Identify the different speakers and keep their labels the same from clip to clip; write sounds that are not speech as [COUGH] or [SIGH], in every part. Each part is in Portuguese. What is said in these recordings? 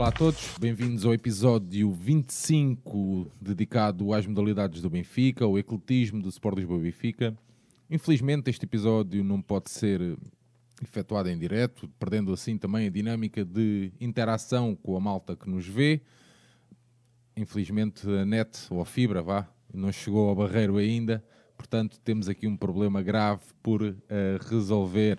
Speaker 1: Olá a todos, bem-vindos ao episódio 25 dedicado às modalidades do Benfica, ao ecletismo do Sport Lisboa Benfica. Infelizmente este episódio não pode ser efetuado em direto, perdendo assim também a dinâmica de interação com a malta que nos vê. Infelizmente a net ou a fibra, vá, não chegou ao barreiro ainda, portanto temos aqui um problema grave por uh, resolver.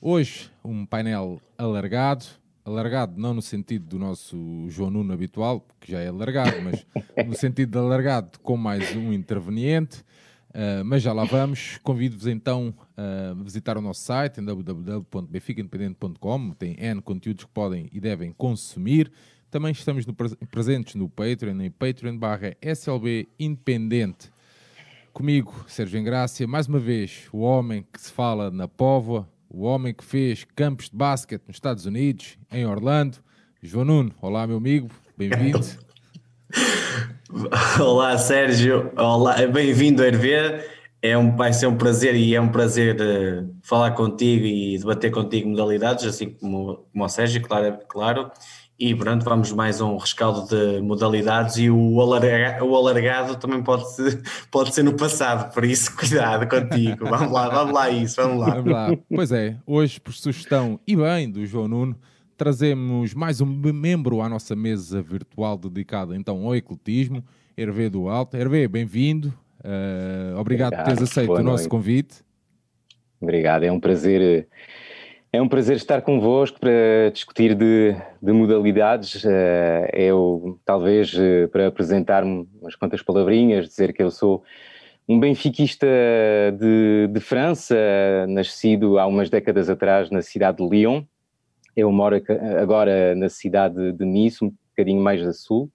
Speaker 1: Hoje um painel alargado, alargado não no sentido do nosso João Nuno habitual, que já é alargado, mas [LAUGHS] no sentido de alargado com mais um interveniente. Uh, mas já lá vamos. Convido-vos então a visitar o nosso site em www.benficaindependente.com. Tem N conteúdos que podem e devem consumir. Também estamos no, presentes no Patreon, em patreon barra SLB Independente. Comigo, Sérgio Engrácia, mais uma vez, o homem que se fala na Póvoa, o homem que fez campos de basquete nos Estados Unidos, em Orlando. João Nuno, olá meu amigo, bem-vindo. [LAUGHS]
Speaker 2: olá Sérgio, olá, bem-vindo a Hervé. É um, vai ser um prazer e é um prazer uh, falar contigo e debater contigo modalidades, assim como, como o Sérgio, claro, claro. E pronto, vamos mais um rescaldo de modalidades e o, alarga, o alargado também pode ser, [LAUGHS] pode ser no passado, por isso [LAUGHS] cuidado contigo. Vamos lá, vamos lá isso, vamos lá.
Speaker 1: Vamos lá. Pois é, hoje por sugestão e bem do João Nuno, trazemos mais um membro à nossa mesa virtual dedicada então ao ecletismo, Hervé do Alto. Hervé, bem-vindo. Uh, obrigado, obrigado, por teres aceito o nosso convite.
Speaker 3: Obrigado, é um prazer é um prazer estar convosco para discutir de, de modalidades. Eh, eu, talvez, eh, para apresentar-me umas quantas palavrinhas, dizer que eu sou um benfiquista de, de, França, nascido há umas décadas atrás na cidade de Lyon. Eu moro agora na cidade de Nice, um bocadinho mais a sul.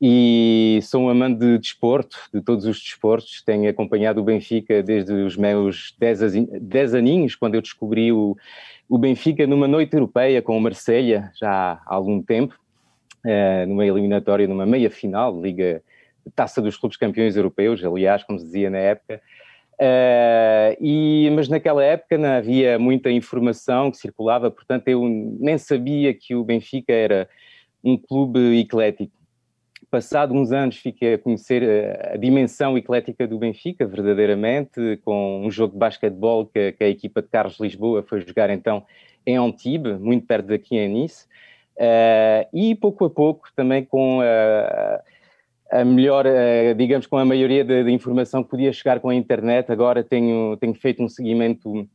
Speaker 3: E sou um amante de desporto, de todos os desportos. Tenho acompanhado o Benfica desde os meus 10 aninhos, quando eu descobri o, o Benfica numa noite europeia com o Marselha já há algum tempo, uh, numa eliminatória, numa meia final, Liga Taça dos Clubes Campeões Europeus, aliás, como se dizia na época. Uh, e, mas naquela época não havia muita informação que circulava, portanto eu nem sabia que o Benfica era um clube eclético. Passado uns anos fiquei a conhecer a, a, dimensão eclética do Benfica, verdadeiramente, com um jogo de basquetebol que, que, a equipa de Carlos Lisboa foi jogar então em Antibes, muito perto daqui em Nice, uh, e pouco a pouco também com a, a melhor, uh, digamos, com a maioria da informação que podia chegar com a internet, agora tenho, tenho feito um seguimento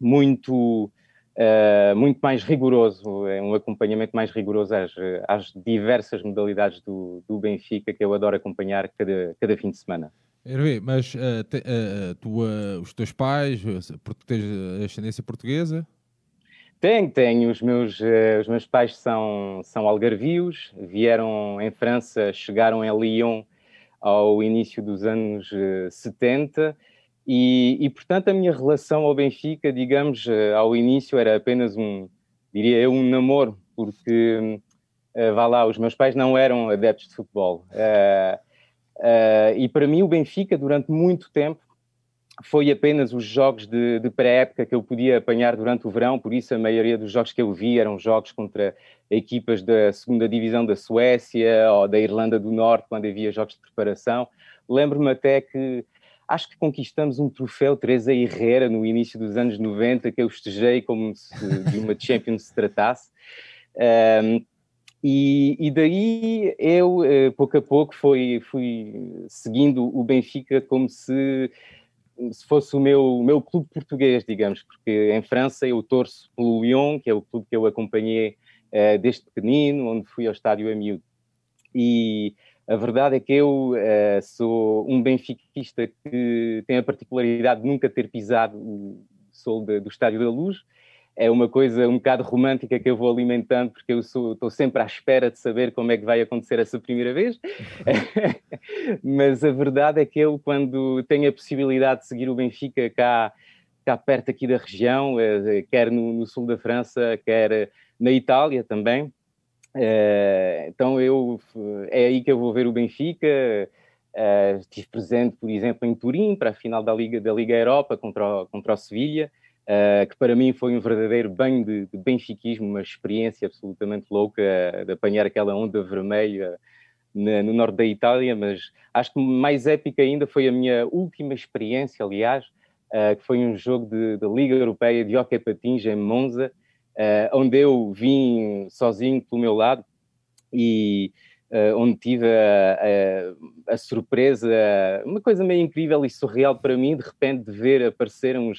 Speaker 3: muito uh, muito mais rigoroso, é um acompanhamento mais rigoroso às, às diversas modalidades do, do, Benfica que eu adoro acompanhar cada, cada fim de semana.
Speaker 1: Hervé, mas uh, te, uh, tu, os teus pais, tens ascendência portuguesa?
Speaker 3: Tenho, tenho. Os meus, os meus pais são, são algarvios, vieram em França, chegaram em Lyon ao início dos anos 70 e, e, portanto, a minha relação ao Benfica, digamos, eh, ao início era apenas um, diria eu, um namoro, porque, uh, vá lá, os meus pais não eram adeptos de futebol. Uh, e para mim, o Benfica, durante muito tempo, foi apenas os jogos de, de pré-época que eu podia apanhar durante o verão, por isso a maioria dos jogos que eu vi eram jogos contra equipas da segunda divisão da Suécia ou da Irlanda do Norte, quando havia jogos de preparação. Lembro-me até que acho que conquistamos um troféu Teresa Herrera no início dos anos 90, que eu estejei como se de uma Champions se tratasse. Um, e, e, daí eu, eh, pouco a pouco, fui, fui seguindo o Benfica como se, se fosse o meu, o meu clube português, digamos, porque em França eu torço pelo Lyon, que é o clube que eu acompanhei uh, desde pequenino, onde fui ao estádio a miúdo. E a verdade é que eu uh, sou um benfiquista que tem a particularidade de nunca ter pisado o sol de, do Estádio da Luz. É uma coisa um bocado romântica que eu vou alimentando, porque eu estou sempre à espera de saber como é que vai acontecer essa primeira vez. [LAUGHS] Mas a verdade é que eu, quando tenho a possibilidade de seguir o Benfica cá, cá perto aqui da região, eh, quer no, no sul da França, quer na Itália também, Uh, então eu é aí que eu vou ver o Benfica. Uh, estive presente, por exemplo, em Turim para a final da Liga da Liga Europa contra o, contra o Sevilha. uh, que para mim foi um verdadeiro banho de, de benfiquismo, uma experiência absolutamente louca de apanhar aquela onda vermelha na, no norte da Itália, mas acho que mais épica ainda foi a minha última experiência, aliás, que foi um jogo da Liga Europeia de Hockey Patins em Monza, uh, onde eu vim sozinho pelo meu lado e uh, onde tive a, a, a, surpresa, uma coisa meio incrível e surreal para mim, de repente de ver aparecer uns,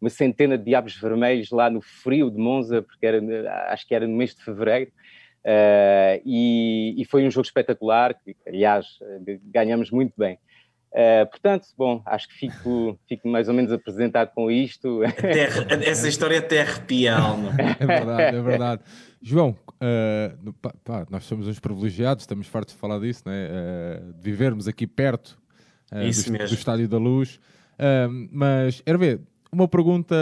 Speaker 3: uma centena de diabos vermelhos lá no frio de Monza, porque era, acho que era no mês de fevereiro, uh, e, e, foi um jogo espetacular, que aliás ganhamos muito bem. Uh, portanto, bom, acho que fico, fico mais ou menos apresentado com isto.
Speaker 2: Até, essa história até arrepia a alma.
Speaker 1: É verdade, é verdade. João, uh, pá, pá, nós somos uns privilegiados, estamos fartos de falar disso, né? Uh, de vivermos aqui perto do, do, Estádio da Luz. mas, ver, uma pergunta,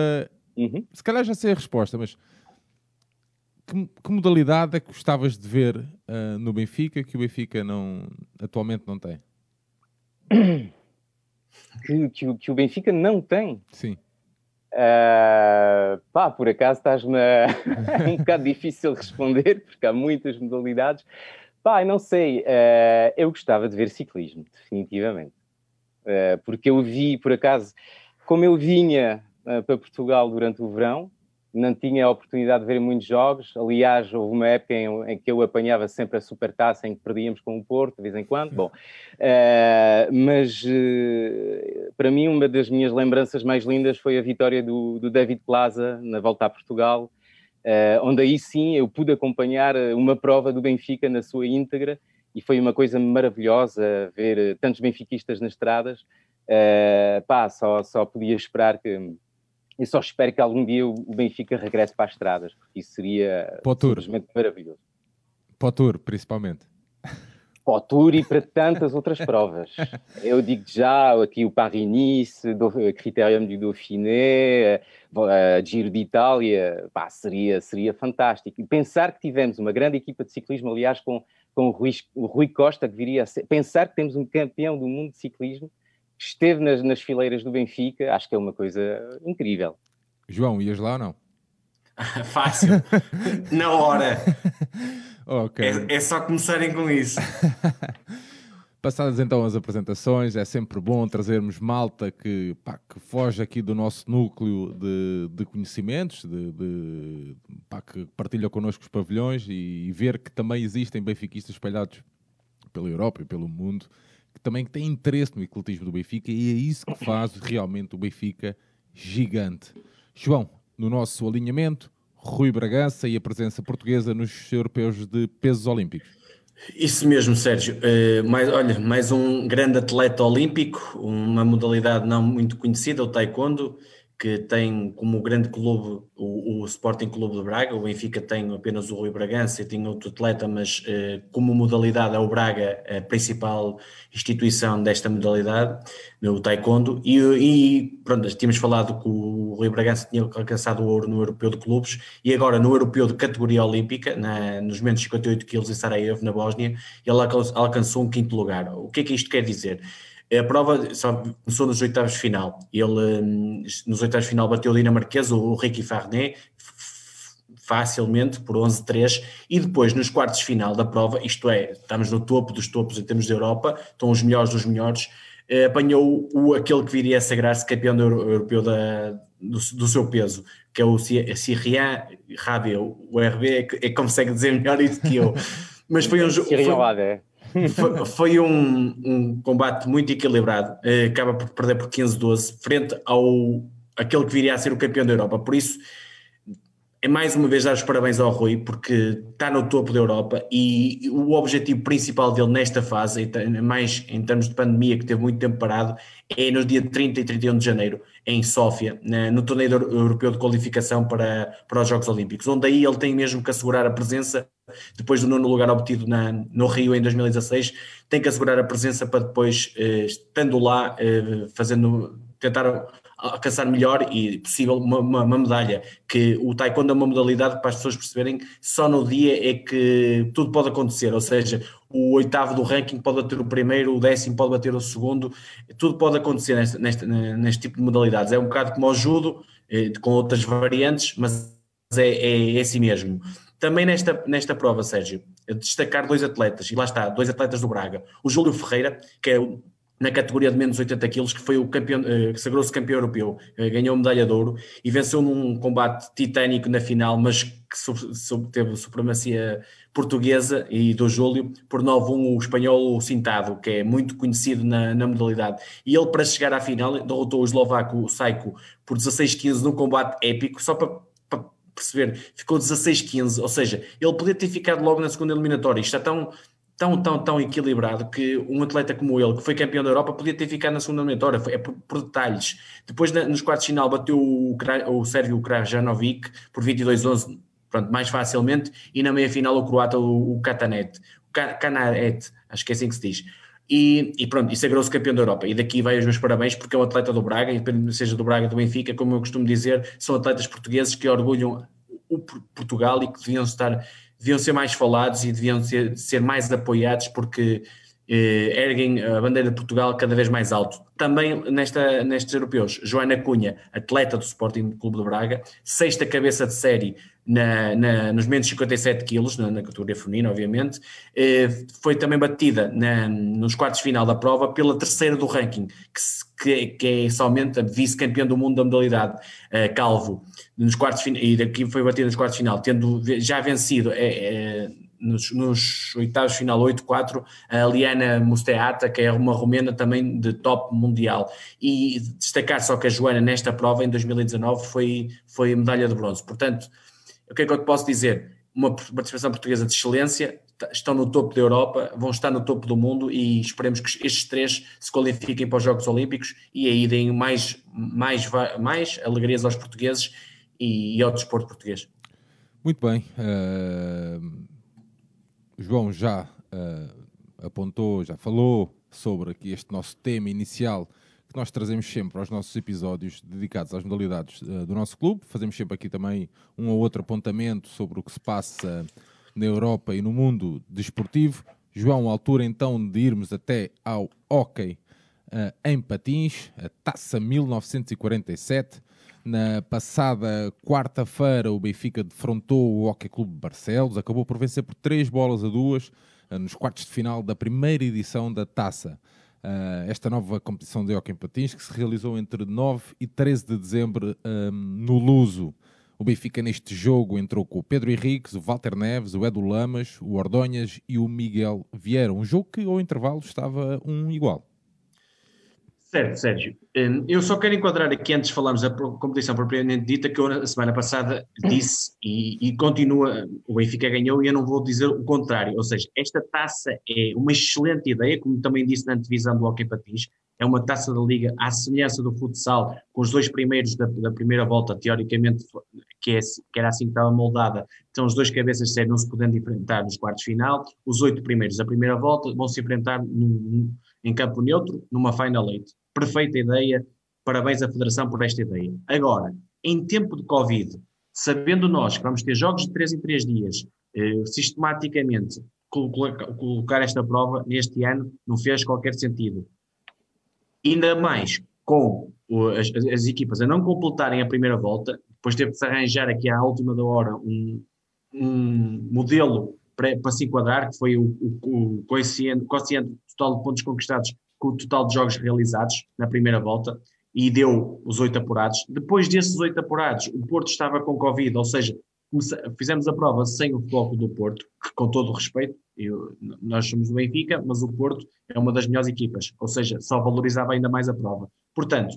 Speaker 1: uhum. se calhar já sei a resposta, mas que, que modalidade é que gostavas de ver no Benfica que o Benfica não, atualmente não tem? [COUGHS]
Speaker 3: que, que, que, o Benfica não tem.
Speaker 1: Sim.
Speaker 3: Uh, pá, por acaso estás-me a... é [LAUGHS] [LAUGHS] um bocado difícil responder, porque há muitas modalidades. Pá, não sei, uh, eu gostava de ver ciclismo, definitivamente. Uh, porque eu vi, por acaso, como eu vinha para Portugal durante o verão, não tinha a oportunidade de ver muitos jogos. Aliás, houve uma época em, em, que eu apanhava sempre a supertaça em que perdíamos com o Porto, de vez em quando. Bom, uh, mas uh, para mim, uma das minhas lembranças mais lindas foi a vitória do, do David Plaza na volta a Portugal, uh, onde aí sim eu pude acompanhar uma prova do Benfica na sua íntegra e foi uma coisa maravilhosa ver tantos benfiquistas nas estradas. pá, só, só podia esperar que e só espero que algum dia o Benfica regresse para as estradas, porque isso seria simplesmente maravilhoso.
Speaker 1: Para o Tour, principalmente.
Speaker 3: Para o Tour e para tantas outras [LAUGHS] provas. Eu digo já, aqui o Paris-Nice, o Criterium du Dauphiné, a Giro de Itália, pá, seria, seria fantástico. E pensar que tivemos uma grande equipa de ciclismo, aliás, com, com o, Rui, o Rui Costa, que viria a ser, pensar que temos um campeão do mundo de ciclismo, esteve nas, nas fileiras do Benfica, acho que é uma coisa incrível.
Speaker 1: João, ias lá ou não? [LAUGHS]
Speaker 2: Fácil, na hora. [LAUGHS]
Speaker 1: okay.
Speaker 2: é, é só começarem com isso. [LAUGHS]
Speaker 1: Passadas então as apresentações, é sempre bom trazermos malta que, pá, que foge aqui do nosso núcleo de, de conhecimentos, de, de pá, que partilha connosco os pavilhões e, e, ver que também existem benfiquistas espalhados pela Europa e pelo mundo também tem interesse no ecletismo do Benfica e é isso que faz realmente o Benfica gigante. João, no nosso alinhamento, Rui Bragança e a presença portuguesa nos europeus de pesos olímpicos.
Speaker 2: Isso mesmo, Sérgio. Uh, mais, olha, mais um grande atleta olímpico, uma modalidade não muito conhecida, o taekwondo, que tem como grande clube o, o, Sporting Clube de Braga, o Benfica tem apenas o Rui Bragança e tem outro atleta, mas eh, como modalidade é o Braga a principal instituição desta modalidade, no Taekwondo, e, e pronto, tínhamos falado que o Rui Bragança tinha alcançado o ouro no Europeu de Clubes e agora no Europeu de categoria olímpica, na, nos menos 58 quilos em Sarajevo, na Bósnia, ele alcançou um quinto lugar. O que é que isto quer dizer? A prova só começou nos oitavos de final. Ele, hum, nos oitavos de final, bateu o dinamarquês, o Ricky Farnet, facilmente, por 11-3, e depois nos quartos de final da prova, isto é, estamos no topo dos topos em termos de Europa, estão os melhores dos melhores, eh, apanhou o, aquele que viria a sagrar-se campeão do, europeu da, do, do, seu peso, que é o Cyrian Rabi, o RB é é consegue dizer melhor isso que eu. [LAUGHS] Mas foi um jogo. Foi, foi um, um, combate muito equilibrado, uh, acaba por perder por 15-12, frente ao aquele que viria a ser o campeão da Europa. Por isso, é mais uma vez dar os parabéns ao Rui, porque está no topo da Europa e o objetivo principal dele nesta fase, mais em termos de pandemia, que teve muito tempo parado, é no dia 30 e 31 de janeiro, em Sófia, no torneio europeu de qualificação para, para os Jogos Olímpicos, onde aí ele tem mesmo que assegurar a presença depois do nono lugar obtido na, no Rio em 2016, tem que assegurar a presença para depois, eh, estando lá, eh, fazendo, tentar alcançar melhor e possível uma, uma, uma, medalha, que o taekwondo é uma modalidade para as pessoas perceberem, só no dia é que tudo pode acontecer, ou seja, o oitavo do ranking pode bater o primeiro, o décimo pode bater o segundo, tudo pode acontecer neste, neste, neste tipo de modalidades. É um bocado como o judo, eh, com outras variantes, mas é, é, é assim mesmo. Também nesta, nesta prova, Sérgio, destacar dois atletas, e lá está, dois atletas do Braga. O Júlio Ferreira, que é na categoria de menos 80 quilos, que foi o campeão, eh, que sagrou-se campeão europeu, eh, ganhou medalha de ouro e venceu num combate titânico na final, mas que teve supremacia portuguesa e do Júlio, por 9-1 o espanhol Cintado, que é muito conhecido na, na, modalidade. E ele, para chegar à final, derrotou o eslovaco Saiko por 16-15 num combate épico, só para, perceber, ficou 16-15, ou seja, ele podia ter ficado logo na segunda eliminatória. Isto é tão tão, tão, tão equilibrado que um atleta como ele, que foi campeão da Europa, podia ter ficado na segunda eliminatória, é por, por, detalhes. Depois, na, nos quartos de final, bateu o, o Sérgio Krajanovic por 22-11, pronto, mais facilmente, e na meia-final o croata, o, o Katanet, o acho que é assim que se diz. E, e pronto, e sagrou-se campeão da Europa. E daqui vai os meus parabéns, porque é um atleta do Braga, independente seja do Braga do Benfica, como eu costumo dizer, são atletas portugueses que orgulham o Portugal e que deviam estar deviam ser mais falados e deviam ser, ser mais apoiados porque eh, erguem a bandeira de Portugal cada vez mais alto. Também nesta, nestes europeus, Joana Cunha, atleta do Sporting Clube de Braga, sexta cabeça de série na, na, nos menos 57 quilos, na, na categoria feminina, obviamente, eh, foi também batida na, nos quartos final da prova pela terceira do ranking, que, que, que é somente a vice-campeã do mundo da modalidade, eh, Calvo, nos quartos e daqui foi batida nos quartos final, tendo já vencido é, nos, nos oitavos final 8-4 a Liana Musteata, que é uma romena também de top mundial. E destacar só que a Joana nesta prova em 2019 foi, foi medalha de bronze. Portanto, o que é que eu te posso dizer? Uma participação portuguesa de excelência, estão no topo da Europa, vão estar no topo do mundo e esperemos que estes três se qualifiquem para os Jogos Olímpicos e aí deem mais, mais, mais alegrias aos portugueses e, ao desporto português.
Speaker 1: Muito bem. Uh, João já uh, apontou, já falou sobre aqui este nosso tema inicial que nós trazemos sempre aos nossos episódios dedicados às modalidades uh, do nosso clube. Fazemos sempre aqui também um ou outro apontamento sobre o que se passa na Europa e no mundo desportivo. João, altura então de irmos até ao hockey uh, em patins, a Taça 1947. Na passada quarta-feira, o Benfica defrontou o Hockey Clube de Barcelos, acabou por vencer por 3 bolas a 2 uh, nos quartos de final da primeira edição da Taça. Uh, esta nova competição de hockey em patins que se realizou entre 9 e 13 de dezembro um, no Luso. O Benfica neste jogo entrou com o Pedro Henriques, o Walter Neves, o Edu Lamas, o Ordonhas e o Miguel Vieira. Um jogo que ao intervalo estava um igual.
Speaker 2: Certo, Sérgio. Hum, eu só quero enquadrar aqui, antes de falarmos da competição propriamente dita, que eu na semana passada disse e, e, continua, o Benfica ganhou e eu não vou dizer o contrário. Ou seja, esta taça é uma excelente ideia, como também disse na antevisão do Hockey Patins, é uma taça da Liga à semelhança do futsal, com os dois primeiros da, da primeira volta, teoricamente, que, é, que, era assim que estava moldada, então os dois cabeças de série não se podendo enfrentar nos quartos final, os oito primeiros da primeira volta vão se enfrentar num, em campo neutro, numa Final Eight perfeita ideia, parabéns à Federação por esta ideia. Agora, em tempo de Covid, sabendo nós que vamos ter jogos de 3 em 3 dias, eh, sistematicamente colocar esta prova neste ano não fez qualquer sentido. Ainda mais com as, as, equipas a não completarem a primeira volta, depois teve de se arranjar aqui à última da hora um, um modelo para, para, se enquadrar, que foi o, o, o total de pontos conquistados com o total de jogos realizados na primeira volta e deu os oito apurados. Depois desses oito apurados, o Porto estava com Covid, ou seja, fizemos a prova sem o foco do Porto, que com todo o respeito, eu, nós somos do Benfica, mas o Porto é uma das melhores equipas, ou seja, só valorizava ainda mais a prova. Portanto,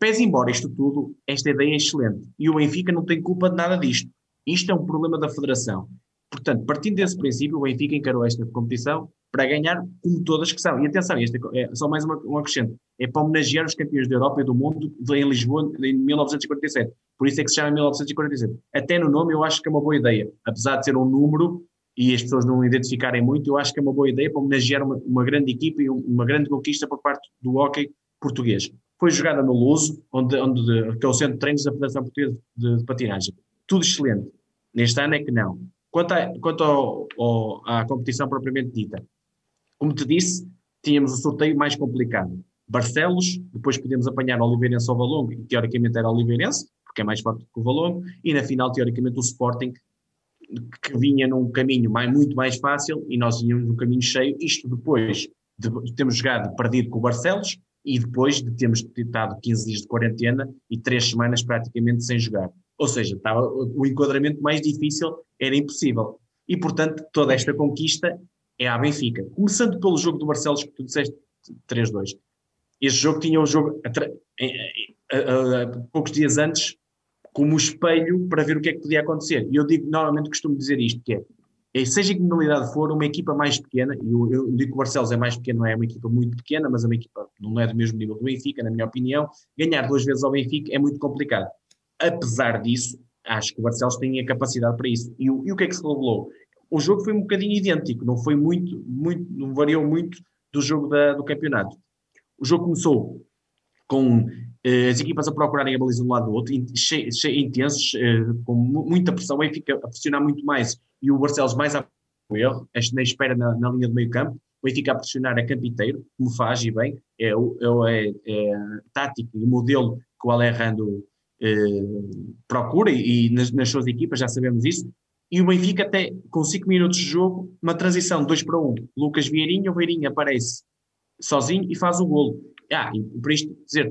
Speaker 2: pese embora isto tudo, esta ideia é excelente e o Benfica não tem culpa de nada disto. Isto é um problema da Federação. Portanto, partindo desse princípio, o Benfica encarou esta competição para ganhar como todas que são. E atenção, este é só mais uma, um acrescento. É para homenagear os campeões da Europa e do mundo em Lisboa em 1947. Por isso é que se chama 1947. Até no nome eu acho que é uma boa ideia. Apesar de ser um número e as pessoas não identificarem muito, eu acho que é uma boa ideia para homenagear uma, uma grande equipa e uma grande conquista por parte do hockey português. Foi jogada no Luso, onde, onde, que é o centro de treinos da Federação Portuguesa de, de Patinagem. Tudo excelente. Neste ano é que não. Quanto, a, quanto ao, ao, à competição propriamente dita, Como te disse, tínhamos o sorteio mais complicado. Barcelos, depois podíamos apanhar Oliveirense ao Valongo, e teoricamente era Oliveirense, porque é mais forte que o Valongo, e na final, teoricamente, o Sporting, que vinha num caminho mais, muito mais fácil, e nós íamos num caminho cheio, isto depois de, de termos jogado perdido com o Barcelos, e depois de termos estado 15 dias de quarentena e 3 semanas praticamente sem jogar. Ou seja, estava, o enquadramento mais difícil era impossível. E, portanto, toda esta conquista é à Benfica. Começando pelo jogo do Barcelos, que tu disseste 3-2. Este jogo tinha um jogo, a, a, a, poucos dias antes, como espelho para ver o que é que podia acontecer. E eu digo, normalmente costumo dizer isto, que é, é seja que modalidade for, uma equipa mais pequena, e eu, eu, digo que o Barcelos é mais pequeno, não é uma equipa muito pequena, mas é uma equipa não é do mesmo nível do Benfica, na minha opinião, ganhar duas vezes ao Benfica é muito complicado. Apesar disso, acho que o Barcelos tem a capacidade para isso. E, e o que é que se revelou? O jogo foi um bocadinho idêntico, não foi muito, muito não variou muito do jogo da, do campeonato. O jogo começou com eh, as equipas a procurarem a baliza de um lado do outro, che, che, intensos, eh, com muita pressão, o Benfica a pressionar muito mais e o Barcelos mais a erro, na espera na, na, linha do meio campo, o Benfica a pressionar a campo inteiro, como faz e bem, é, é, é, é tática e modelo que o Alejandro eh, procura e, e nas, nas, suas equipas, já sabemos isso. E o Benfica, até com 5 minutos de jogo, uma transição 2 para 1. Um. Lucas Vieirinha, o Vieirinha aparece sozinho e faz o golo. Ah, e por isto dizer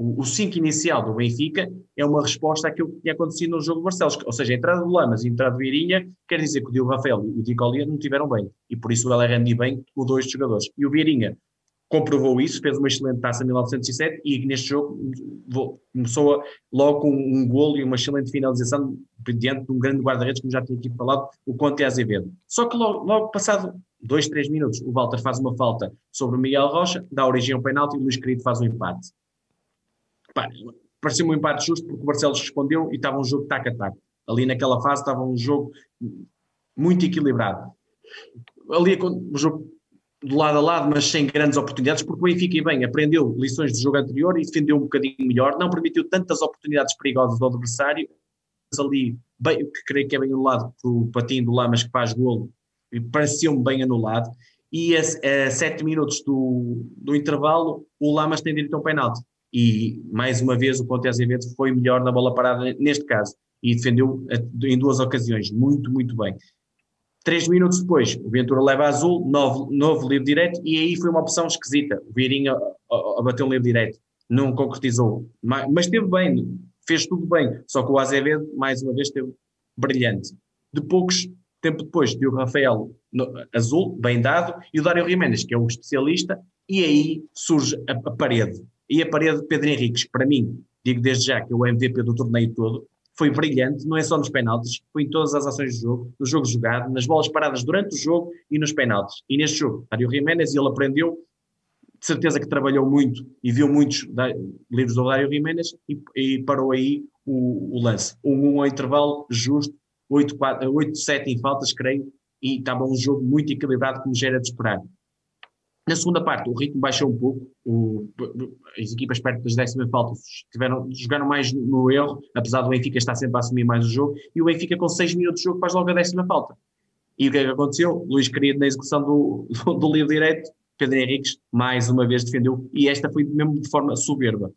Speaker 2: o 5 inicial do Benfica é uma resposta àquilo que tinha acontecido no jogo do Barcelos. Ou seja, a entrada do Lamas e a entrada do Vieirinha quer dizer que o Diogo Rafael e o Dico Olia não estiveram bem. E por isso o Alerrandi bem mudou estes jogadores. E o Vieirinha comprovou isso, fez uma excelente taça em 1907 e neste jogo começou logo com um golo e uma excelente finalização diante de um grande guarda-redes, como já tinha aqui falado, o Conte Azevedo. Só que logo, logo passado dois, três minutos, o Walter faz uma falta sobre o Miguel Rocha, dá origem ao penalti e o Luís Querido faz um empate. parecia um empate justo porque o Barcelos respondeu e estava um jogo tac a tac. Ali naquela fase estava um jogo muito equilibrado. Ali o jogo do lado a lado, mas sem grandes oportunidades, porque o Benfica, bem, aprendeu lições do jogo anterior e defendeu um bocadinho melhor, não permitiu tantas oportunidades perigosas ao adversário, ali, bem, que creio que é bem anulado o patinho do Lamas que faz golo, pareceu-me bem anulado, e a, a sete minutos do, do intervalo, o Lamas tem direito a um penalti, e mais uma vez o Ponte Azevedo foi melhor na bola parada neste caso, e defendeu em duas ocasiões, muito, muito bem. Três minutos depois, o Ventura leva azul, novo, novo livre direto, e aí foi uma opção esquisita. O Vieirinha a, bater um livre direto, não concretizou, mas, mas esteve bem, fez tudo bem. Só que o Azevedo, mais uma vez, esteve brilhante. De poucos tempo depois, deu o Rafael no, azul, bem dado, e o Dário Jiménez, que é um especialista, e aí surge a, a parede. E a parede de Pedro Henriques, para mim, digo desde já que é o MVP do torneio todo, foi brilhante, não é só nos penaltis, foi em todas as ações do jogo, no jogo jogado, nas bolas paradas durante o jogo e nos penaltis. E neste jogo, Mário Jiménez, ele aprendeu, de certeza que trabalhou muito e viu muitos da, livros do Dário Jiménez e, e, parou aí o, o lance. Um, um ao intervalo justo, 8-7 em faltas, creio, e estava um jogo muito equilibrado, como já era de esperar. Na segunda parte, o ritmo baixou um pouco, o, as equipas perto das décimas faltas tiveram, jogaram mais no erro, apesar do Benfica estar sempre a assumir mais o jogo, e o Benfica com 6 minutos de jogo faz logo a décima falta. E o que é que aconteceu? Luís Querido na execução do, do, do livro direto, Pedro Henriques mais uma vez defendeu, e esta foi mesmo de forma soberba.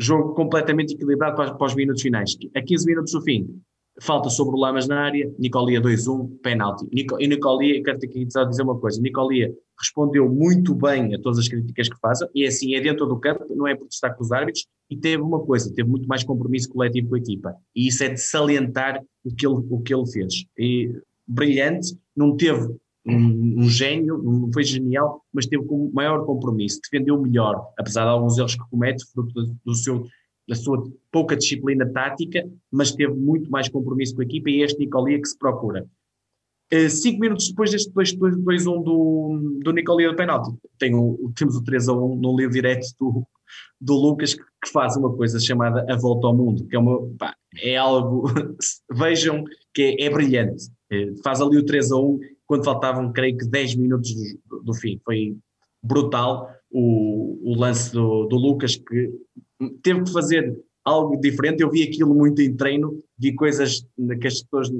Speaker 2: Jogo completamente equilibrado para, para os minutos finais. A 15 minutos do fim, falta sobre o Lamas na área, Nicolia 2-1, penalti. E Nicolia, quero aqui dizer uma coisa, Nicolia respondeu muito bem a todas as críticas que fazem, e é assim, é dentro do campo, não é protestar com os árbitros, e teve uma coisa, teve muito mais compromisso coletivo com a equipa, e isso é de salientar o que ele, o que ele fez. E, brilhante, não teve um, um, gênio, não foi genial, mas teve com maior compromisso, defendeu melhor, apesar de alguns erros que comete, fruto do, do seu da sua pouca disciplina tática, mas teve muito mais compromisso com a equipa e é este Nicolia que se procura. Uh, cinco minutos depois deste 2-1 do, do Nicolia do penalti, tem o, temos o 3-1 no livro direto do, do Lucas, que, que, faz uma coisa chamada A Volta ao Mundo, que é, uma, pá, é algo, [LAUGHS] vejam, que é, é brilhante. Uh, faz ali o 3-1 quando faltavam, creio que 10 minutos do, do fim. Foi brutal o, o lance do, do Lucas, que teve que fazer algo diferente. Eu vi aquilo muito em treino, vi coisas que as pessoas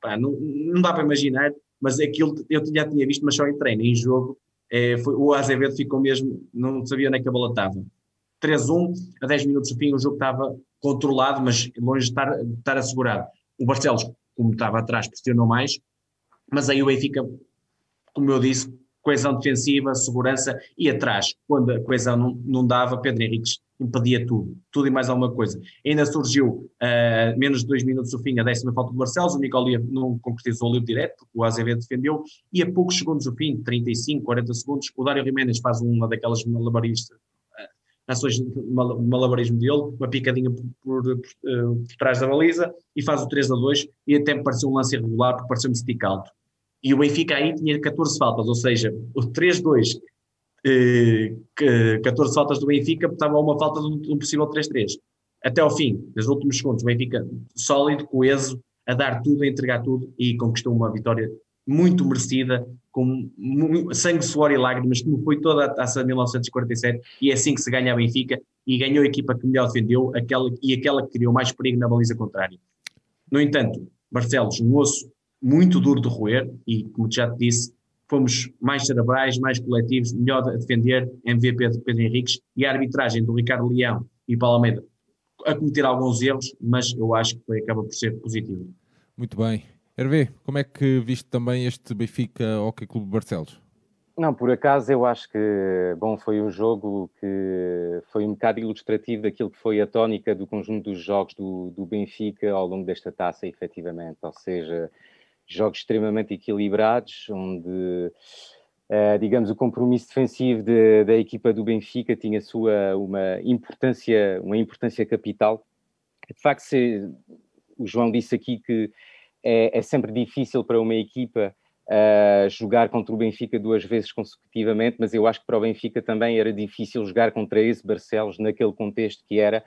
Speaker 2: pá, não, não dá para imaginar, mas aquilo eu já tinha visto, mas só em treino, em jogo, é, foi, o Azevedo ficou mesmo, não sabia onde é que a bola estava. 3-1, a 10 minutos do fim o jogo estava controlado, mas longe de estar, de estar assegurado. O Barcelos, como estava atrás, pressionou mais, mas aí o Benfica, como eu disse, coesão defensiva, segurança e atrás, quando a coesão não, não dava, Pedro Henriques impedia tudo, tudo e mais alguma coisa. Ainda surgiu, uh, menos de dois minutos do fim, a décima falta do Barcelos, o Nicolia não concretizou o livro direto, porque o Azevedo defendeu, e a poucos segundos do fim, 35, 40 segundos, o Dário Jiménez faz uma daquelas malabaristas, uh, ações de malabarismo dele, uma picadinha por, por, por, uh, por, trás da baliza, e faz o 3 a 2, e até me pareceu um lance irregular, porque pareceu-me stick out. E o Benfica aí tinha 14 faltas, ou seja, o 3-2, eh, 14 faltas do Benfica, estava uma falta de um, de um possível 3-3. Até ao fim, nos últimos segundos, o Benfica sólido, coeso, a dar tudo, a entregar tudo e conquistou uma vitória muito merecida, com sangue, suor e lágrimas, como foi toda a taça de 1947, e é assim que se ganha a Benfica, e ganhou a equipa que melhor defendeu aquela, e aquela que criou mais perigo na baliza contrária. No entanto, Barcelos, um osso muito duro de roer e, como já te disse, fomos mais cerebrais, mais coletivos, melhor a defender, MVP de Pedro Henriques e a arbitragem do Ricardo Leão e Paulo Almeida a cometer alguns erros, mas eu acho que foi, acaba por ser positivo.
Speaker 1: Muito bem. Hervé, como é que viste também este Benfica Hockey Clube Barcelos?
Speaker 3: Não, por acaso eu acho que, bom, foi um jogo que foi um bocado ilustrativo daquilo que foi a tónica do conjunto dos jogos do, do Benfica ao longo desta taça, efetivamente. Ou seja, jogos extremamente equilibrados, onde, uh, digamos, o compromisso defensivo de, da equipa do Benfica tinha sua uma importância, uma importância capital. De facto, se, o João disse aqui que é, é sempre difícil para uma equipa uh, jogar contra o Benfica duas vezes consecutivamente, mas eu acho que para o Benfica também era difícil jogar contra esse Barcelos naquele contexto que era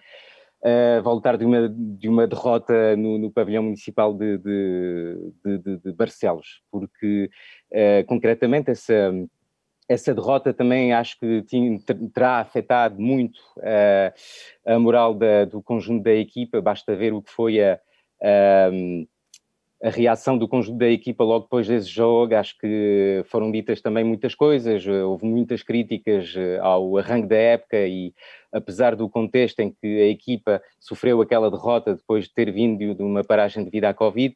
Speaker 3: uh, voltar de uma, de uma derrota no, no pavilhão municipal de, de, de, de Barcelos, porque uh, concretamente essa, essa derrota também acho que tinha, terá afetado muito uh, a moral da, do conjunto da equipa, basta ver o que foi a, a a reação do conjunto da equipa logo depois desse jogo, acho que foram ditas também muitas coisas, houve muitas críticas eh, ao arranque da época e apesar do contexto em que a equipa sofreu aquela derrota depois de ter vindo de uma paragem devido à Covid,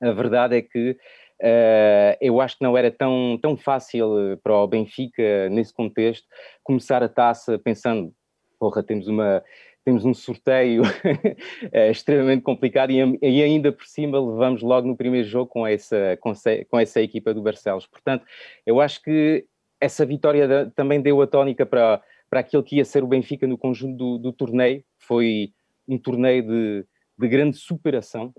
Speaker 3: a verdade é que uh, eu acho que não era tão, tão fácil para o Benfica, nesse contexto, começar a taça pensando, porra, temos uma temos um sorteio é, [LAUGHS] extremamente complicado e, e, ainda por cima levamos logo no primeiro jogo com essa, com, com essa equipa do Barcelos. Portanto, eu acho que essa vitória também deu a tónica para, para aquilo que ia ser o Benfica no conjunto do, do torneio. Foi um torneio de, de grande superação,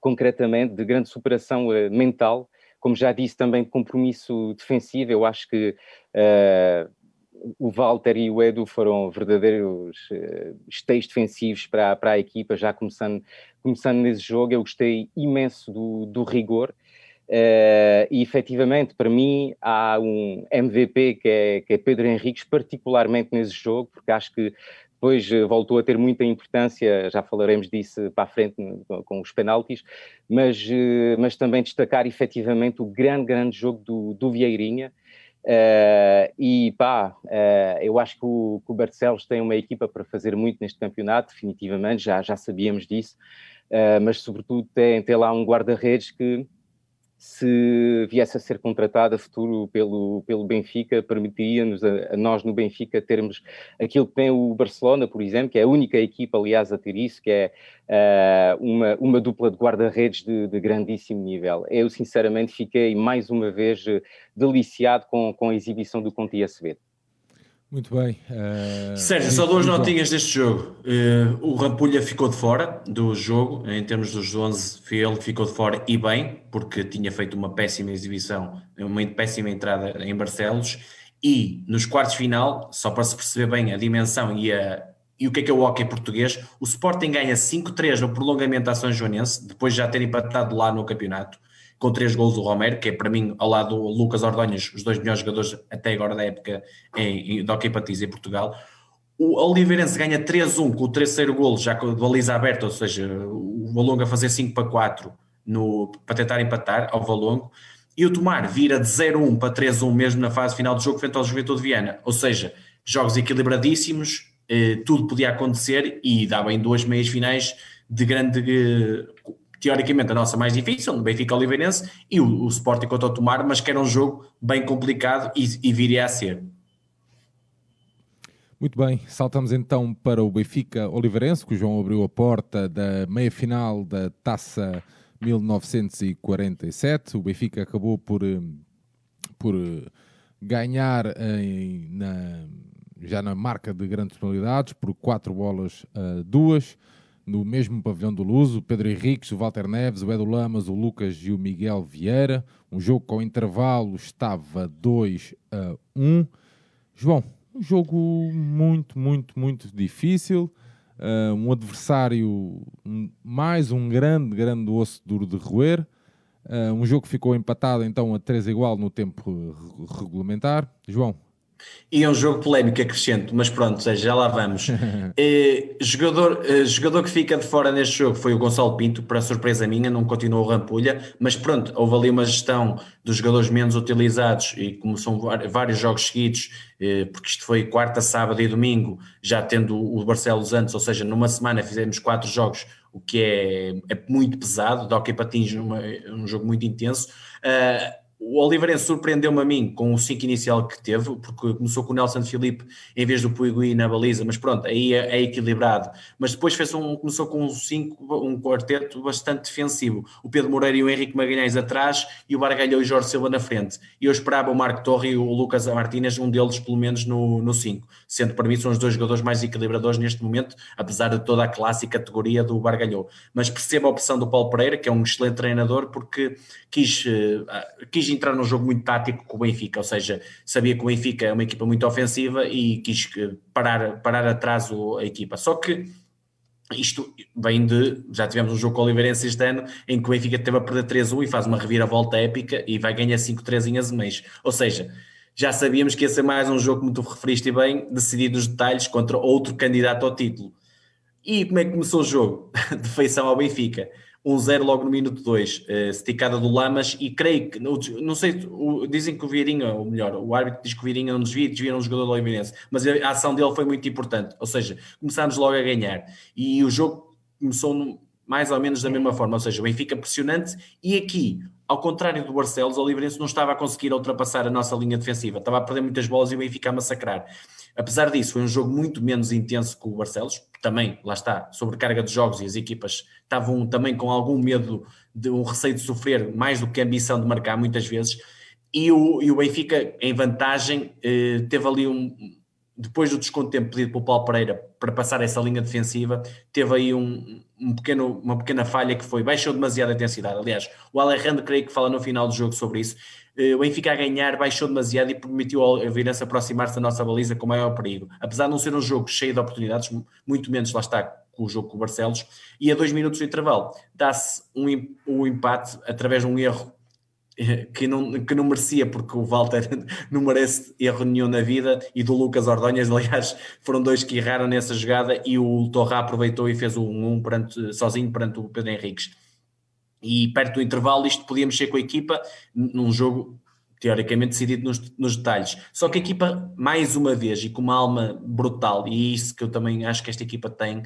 Speaker 3: concretamente, de grande superação uh, mental. Como já disse, também de compromisso defensivo. Eu acho que uh, o Walter e o Edu foram verdadeiros uh, esteios defensivos para, para a equipa, já começando, começando nesse jogo. Eu gostei imenso do, do rigor. Uh, e efetivamente, para mim, há um MVP que é, que é Pedro Henriques, particularmente nesse jogo, porque acho que depois eh, voltou a ter muita importância, já falaremos disso para a frente com, com os penaltis, mas, mas também destacar efetivamente o grande, grande jogo do, do Vieirinha, Uh, e pá, uh, eu acho que o, que o Barcelos tem uma equipa para fazer muito neste campeonato, definitivamente, já, já sabíamos disso, uh, mas sobretudo tem, tem lá um guarda-redes que se viesse a ser contratado a futuro pelo, pelo Benfica, permitiria-nos a, a, nós no Benfica termos aquilo que tem o Barcelona, por exemplo, que é a única equipa, aliás, a ter isso, que é uh, uma, uma dupla de guarda-redes de, de, grandíssimo nível. Eu, sinceramente, fiquei mais uma vez deliciado com, com a exibição do Conti Acevedo.
Speaker 1: Muito bem.
Speaker 2: Uh, Sérgio, só duas notinhas deste jogo. Uh, o Rampulha ficou de fora do jogo, em termos dos 11, foi ele ficou de fora e bem, porque tinha feito uma péssima exibição, uma péssima entrada em Barcelos. E nos quartos final, só para se perceber bem a dimensão e, a, e o que é que é o hockey português, o Sporting ganha 5-3 no prolongamento à São Joanense, depois de já ter empatado lá no campeonato com três gols do Romero, que é para mim, ao lado do Lucas Ordonhas, os dois melhores jogadores até agora da época em, em Hockey Patins em Portugal. O Oliveirense ganha 3-1 com o terceiro gol, já com a baliza aberta, ou seja, o Valongo a fazer 5 para 4 no, para tentar empatar ao Valongo. e o Tomar vira de 0-1 para 3-1 mesmo na fase final do jogo frente ao Juventude de Viana. Ou seja, jogos equilibradíssimos, eh, tudo podia acontecer e dava em duas meias finais de grande, eh, teoricamente a nossa mais difícil, no Benfica Oliveirense, e o, o Sporting contra o Tomar, mas que era um jogo bem complicado e, e viria a ser.
Speaker 1: Muito bem, saltamos então para o Benfica Oliveirense, que o João abriu a porta da meia-final da Taça 1947. O Benfica acabou por, eh, por eh, ganhar em, na, já na marca de grandes penalidades, por quatro bolas a duas, no mesmo pavilhão do Luso, o Pedro Henriques, o Walter Neves, o Edu Lamas, o Lucas e o Miguel Vieira. Um jogo com intervalo estava 2 a 1. João, um jogo muito, muito, muito difícil. Uh, um adversário, mais um grande, grande osso duro de roer. Uh, um jogo que ficou empatado então a 3 igual no tempo regulamentar. João,
Speaker 2: e é um jogo polémico, acrescento, mas pronto, seja, já lá vamos. [LAUGHS] eh, jogador, eh, jogador que fica de fora neste jogo foi o Gonçalo Pinto, para surpresa minha, não continuou o Rampulha, mas pronto, houve ali uma gestão dos jogadores menos utilizados e como são vários jogos seguidos, eh, porque isto foi quarta, sábado e domingo, já tendo o Barcelos antes, ou seja, numa semana fizemos quatro jogos, o que é, é muito pesado, de hockey patins, numa, um jogo muito intenso. Uh, o Oliveirense surpreendeu-me a mim com o 5 inicial que teve, porque começou com o Nelson Filipe em vez do Puigui na baliza, mas pronto, aí é, é, equilibrado. Mas depois fez um, começou com um 5, um quarteto bastante defensivo. O Pedro Moreira e o Henrique Magalhães atrás e o Bargalhou e o Jorge Silva na frente. E eu esperava o Marco Torre e o Lucas Martínez, um deles pelo menos no 5, sendo para mim são os dois jogadores mais equilibradores neste momento, apesar de toda a classe e categoria do Bargalhou. Mas percebo a opção do Paulo Pereira, que é um excelente treinador, porque quis, uh, entrar num jogo muito tático com o Benfica, ou seja, sabia que o Benfica é uma equipa muito ofensiva e quis parar, parar atrás a equipa. Só que isto vem de. Já tivemos um jogo com o Oliveirense este ano em que o Benfica teve a perder 3-1 e faz uma reviravolta épica e vai ganhar 5-3 em Azemeiros. Ou seja, já sabíamos que ia ser mais um jogo, como tu referiste bem, decidido nos detalhes contra outro candidato ao título. E como é que começou o jogo? [LAUGHS] De feição ao Benfica. 1-0 logo no minuto 2, uh, eh, esticada do Lamas, e creio que, não sei, o, dizem que o Vieirinha, ou melhor, o árbitro diz que o Vieirinha não desvia, desvia um jogador do Oliveirense, mas a ação dele foi muito importante, ou seja, começámos logo a ganhar, e o jogo começou mais ou menos da mesma forma, ou seja, o Benfica pressionante, e aqui, ao contrário do Barcelos, o Oliveirense não estava a conseguir ultrapassar a nossa linha defensiva, estava a perder muitas bolas e o Benfica a massacrar. Apesar disso, foi um jogo muito menos intenso que o Barcelos, também, lá está, sobrecarga de jogos e as equipas estavam também com algum medo, de um receio de sofrer, mais do que a ambição de marcar muitas vezes, e o, e o Benfica, em vantagem, eh, teve ali um, depois do desconto tempo pedido pelo Paulo Pereira para passar essa linha defensiva, teve aí um, um pequeno, uma pequena falha que foi, baixou demasiado a intensidade. Aliás, o Alejandro creio que fala no final do jogo sobre isso. Eh, o Benfica a ganhar baixou demasiado e permitiu ao Virense aproximar-se da nossa baliza com maior perigo. Apesar de não ser um jogo cheio de oportunidades, muito menos lá está com o jogo com o Barcelos, e a dois minutos de intervalo dá-se um, um empate através de um erro [LAUGHS] que não, que não merecia, porque o Walter [LAUGHS] não merece erro nenhum na vida, e do Lucas Ordonhas, [LAUGHS] aliás, foram dois que erraram nessa jogada, e o Torra aproveitou e fez o 1-1 perante, sozinho perante o Pedro Henriques. E perto do intervalo, isto podia mexer com a equipa num jogo teoricamente decidido nos, nos, detalhes. Só que a equipa, mais uma vez, e com uma alma brutal, e isso que eu também acho que esta equipa tem,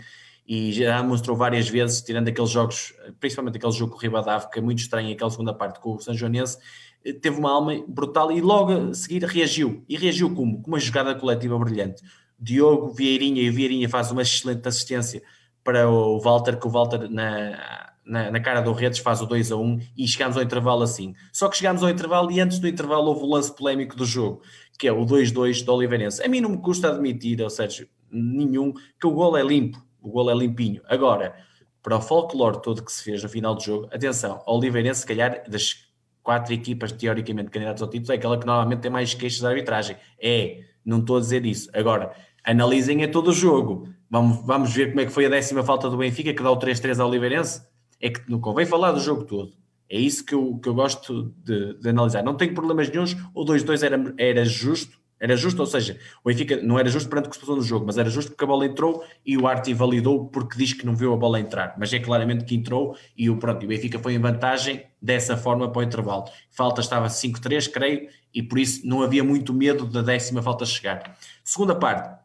Speaker 2: e já mostrou várias vezes, tirando aqueles jogos, principalmente aquele jogo com o Ribadavia, que é muito estranho, aquela segunda parte com o São Joanense, eh, teve uma alma brutal e logo a seguir reagiu. E reagiu como? Com uma jogada coletiva brilhante. Diogo Vieirinha, e o Vieirinha faz uma excelente assistência para o Walter, que o Walter na, na, na cara do Redes faz o 2 a 1 e chegamos ao intervalo assim. Só que chegamos ao intervalo e antes do intervalo houve o lance polémico do jogo, que é o 2-2 do Oliveirense. A mim não me custa admitir, ou seja, nenhum, que o gol é limpo o gol é limpinho. Agora, para o folclore todo que se fez no final do jogo, atenção, o Oliveirense, se calhar, das quatro equipas teoricamente candidatas ao título, é aquela que normalmente tem mais queixas da arbitragem. É, não estou a dizer isso. Agora, analisem a todo o jogo. Vamos, vamos ver como é que foi a décima falta do Benfica, que dá o 3-3 ao Oliveirense. É que não convém falar do jogo todo. É isso que eu, que eu gosto de, de analisar. Não tenho problemas nenhums. O 2-2 era, era justo, Era justo, ou seja, o Benfica não era justo perante o que se passou no jogo, mas era justo porque a bola entrou e o Arte validou porque diz que não viu a bola entrar. Mas é claramente que entrou e o, pronto, o Benfica foi em vantagem dessa forma para o intervalo. Falta estava 5-3, creio, e por isso não havia muito medo da décima falta chegar. Segunda parte,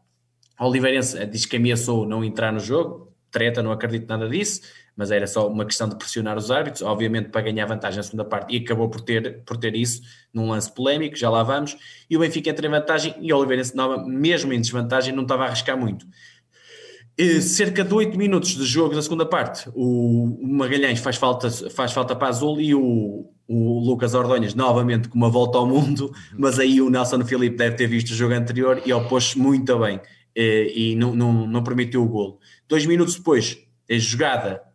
Speaker 2: a Oliveirense diz que ameaçou não entrar no jogo, treta, não acredito nada disso mas era só uma questão de pressionar os árbitros, obviamente para ganhar vantagem na segunda parte, e acabou por ter, por ter isso num lance polémico, já lá vamos, e o Benfica entra em vantagem, e o Oliveirense Nova, mesmo em desvantagem, não estava a arriscar muito. E, cerca de 8 minutos de jogo na segunda parte, o, o Magalhães faz falta, faz falta para Azul e o, o Lucas Ordonhas novamente com uma volta ao mundo, mas aí o Nelson Filipe deve ter visto o jogo anterior e opôs-se muito bem e, e não, não, não permitiu o golo. Dois minutos depois, a jogada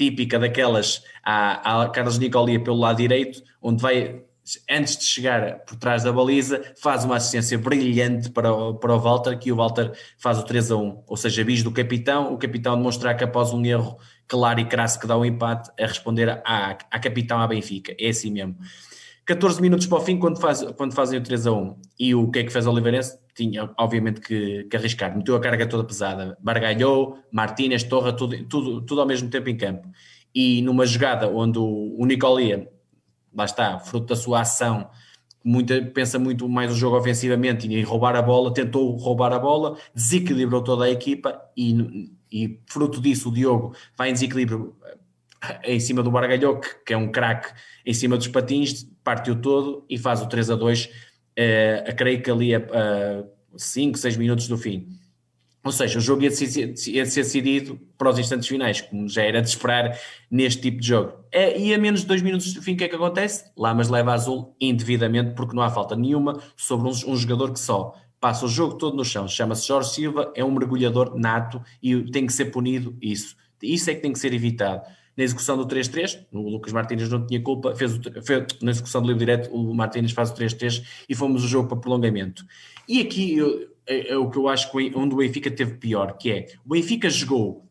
Speaker 2: típica daquelas à, à Carlos Nicolia pelo lado direito, onde vai, antes de chegar por trás da baliza, faz uma assistência brilhante para o, para o Walter, que o Walter faz o 3 a 1. Ou seja, bis do capitão, o capitão demonstrar que após um erro claro e crasso que dá o um empate, a responder à, à capitão à Benfica. É assim mesmo. 14 minutos para o fim, quando, faz, quando fazem o 3 a 1. E o que é que fez o Oliveirense? Tinha, obviamente, que, que, arriscar. Meteu a carga toda pesada. Bargalhou, Martínez, Torra, tudo, tudo, tudo ao mesmo tempo em campo. E numa jogada onde o, o Nicolia, lá está, fruto da sua ação, muita, pensa muito mais o jogo ofensivamente e roubar a bola, tentou roubar a bola, desequilibrou toda a equipa e, e fruto disso o Diogo vai em desequilíbrio em cima do Bargalhou, que, é um craque em cima dos patins, partiu todo e faz o 3 a 2, eh, a creio que ali a 5, 6 minutos do fim. Ou seja, o jogo ia ser, ia ser decidido para os instantes finais, como já era de esperar neste tipo de jogo. É, e a menos de dois minutos do fim, o que é que acontece? Lamas leva azul indevidamente, porque não há falta nenhuma sobre um, um jogador que só passa o jogo todo no chão. Chama-se Jorge Silva, é um mergulhador nato e tem que ser punido isso. Isso é que tem que ser evitado na execução do 3-3, o Lucas Martínez não tinha culpa, fez, o, fez na execução do livro direto, o Martínez faz o 3-3 e fomos o jogo para prolongamento. E aqui eu, é, é, o que eu acho que onde o Benfica teve pior, que é o Benfica jogou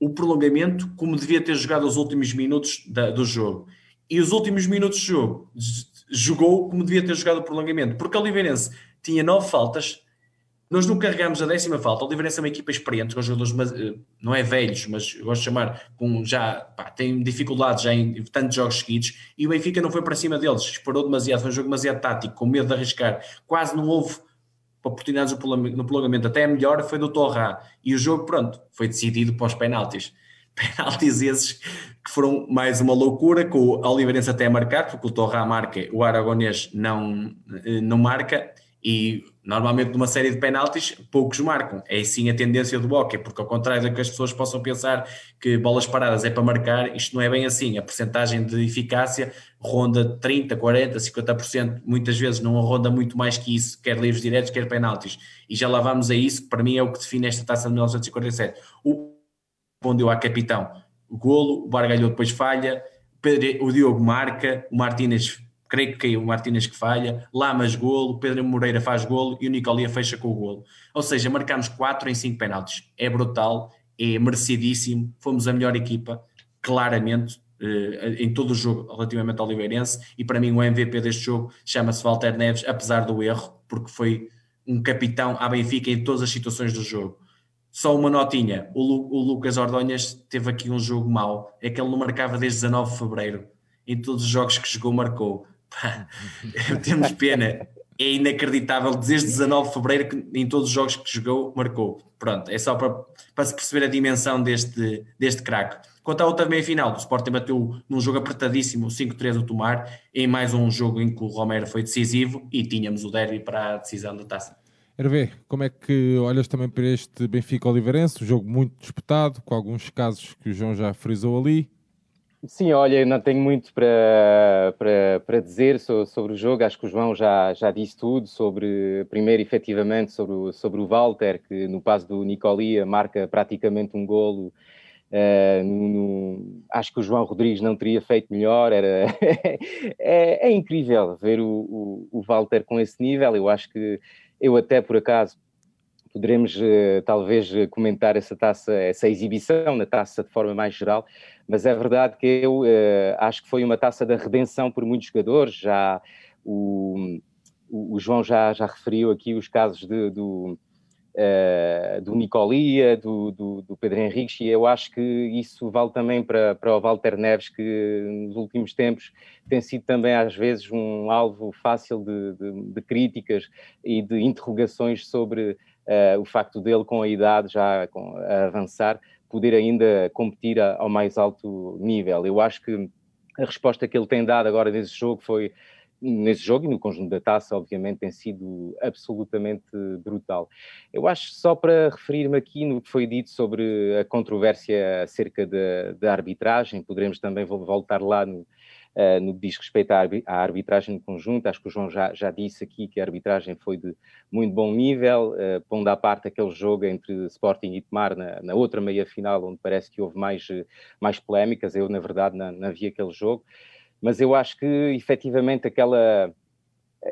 Speaker 2: o prolongamento como devia ter jogado os últimos minutos da, do jogo. E os últimos minutos de jogo jogou como devia ter jogado o prolongamento, porque a Oliveirense tinha nove faltas, nós não carregamos a décima falta. O Oliveirense é uma equipa experiente, com jogadores, eh, não é velhos, mas gosto de chamar, com já pá, tem dificuldades já em tantos jogos seguidos. E o Benfica não foi para cima deles, esperou demasiado. Foi um jogo demasiado tático, com medo de arriscar. Quase não houve oportunidades no prolongamento. Até a melhor foi do Torra. E o jogo, pronto, foi decidido para os penaltis. [LAUGHS] Penaltis esses que foram mais uma loucura, com o Oliveirense até a marcar, porque o Torra marca, o Aragonês não, eh, não marca e normalmente numa série de penaltis poucos marcam. É sim a tendência do hockey, porque ao contrário do que as pessoas possam pensar que bolas paradas é para marcar, isto não é bem assim. A percentagem de eficácia ronda 30, 40, 50%, muitas vezes não ronda muito mais que isso, quer livros diretos, quer penaltis. E já lá vamos a isso, que para mim é o que define esta taça de 1947. O respondeu à capitão o golo, o Bargalhou depois falha, o Diogo marca, o Martínez creio que caiu o Martínez que falha, Lamas golo, Pedro Moreira faz golo e o Nicolia fecha com o golo. Ou seja, marcamos 4 em 5 penaltis. É brutal, é merecidíssimo, fomos a melhor equipa, claramente, eh, em todo o jogo relativamente ao Oliveirense e para mim o MVP deste jogo chama-se Walter Neves, apesar do erro, porque foi um capitão à Benfica em todas as situações do jogo. Só uma notinha, o, Lu, o Lucas Ordonhas teve aqui um jogo mau, é que ele não marcava desde 19 de Fevereiro, em todos os jogos que jogou marcou [LAUGHS] temos pena. É inacreditável, desde 19 de fevereiro, que em todos os jogos que jogou, marcou. Pronto, é só para, para se perceber a dimensão deste, deste craque. Quanto à outra meia-final, o Sporting bateu num jogo apertadíssimo, 5-3 o Tomar, em mais um jogo em que o Romero foi decisivo e tínhamos o derby para a decisão da taça.
Speaker 1: Hervé, como é que olhas também para este Benfica Oliveirense? Um jogo muito disputado, com alguns casos que o João já frisou ali.
Speaker 3: Sim, olha, não tenho muito para, para, para dizer sobre o jogo. Acho que o João já, já disse tudo sobre, primeiro, efetivamente, sobre o, sobre o Walter, que no passo do Nicolia marca praticamente um golo. Uh, no, acho que o João Rodrigues não teria feito melhor. Era, [LAUGHS] é, é, incrível ver o, o, o Walter com esse nível. Eu acho que eu, até por acaso, poderemos uh, talvez comentar essa taça, essa exibição na taça de forma mais geral, mas é verdade que eu uh, acho que foi uma taça da redenção por muitos jogadores, já o, o, João já, já referiu aqui os casos de, do, uh, do Nicolia, do, do, do, Pedro Henriques, e eu acho que isso vale também para, para o Walter Neves, que nos últimos tempos tem sido também às vezes um alvo fácil de, de, de críticas e de interrogações sobre o facto dele, com a idade já a avançar, poder ainda competir ao mais alto nível. Eu acho que a resposta que ele tem dado agora nesse jogo foi nesse jogo e no conjunto da taça, obviamente, tem sido absolutamente brutal. Eu acho, só para referir-me aqui no que foi dito sobre a controvérsia acerca da, arbitragem, poderemos também voltar lá no, uh, no que diz respeito à, arbitragem no conjunto. Acho que o João já, já disse aqui que a arbitragem foi de muito bom nível, uh, pondo à parte aquele jogo entre Sporting e Tomar na, na outra meia-final, onde parece que houve mais, mais polémicas. Eu, na verdade, não, não vi aquele jogo mas eu acho que efetivamente aquela.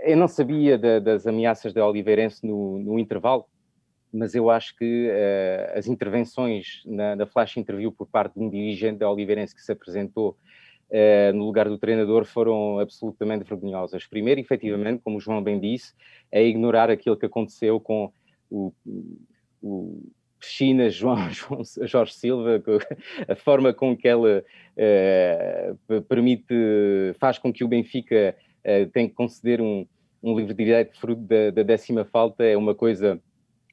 Speaker 3: Eu não sabia da, das ameaças da Oliveirense no, no, intervalo, mas eu acho que uh, as intervenções na, na, flash interview por parte de um dirigente da Oliveirense que se apresentou uh, no lugar do treinador foram absolutamente vergonhosas. Primeiro, efetivamente, como o João bem disse, é ignorar aquilo que aconteceu com o, o China, [LAUGHS] João, João, Jorge Silva, a forma com que ela uh, permite, faz com que o Benfica uh, tenha que conceder um, um livre direito fruto da, da, décima falta é uma coisa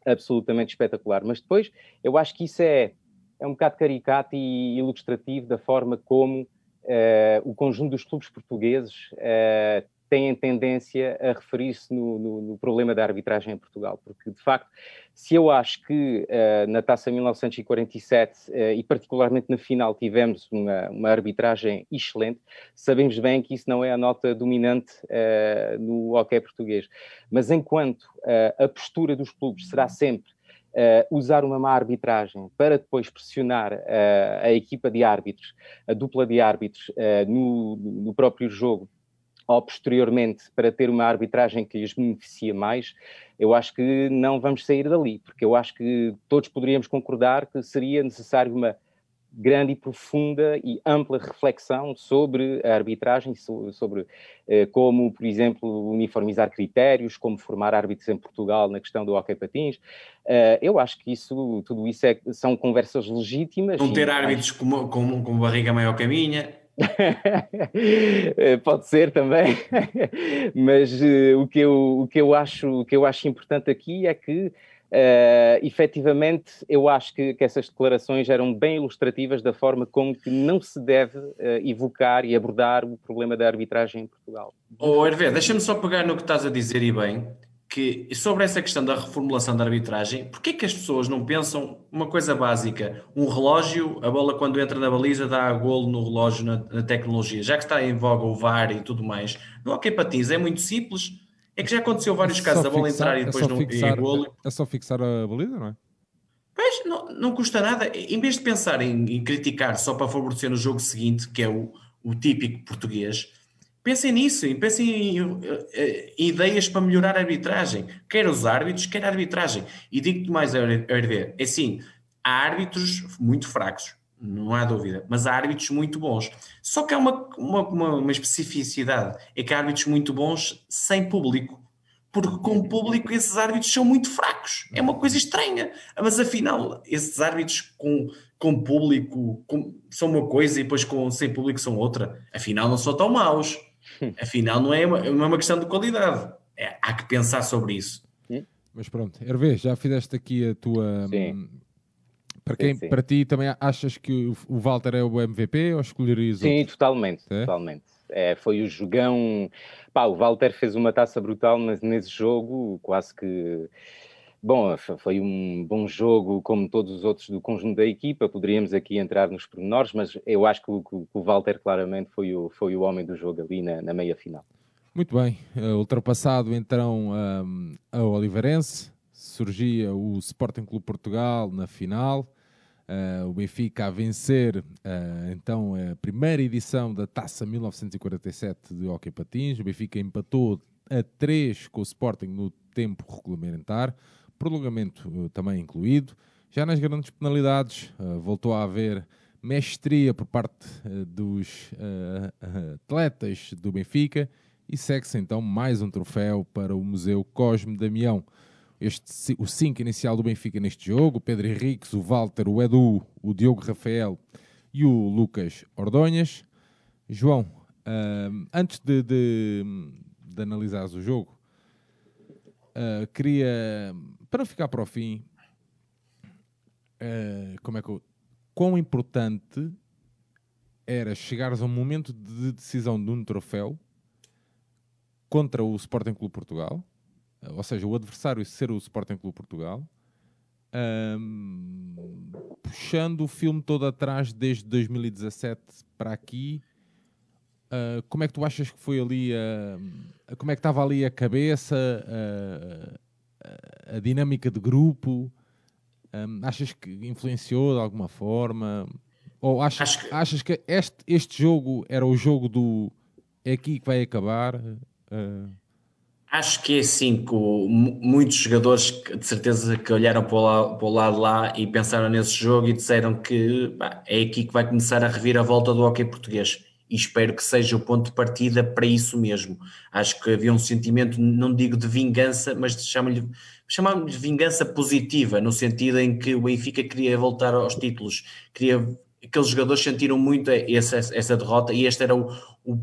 Speaker 3: absolutamente espetacular. Mas depois eu acho que isso é, é um bocado caricato e ilustrativo da forma como o conjunto dos clubes portugueses têm tendência a referir-se no, no, no, problema da arbitragem em Portugal, porque de facto, se eu acho que uh, na taça 1947 uh, e particularmente na final tivemos uma, uma, arbitragem excelente, sabemos bem que isso não é a nota dominante uh, no hockey português, mas enquanto a postura dos clubes será sempre Uh, usar uma má arbitragem para depois pressionar uh, a equipa de árbitros, a dupla de árbitros uh, no, no, próprio jogo ou posteriormente para ter uma arbitragem que lhes beneficia mais, eu acho que não vamos sair dali, porque eu acho que todos poderíamos concordar que seria necessário uma grande e profunda e ampla reflexão sobre a arbitragem, sobre eh, como, por exemplo, uniformizar critérios, como formar árbitros em Portugal na questão do hockey patins. Uh, eu acho que isso, tudo isso é, são conversas legítimas.
Speaker 2: Não ter árbitros com, com, com barriga maior que a minha. [LAUGHS]
Speaker 3: Pode ser também, [LAUGHS] mas uh, o, que eu, o, que eu acho, o que eu acho importante aqui é que, uh, efetivamente, eu acho que, que, essas declarações eram bem ilustrativas da forma como que não se deve uh, evocar e abordar o problema da arbitragem em Portugal.
Speaker 2: Oh, Hervé, deixa-me só pegar no que estás a dizer e bem, que sobre essa questão da reformulação da arbitragem, porquê é que as pessoas não pensam uma coisa básica? Um relógio, a bola quando entra na baliza dá golo no relógio na, na tecnologia, já que está em voga o VAR e tudo mais. No hockey patins é muito simples, é que já aconteceu vários é casos da bola entrar e é depois é não
Speaker 1: fixar,
Speaker 2: golo.
Speaker 1: É só fixar a baliza, não é?
Speaker 2: Pois, não, não custa nada. Em vez de pensar em, em criticar só para favorecer no jogo seguinte, que é o, o típico português, Pensem nisso e pensem em, em, em, ideias para melhorar a arbitragem, quer os árbitros, quer a arbitragem. E digo-te mais, Hervé, é assim, há árbitros muito fracos, não há dúvida, mas há árbitros muito bons. Só que há uma, uma, uma, uma especificidade, é que há árbitros muito bons sem público. Porque com público esses árbitros são muito fracos. É uma coisa estranha. Mas afinal, esses árbitros com, com público com, são uma coisa e depois com, sem público são outra. Afinal, não são tão maus. Afinal, não é uma, é uma questão de qualidade. É, há que pensar sobre isso.
Speaker 1: Mas pronto, Hervé, já fizeste aqui a tua. Sim. Para, quem, sim, sim. para ti também achas que o Walter é o MVP ou escolherias
Speaker 3: Sim, outro? totalmente, é? totalmente. É, foi o jogão. Pá, o Walter fez uma taça brutal, mas nesse jogo quase que Bom, foi um bom jogo, como todos os outros do conjunto da equipa. Poderíamos aqui entrar nos pormenores, mas eu acho que o, que o Walter claramente foi o, foi o homem do jogo ali na, na meia final.
Speaker 1: Muito bem, uh, ultrapassado então um, a Oliveirense, surgia o Sporting Clube Portugal na final. Uh, o Benfica a vencer uh, então a primeira edição da Taça 1947 de Hockey Patins. O Benfica empatou a 3 com o Sporting no tempo regulamentar prolongamento uh, também incluído. Já nas grandes penalidades, voltou a haver mestria por parte dos atletas do Benfica E segue-se então mais um troféu para o Museu Cosme Damião. Este, o 5 inicial do Benfica neste jogo, o Pedro Henriques, o Walter, o Edu, o Diogo Rafael e o Lucas Ordonhas. João, uh, antes de, de, de analisares o jogo, uh, queria, para ficar para o fim, uh, como é que eu, quão importante era chegares a um momento de decisão de um troféu contra o Sporting Clube Portugal, ou seja, o adversário ser o Sporting Clube Portugal, um, puxando o filme todo atrás desde 2017 para aqui. Uh, como é que tu achas que foi ali? Uh, como é que estava ali a cabeça, uh, a dinâmica de grupo? Um, achas que influenciou de alguma forma? Ou achas, que... achas que este, este jogo era o jogo do é aqui que vai acabar? Uh...
Speaker 2: Acho que é assim que muitos jogadores de certeza que olharam para o, lado, lá e pensaram nesse jogo e disseram que é aqui que vai começar a revir a volta do hockey português e espero que seja o ponto de partida para isso mesmo. Acho que havia um sentimento, não digo de vingança, mas chamo-lhe chamamos de vingança positiva, no sentido em que o Benfica queria voltar aos títulos, queria aqueles jogadores sentiram muito essa, essa derrota e este era o, o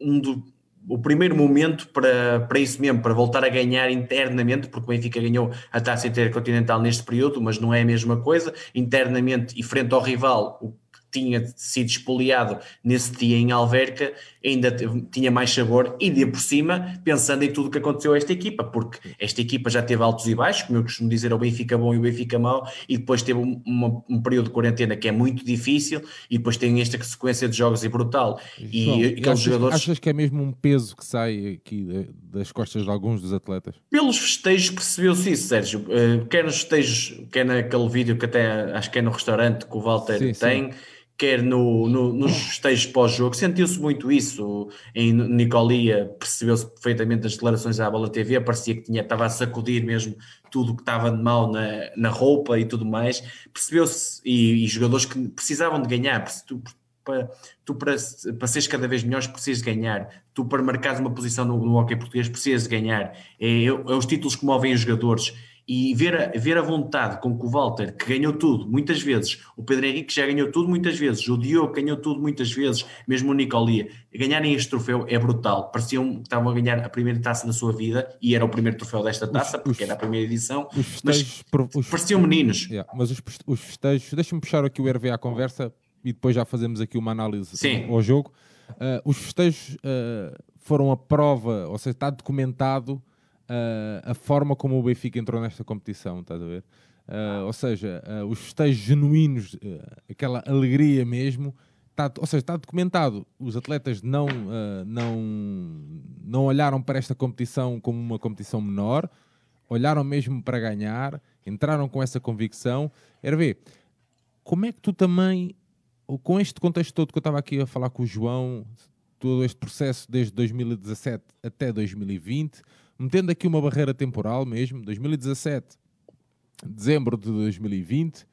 Speaker 2: um do, o primeiro momento para, para isso mesmo, para voltar a ganhar internamente, porque o Benfica ganhou a taça intercontinental neste período, mas não é a mesma coisa, internamente e frente ao rival, o tinha sido espoliado nesse dia em Alverca, ainda tinha mais sabor e de por cima, pensando em tudo o que aconteceu a esta equipa, porque esta equipa já teve altos e baixos, como eu costumo dizer, o Benfica bom e o Benfica mau, e depois teve um, uma, um período de quarentena que é muito difícil, e depois tem esta sequência de jogos e brutal. E,
Speaker 1: João, aqueles achas, jogadores. Achas que é mesmo um peso que sai aqui das costas de alguns dos atletas?
Speaker 2: Pelos festejos percebeu-se isso, Sérgio. Uh, quer nos festejos, quer naquele vídeo que até acho que é no restaurante que o Walter sim, tem. Sim quer no, no, nos festejos pós-jogo, sentiu-se muito isso. Em Nicolia percebeu-se perfeitamente as declarações à Bola TV, parecia que tinha, estava a sacudir mesmo tudo que estava de mal na, na roupa e tudo mais. Percebeu-se, e, e, jogadores que precisavam de ganhar, tu, para, tu para, para seres cada vez melhor precisas ganhar, tu para marcares uma posição no, no hockey português precisas ganhar. É, é, os títulos que movem os jogadores e ver a, ver a vontade com que o Walter, que ganhou tudo muitas vezes, o Pedro Henrique já ganhou tudo muitas vezes, o Diogo ganhou tudo muitas vezes, mesmo o Nicolia, ganharem este troféu é brutal. Pareciam que estavam a ganhar a primeira taça da sua vida e era o primeiro troféu desta taça, os, porque os, era a primeira edição, mas os, pareciam meninos.
Speaker 1: Yeah, mas os, os festejos, deixa-me puxar aqui o RV à conversa e depois já fazemos aqui uma análise Sim. ao jogo. Uh, os festejos uh, foram a prova, ou seja, está documentado a forma como o Benfica entrou nesta competição, estás a ver? Uh, ou seja, uh, os festejos genuínos, aquela alegria mesmo, tá, ou seja, está documentado. Os atletas não, não, não olharam para esta competição como uma competição menor, olharam mesmo para ganhar, entraram com essa convicção. Ver, como é que tu também, com este contexto todo que eu estava aqui a falar com o João, todo este processo desde 2017 até 2020, metendo aqui uma barreira temporal mesmo, 2017, dezembro de 2020,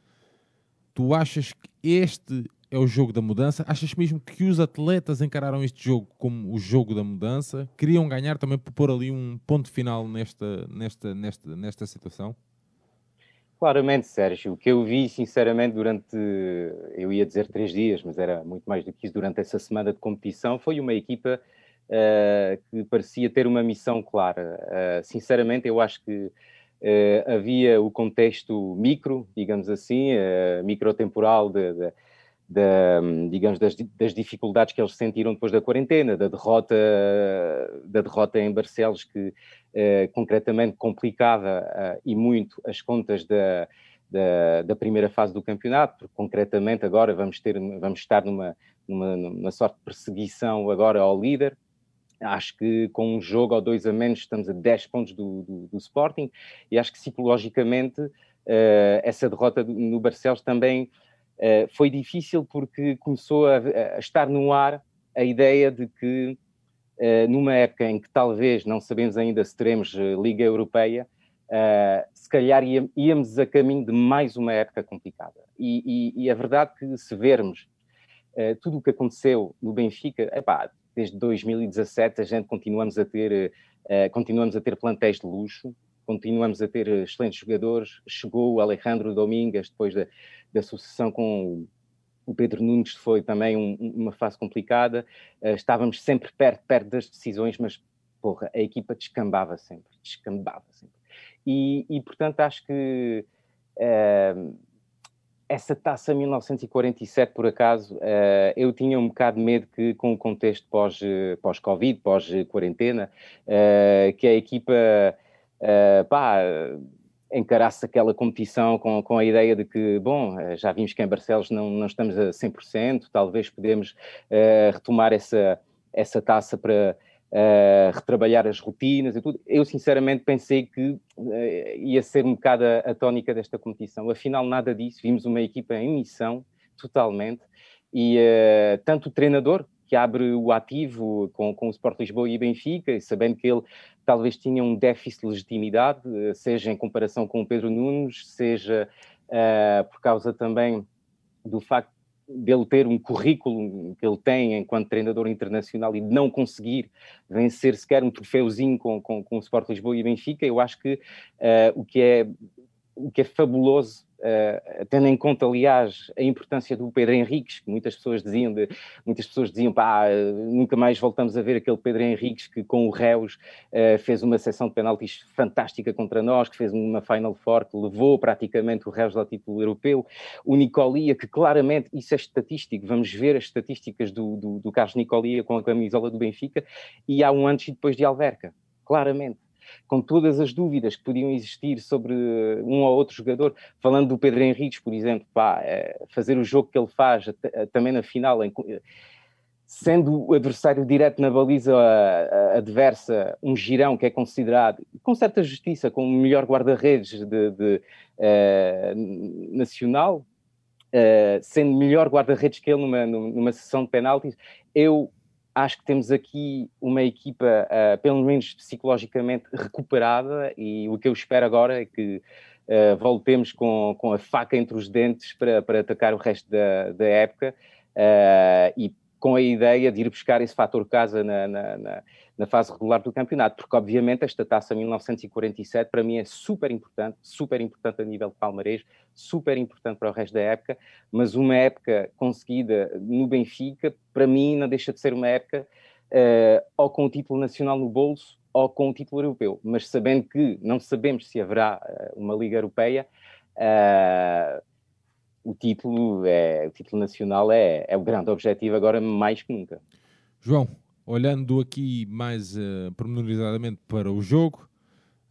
Speaker 1: tu achas que este é o jogo da mudança? Achas mesmo que os atletas encararam este jogo como o jogo da mudança? Queriam ganhar também por pôr ali um ponto final nesta, nesta, nesta, nesta situação?
Speaker 3: Claramente, Sérgio. O que eu vi, sinceramente, durante, eu ia dizer três dias, mas era muito mais do que isso, durante essa semana de competição, foi uma equipa uh, que parecia ter uma missão clara. Uh, sinceramente, eu acho que uh, havia o contexto micro, digamos assim, microtemporal de, de, de, digamos, das, das, dificuldades que eles sentiram depois da quarentena, da derrota, da derrota em Barcelos, que concretamente complicava e muito as contas da, da, da, primeira fase do campeonato, porque concretamente agora vamos, ter, vamos estar numa, numa, numa sorte de perseguição agora ao líder, Acho que com um jogo ou dois a menos estamos a 10 pontos do, do, do Sporting e acho que psicologicamente uh, essa derrota no Barcelos também uh, foi difícil porque começou a, a, estar no ar a ideia de que uh, numa época em que talvez não sabemos ainda se teremos Liga Europeia, se calhar íamos a caminho de mais uma época complicada. E, e, e é verdade que se vermos tudo o que aconteceu no Benfica, epá, desde 2017 a gente continuamos a ter, uh, continuamos a ter plantéis de luxo, continuamos a ter excelentes jogadores. Chegou o Alejandro Domingues depois da, da sucessão com o Pedro Nunes, foi também um, uma fase complicada. Uh, estávamos sempre perto, perto das decisões, mas porra, a equipa descambava sempre, descambava sempre. E, e portanto, acho que uh, essa taça 1947, por acaso, uh, eu tinha um bocado de medo que, com o contexto pós-Covid, pós pós-quarentena, uh, que a equipa pá, encarasse aquela competição com, com a ideia de que, bom, já vimos que em Barcelos não, não estamos a 100%, talvez podemos retomar essa, essa taça para retrabalhar as rotinas e tudo. Eu, sinceramente, pensei que uh, ia ser um bocado a, tónica desta competição. Afinal, nada disso. Vimos uma equipa em missão, totalmente. E uh, tanto o treinador, que abre o ativo com, com o Sport Lisboa e Benfica, sabendo que ele talvez tinha um déficit de legitimidade, seja em comparação com o Pedro Nunes, seja por causa também do facto dele ter um currículo que ele tem enquanto treinador internacional e não conseguir vencer sequer um troféuzinho com, com, com o Sport Lisboa e Benfica, eu acho que uh, o, que é, o que é fabuloso Uh, tendo em conta, aliás, a importância do Pedro Henriques, que muitas pessoas diziam, de, muitas pessoas diziam, pá, nunca mais voltamos a ver aquele Pedro Henriques que com o Reus uh, fez uma sessão de penaltis fantástica contra nós, que fez uma Final Four, que levou praticamente o Reus ao título europeu, o Nicolia, que claramente, isso é estatístico, vamos ver as estatísticas do, do, do Carlos Nicolia com a camisola do Benfica, e há um antes e depois de Alverca, claramente com todas as dúvidas que podiam existir sobre um ou outro jogador, falando do Pedro Henriques, por exemplo, pá, é, fazer o jogo que ele faz também na final, em, sendo o adversário direto na baliza adversa um girão que é considerado, com certa justiça, como o melhor guarda-redes de, de uh, nacional, sendo melhor guarda-redes que ele numa, numa sessão de penaltis, eu acho que temos aqui uma equipa, uh, pelo menos psicologicamente, recuperada e o que eu espero agora é que uh, voltemos com, com a faca entre os dentes para, para atacar o resto da, da época uh, e com a ideia de ir buscar esse fator casa na, na, na, na, fase regular do campeonato, porque obviamente esta taça 1947 para mim é super importante, super importante a nível de palmarés, super importante para o resto da época, mas uma época conseguida no Benfica, para mim não deixa de ser uma época uh, ou com o título nacional no bolso ou com o título europeu, mas sabendo que não sabemos se haverá uh, uma Liga Europeia, uh, o título, é, o título nacional é, é o grande objetivo agora mais que nunca.
Speaker 1: João, olhando aqui mais uh, pormenorizadamente para o jogo,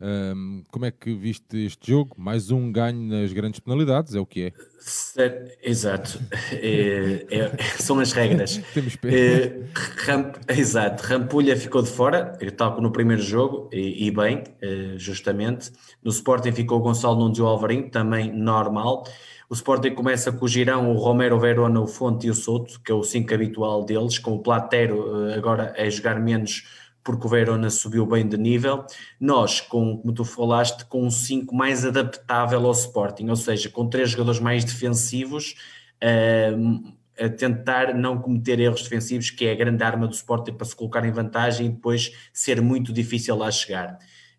Speaker 1: um, ehm, como é que viste este jogo? Mais um ganho nas grandes penalidades, é o que é.
Speaker 2: Certo, exato, é, é, [LAUGHS] são as regras. [LAUGHS]
Speaker 1: Temos pena. É,
Speaker 2: ramp, exato, Rampulha ficou de fora, tal como no primeiro jogo, e, e bem, eh, justamente. No Sporting ficou o Gonçalo Nunes e o Alvarinho, também normal. O Sporting começa com o Girão, o Romero, o Verona, o Fonte e o Souto, que é o 5 habitual deles, com o Platero eh, agora a jogar menos porque o Verona subiu bem de nível. Nós, com, como tu falaste, com um 5 mais adaptável ao Sporting, ou seja, com três jogadores mais defensivos, uh, a tentar não cometer erros defensivos, que é a grande arma do Sporting para se colocar em vantagem e depois ser muito difícil lá chegar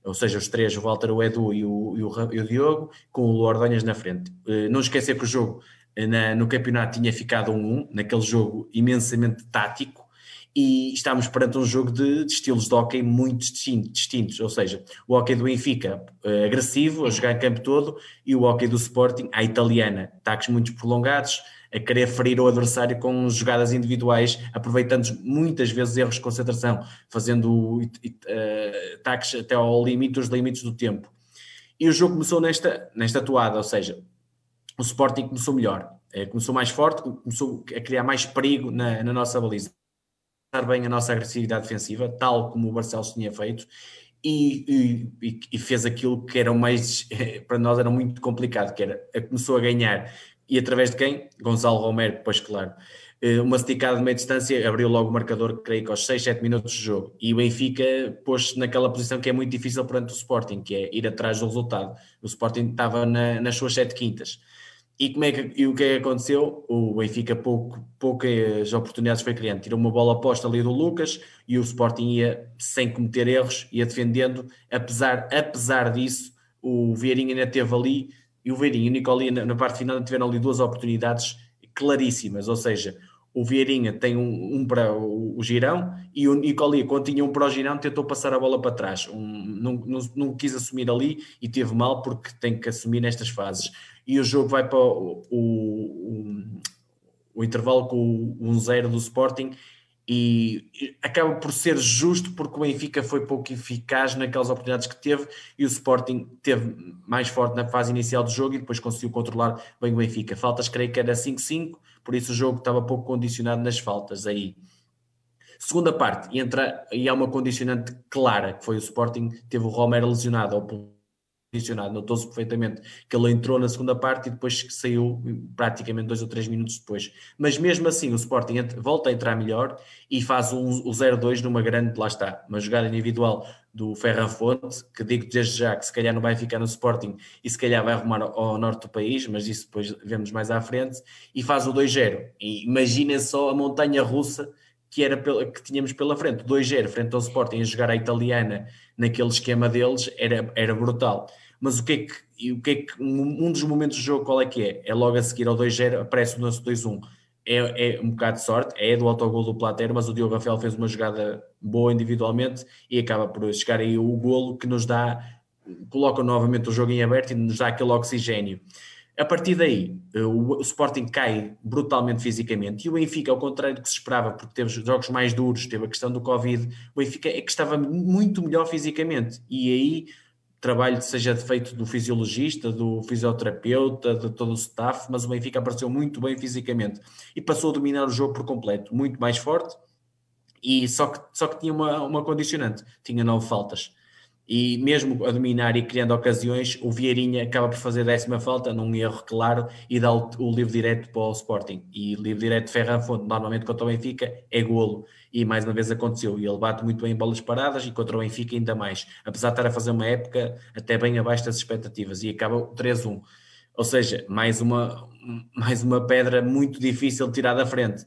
Speaker 2: ou seja, os três, o Walter, o Edu e o, e o, e o Diogo, com o Ordonhas na frente. Uh, não esquecer que o jogo uh, na, no campeonato tinha ficado 1-1, um, naquele jogo imensamente tático, e estávamos perante um jogo de, de estilos de hockey muito distintos, ou seja, o hockey do Benfica uh, agressivo, a jogar em campo todo, e o hockey do Sporting, à italiana, ataques muito prolongados, a querer ferir o adversário com jogadas individuais, aproveitando muitas vezes erros de concentração, fazendo uh, ataques até ao limite, os limites do tempo. E o jogo começou nesta, nesta toada, ou seja, o Sporting começou melhor, é, começou mais forte, começou a criar mais perigo na, na nossa baliza, bem a nossa agressividade defensiva, tal como o Barcelos tinha feito, e, e, e, fez aquilo que era mais, [LAUGHS] para nós era muito complicado, que era, começou a ganhar e através de quem? Gonçalo Romero, pois claro. Eh, uma esticada de meia distância abriu logo o marcador, creio que aos 6, 7 minutos de jogo. E o Benfica pôs-se naquela posição que é muito difícil perante o Sporting, que é ir atrás do resultado. O Sporting estava na, nas suas sete quintas. E, como é que, e o que é que aconteceu? O Benfica pouco, poucas oportunidades foi criando. Tirou uma bola posta ali do Lucas e o Sporting ia, sem cometer erros, ia defendendo. Apesar, apesar disso, o Vieirinha ainda teve ali, e o Vieirinha e o Nicoli na, na parte final tiveram ali duas oportunidades claríssimas, ou seja, o Vieirinha tem um, um para o, o, Girão e o Nicoli, quando tinha um para o Girão, tentou passar a bola para trás. Um, não, não, não, quis assumir ali e teve mal porque tem que assumir nestas fases. E o jogo vai para o, o, o intervalo com o 1-0 do Sporting e acaba por ser justo porque o Benfica foi pouco eficaz naquelas oportunidades que teve e o Sporting teve mais forte na fase inicial do jogo e depois conseguiu controlar bem o Benfica. Faltas, creio que era 5-5, por isso o jogo estava pouco condicionado nas faltas aí. Segunda parte, entra e há uma condicionante clara, que foi o Sporting, teve o Romero lesionado, ou condicionado, notou-se perfeitamente que ele entrou na segunda parte e depois saiu praticamente dois ou três minutos depois. Mas mesmo assim o Sporting volta a entrar melhor e faz um, o 0-2 numa grande, lá está, uma jogada individual do Ferran Fonte, que digo desde já que se calhar não vai ficar no Sporting e se calhar vai arrumar ao norte do país, mas isso depois vemos mais à frente, e faz o 2-0. E imaginem só a montanha russa que, era pela, que tínhamos pela frente, 2-0 frente ao Sporting a jogar a italiana naquele esquema deles, era, era brutal. Mas o que é que, o que, é que um dos momentos do jogo qual é que é? É logo a seguir ao 2-0, aparece o nosso 2-1. É, é, um bocado de sorte, é do autogol do Plater, mas o Diogo Rafael fez uma jogada boa individualmente e acaba por chegar aí o golo que nos dá, coloca novamente o jogo em aberto e nos dá aquele oxigênio. A partir daí, eh, o Sporting cai brutalmente fisicamente e o Benfica, ao contrário do que se esperava, porque teve jogos mais duros, teve a questão do Covid, o Benfica é que estava muito melhor fisicamente e aí trabalho seja feito do fisiologista, do fisioterapeuta, de todo o staff, mas o Benfica apareceu muito bem fisicamente e passou a dominar o jogo por completo, muito mais forte e só que, só que tinha uma, uma condicionante, tinha nove faltas e mesmo a dominar e criando ocasiões, o Vieirinha acaba por fazer a décima falta, num erro claro, e dá o, o livre direto para o Sporting. E livre direto de Ferran Fonte, normalmente contra o Benfica, é golo. E mais uma vez aconteceu. E ele bate muito bem em bolas paradas e contra o Benfica ainda mais. Apesar de estar a fazer uma época até bem abaixo das expectativas. E acaba 3-1. Ou seja, mais uma, mais uma pedra muito difícil de tirar da frente.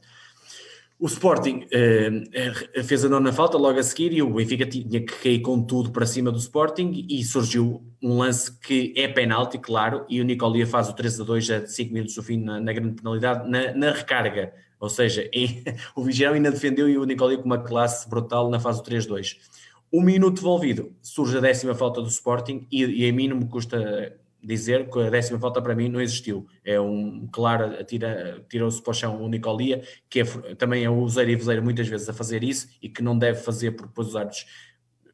Speaker 2: O Sporting uh, fez a nona falta logo a seguir e o Benfica tinha que cair com tudo para cima do Sporting e surgiu um lance que é penalti, claro, e o Nicolia faz o 3 a 2 a 5 minutos do fim na, na grande penalidade, na, na, recarga. Ou seja, em, [LAUGHS] o Vigião ainda defendeu e o Nicolia com uma classe brutal na fase do 3-2. Um minuto devolvido, surge a décima falta do Sporting e, e a mim não me custa dizer que a décima falta para mim não existiu. É um claro, tirou-se para o chão o Nicolia, que é, também é o useiro e vozeiro muitas vezes a fazer isso e que não deve fazer porque depois os árbitros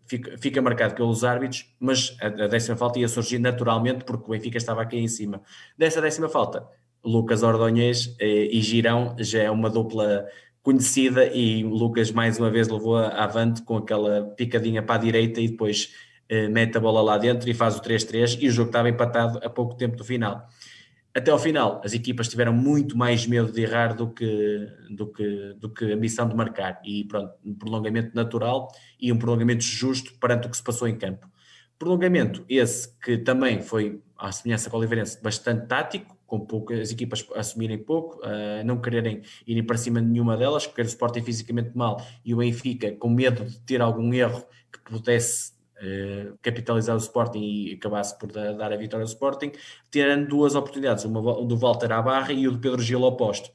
Speaker 2: fica, fica marcado pelos árbitros, mas a, a, décima falta ia surgir naturalmente porque o Benfica estava aqui em cima. Dessa décima falta, Lucas Ordonhês eh, e Girão já é uma dupla conhecida e Lucas mais uma vez levou a avante com aquela picadinha para a direita e depois eh, mete a bola lá dentro e faz o 3-3 e o jogo estava empatado a pouco tempo do final. Até ao final, as equipas tiveram muito mais medo de errar do que, do que, do que a missão de marcar. E pronto, um prolongamento natural e um prolongamento justo perante o que se passou em campo. Prolongamento esse que também foi, à semelhança com o Oliveirense, bastante tático, com pouco, as equipas assumirem pouco, uh, não quererem irem para cima de nenhuma delas, porque o Sporting fisicamente mal e o Benfica com medo de ter algum erro que pudesse eh, capitalizar o Sporting e acabasse por dar a vitória ao Sporting, tirando duas oportunidades, uma do Walter à barra e o do Pedro Gil ao posto.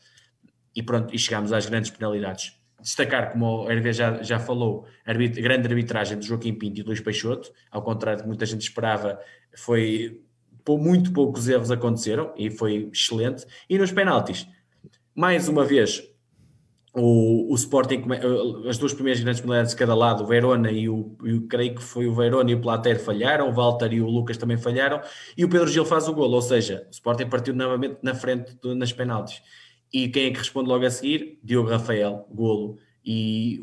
Speaker 2: E pronto, e chegámos às grandes penalidades. Destacar, como o Hervé já, já falou, a grande arbitragem do Joaquim Pinto e Luís Peixoto, ao contrário do que muita gente esperava, foi muito poucos erros aconteceram e foi excelente. E nos penaltis, mais uma vez, o, o Sporting, eh, as duas primeiras grandes penalidades de cada lado, o Verona e o, eu creio que foi o Verona e o Plater falharam, o Walter e o Lucas também falharam, e o Pedro Gil faz o golo, ou seja, o Sporting partiu novamente na frente de, nas penaltis. E quem é que responde logo a seguir? Diogo Rafael, golo. E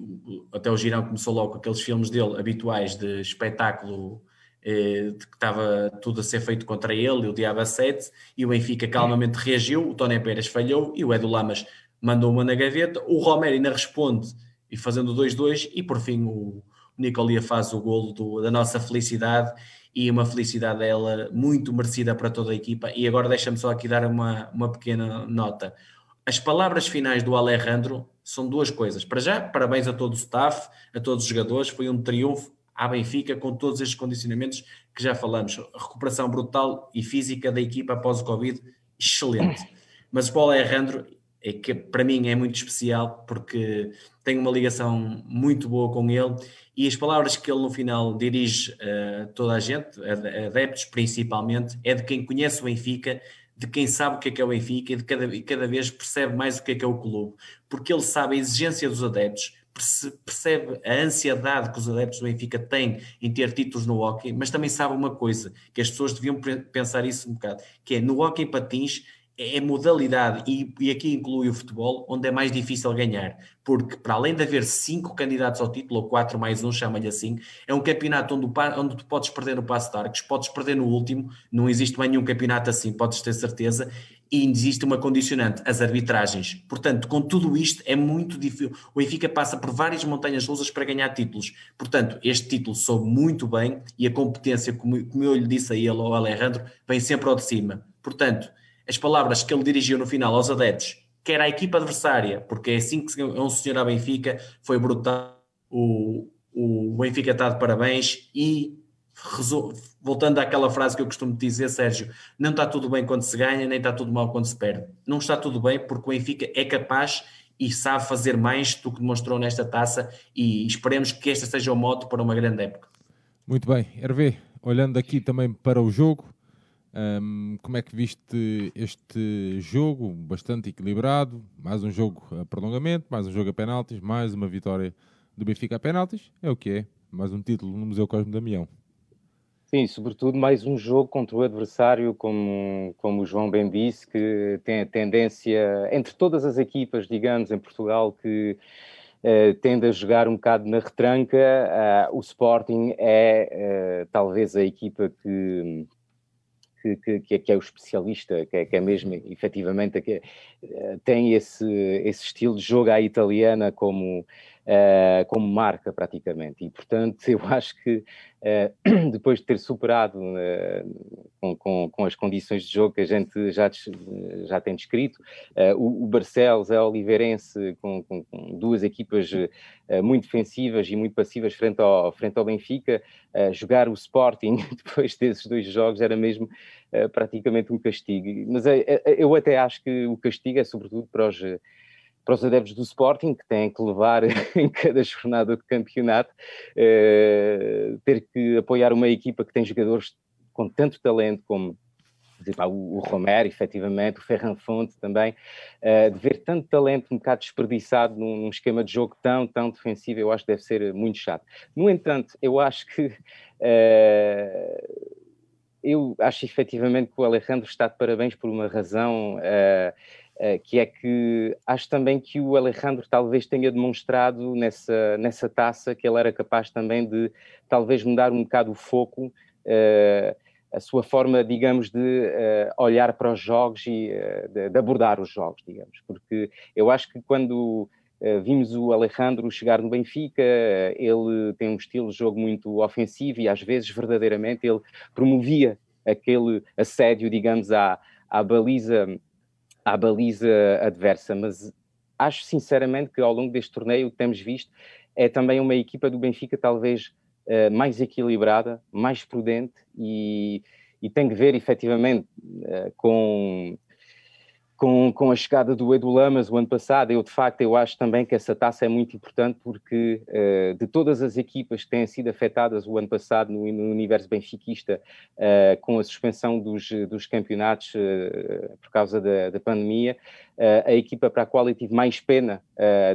Speaker 2: até o Girão começou logo com aqueles filmes dele habituais de espetáculo eh, de que estava tudo a ser feito contra ele, e o Diabo 7, e o Benfica calmamente reagiu, o Tony Pérez falhou e o Edu Lamas mandou uma na gaveta, o Romero ainda responde e fazendo 2-2 e por fim o Nicolia faz o golo do, da nossa felicidade e uma felicidade dela muito merecida para toda a equipa. E agora deixa-me só aqui dar uma, uma pequena nota. As palavras finais do Alejandro são duas coisas. Para já, parabéns a todo o staff, a todos os jogadores, foi um triunfo à Benfica com todos estes condicionamentos que já falamos. Recuperação brutal e física da equipa após o Covid, excelente. Mas o Alejandro é que para mim é muito especial porque tenho uma ligação muito boa com ele e as palavras que ele no final dirige a toda a gente, adeptos principalmente, é de quem conhece o Benfica, de quem sabe o que é que é o Benfica e de cada, cada vez percebe mais o que é que é o clube, porque ele sabe a exigência dos adeptos, percebe a ansiedade que os adeptos do Benfica têm em ter títulos no hockey, mas também sabe uma coisa, que as pessoas deviam pensar isso um bocado, que é no hockey patins é modalidade, e, e, aqui inclui o futebol, onde é mais difícil ganhar, porque para além de haver cinco candidatos ao título, ou quatro mais um, chama-lhe assim, é um campeonato onde, onde tu podes perder no passo de arcos, podes perder no último, não existe nenhum campeonato assim, podes ter certeza, e existe uma condicionante, as arbitragens. Portanto, com tudo isto, é muito difícil. O Benfica passa por várias montanhas rusas para ganhar títulos. Portanto, este título soube muito bem e a competência, como, como eu lhe disse a ele, ao Alejandro, vem sempre ao de cima. Portanto, as palavras que ele dirigiu no final aos adeptos, quer à equipa adversária, porque é assim que é um senhor à Benfica, foi brutal. O, o Benfica está de parabéns e voltando àquela frase que eu costumo dizer, Sérgio, não está tudo bem quando se ganha, nem está tudo mal quando se perde. Não está tudo bem porque o Benfica é capaz e sabe fazer mais do que demonstrou nesta taça e esperemos que esta seja o moto para uma grande época.
Speaker 1: Muito bem, Hervé, olhando aqui também para o jogo, um, como é que viste este jogo? Bastante equilibrado. Mais um jogo a prolongamento, mais um jogo a penaltis, mais uma vitória do Benfica a penaltis. É o que é. Mais um título no Museu Cosme Damião.
Speaker 3: Sim, sobretudo mais um jogo contra o adversário, como, como o João bem disse, que tem a tendência, entre todas as equipas, digamos, em Portugal, que uh, tende a jogar um bocado na retranca, uh, o Sporting é uh, talvez a equipa que que, que, que, é, é o especialista, que é, que é mesmo efetivamente que eh, tem esse, esse estilo de jogo à italiana como, uh, como marca praticamente. E portanto eu [LAUGHS] acho que uh, [CLEARS THROAT] depois de ter superado uh, com, com, com, as condições de jogo que a gente já, já tem descrito, o, o Barcelos é Oliveirense com, com, com duas equipas muito defensivas e muito passivas frente ao, frente ao Benfica, jogar o Sporting [LAUGHS] depois desses dois jogos era mesmo praticamente um castigo. Mas eu até acho que o castigo é sobretudo para os para os adeptos do Sporting, que têm que levar [LAUGHS] em cada jornada de campeonato, eh, ter que apoiar uma equipa que tem jogadores com tanto talento como o Romero, efetivamente, o Ferran Fonte também, uh, de ver tanto talento um bocado desperdiçado num, esquema de jogo tão, tão defensivo, eu acho que deve ser muito chato. No entanto, eu acho que eu acho efetivamente que o Alejandro está de parabéns por uma razão eh, que é que acho também que o Alejandro talvez tenha demonstrado nessa, nessa taça que ele era capaz também de talvez mudar um bocado o foco, uh, a sua forma, digamos, de uh, olhar para os jogos e uh, de, de, abordar os jogos, digamos, porque eu acho que quando vimos o Alejandro chegar no Benfica, ele tem um estilo de jogo muito ofensivo e às vezes verdadeiramente ele promovia aquele assédio, digamos, à, à baliza à baliza adversa, mas acho sinceramente que ao longo deste torneio o que temos visto é também uma equipa do Benfica talvez uh, mais equilibrada, mais prudente e, e tem que ver efetivamente uh, com com, com a chegada do Edu Lamas o ano passado, eu de facto eu acho também que essa taça é muito importante porque uh, de todas as equipas que têm sido afetadas o ano passado no, no universo benfiquista uh, com a suspensão dos, dos campeonatos uh, por causa da, da pandemia, a equipa para a qual eu tive mais pena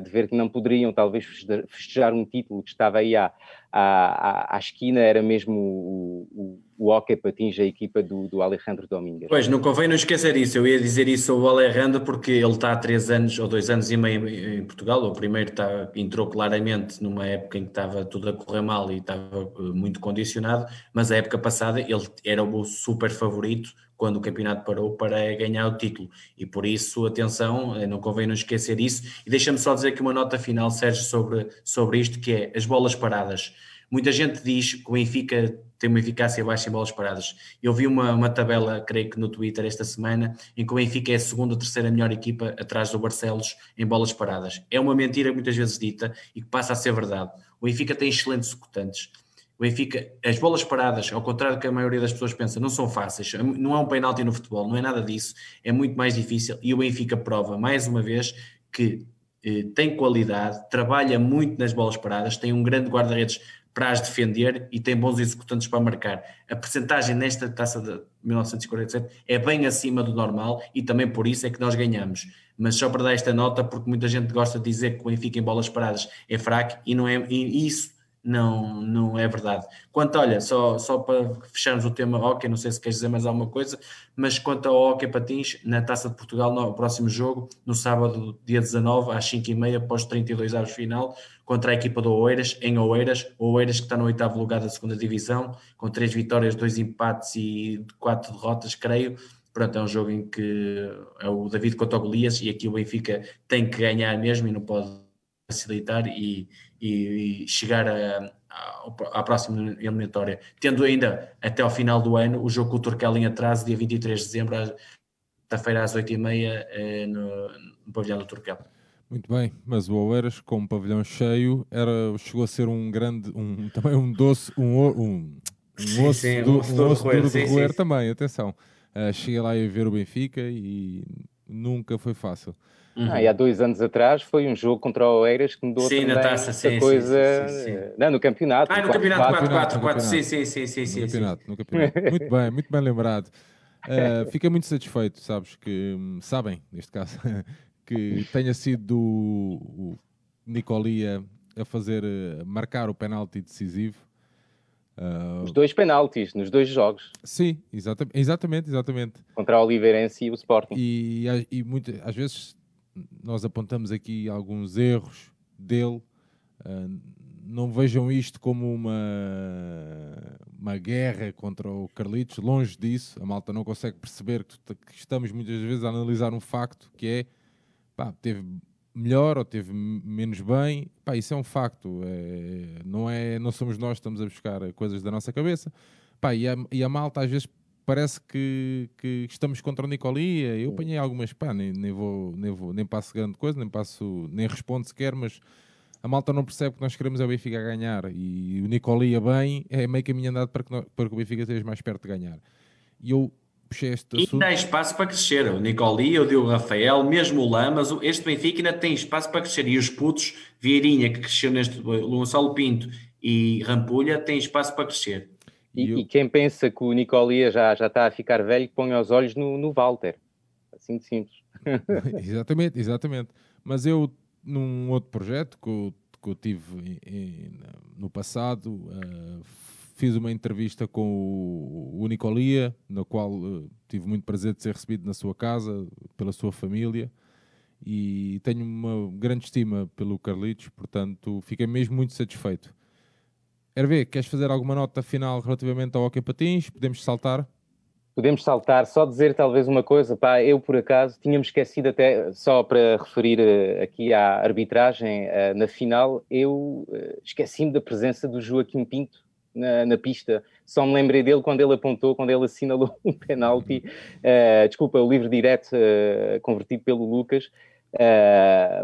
Speaker 3: de ver que não poderiam talvez festejar um título que estava aí à, à, à esquina era mesmo o, o, o Hockey Patins, a equipa do, do Alejandro Domingues.
Speaker 2: Pois, não convém não esquecer isso, eu ia dizer isso ao Alejandro porque ele está há três anos ou dois anos e meio em Portugal, o primeiro está, entrou claramente numa época em que estava tudo a correr mal e estava eh, muito condicionado, mas a época passada ele era o super favorito quando o campeonato parou para ganhar o título. E por isso, atenção, eh, não convém não esquecer isso. E deixa-me só dizer aqui uma nota final, Sérgio, sobre, sobre isto, que é as bolas paradas Muita gente diz que o Benfica tem uma eficácia baixa em bolas paradas. Eu vi uma, uma tabela, creio que no Twitter esta semana, em que o Benfica é a segunda ou terceira melhor equipa atrás do Barcelos em bolas paradas. É uma mentira muitas vezes dita e que passa a ser verdade. O Benfica tem excelentes executantes. O Benfica, as bolas paradas, ao contrário do que a maioria das pessoas pensa, não são fáceis. Não é um penalti no futebol, não é nada disso. É muito mais difícil e o Benfica prova mais uma vez que eh, tem qualidade, trabalha muito nas bolas paradas, tem um grande guarda-redes para as defender e tem bons executantes para marcar. A percentagem nesta taça de 1947 é bem acima do normal e também por isso é que nós ganhamos. Mas só para dar esta nota, porque muita gente gosta de dizer que o Benfica em bolas paradas é fraco e não é e isso não, não é verdade. Quanto, olha, só, só para fecharmos o tema hockey, não sei se queres dizer mais alguma coisa, mas quanto ao hockey patins, na Taça de Portugal, no próximo jogo, no sábado, dia 19, às 5h30, após 32 anos final, contra a equipa do Oeiras, em Oeiras, o Oeiras que está no oitavo lugar da segunda divisão, com três vitórias, dois empates e quatro derrotas, creio. Pronto, é um jogo em que é o David contra o Golias e aqui o Benfica tem que ganhar mesmo e não pode facilitar e, e, e chegar a, à próxima eliminatória, tendo ainda até ao final do ano o jogo com o Turcal em atraso, dia 23 de dezembro, quinta-feira às 8h30 eh, no, no pavilhão do Turcal.
Speaker 1: Muito bem, mas o Oeiras com o pavilhão cheio era, chegou a ser um grande, um, [LAUGHS] também um doce, um, um, um osso, sim, do, um osso duro de roer também, atenção. Uh, cheguei lá a ver o Benfica e nunca foi fácil.
Speaker 3: Uhum. Ah, e há dois anos atrás foi um jogo contra o Oeiras que mudou sim, também taça, sim, coisa. Sim, sim,
Speaker 1: Não,
Speaker 3: no campeonato.
Speaker 2: Ah, no campeonato 4-4-4, sim, sim, sim, sim, sim.
Speaker 1: No campeonato, no [LAUGHS] campeonato. muito bem, muito bem lembrado. [LAUGHS] Uh, fiquei muito satisfeito, sabes, que hum, sabem, neste caso, [LAUGHS] que tenha sido o Nicolia a fazer, a marcar o penalti decisivo.
Speaker 3: Uh, Os dois penaltis nos dois jogos.
Speaker 1: Sim, exatamente, exatamente, exatamente.
Speaker 3: Contra o Oliveirense e o Sporting.
Speaker 1: E, e, muito, às vezes nós apontamos aqui alguns erros dele. Uh, não vejam isto como uma, uma guerra contra o Carlitos, longe disso. A malta não consegue perceber que, que estamos muitas vezes a analisar um facto que é pá, teve melhor ou teve menos bem. Pá, isso é um facto. É, não, é, não somos nós que estamos a buscar coisas da nossa cabeça. Pá, e, a, e a malta às vezes parece que, que estamos contra o Nicolia. Eu apanhei algumas, pá, nem, nem, vou, nem, vou, nem passo grande coisa, nem passo, nem respondo sequer, mas a malta não percebe que nós queremos é o Benfica ganhar. E o Nicolia bem é meio caminho andado para que, nós, para que o Benfica esteja mais perto de ganhar. E eu puxei este
Speaker 2: assunto. E dá espaço para crescer. O Nicolia, o Diogo Rafael, mesmo o Lamas, este Benfica ainda tem espaço para crescer. E os putos, Vieirinha, que cresceu neste, Gonçalo Pinto e Rampulha, têm espaço para crescer.
Speaker 3: E, eu... e, quem pensa que o Nicolia já, já está a ficar velho, põe os olhos no, no Walter. Assim de simples. [LAUGHS]
Speaker 1: exatamente, exatamente. Mas eu, num outro projeto que eu, que eu tive em, em, no passado, uh, fiz uma entrevista com o, o Nicolia, na qual uh, tive muito prazer de ser recebido na sua casa, pela sua família. E tenho uma grande estima pelo Carlitos, portanto, fiquei mesmo muito satisfeito. Hervé, queres fazer alguma nota final relativamente ao Hockey Patins? Podemos saltar?
Speaker 3: Podemos saltar, só dizer talvez uma coisa, pá, eu por acaso tínhamos esquecido até, só para referir uh, aqui à arbitragem, uh, na final, eu uh, esqueci-me da presença do Joaquim Pinto na, na, pista, só me lembrei dele quando ele apontou, quando ele assinalou [LAUGHS] um penalti, desculpa, o livre direto convertido pelo Lucas,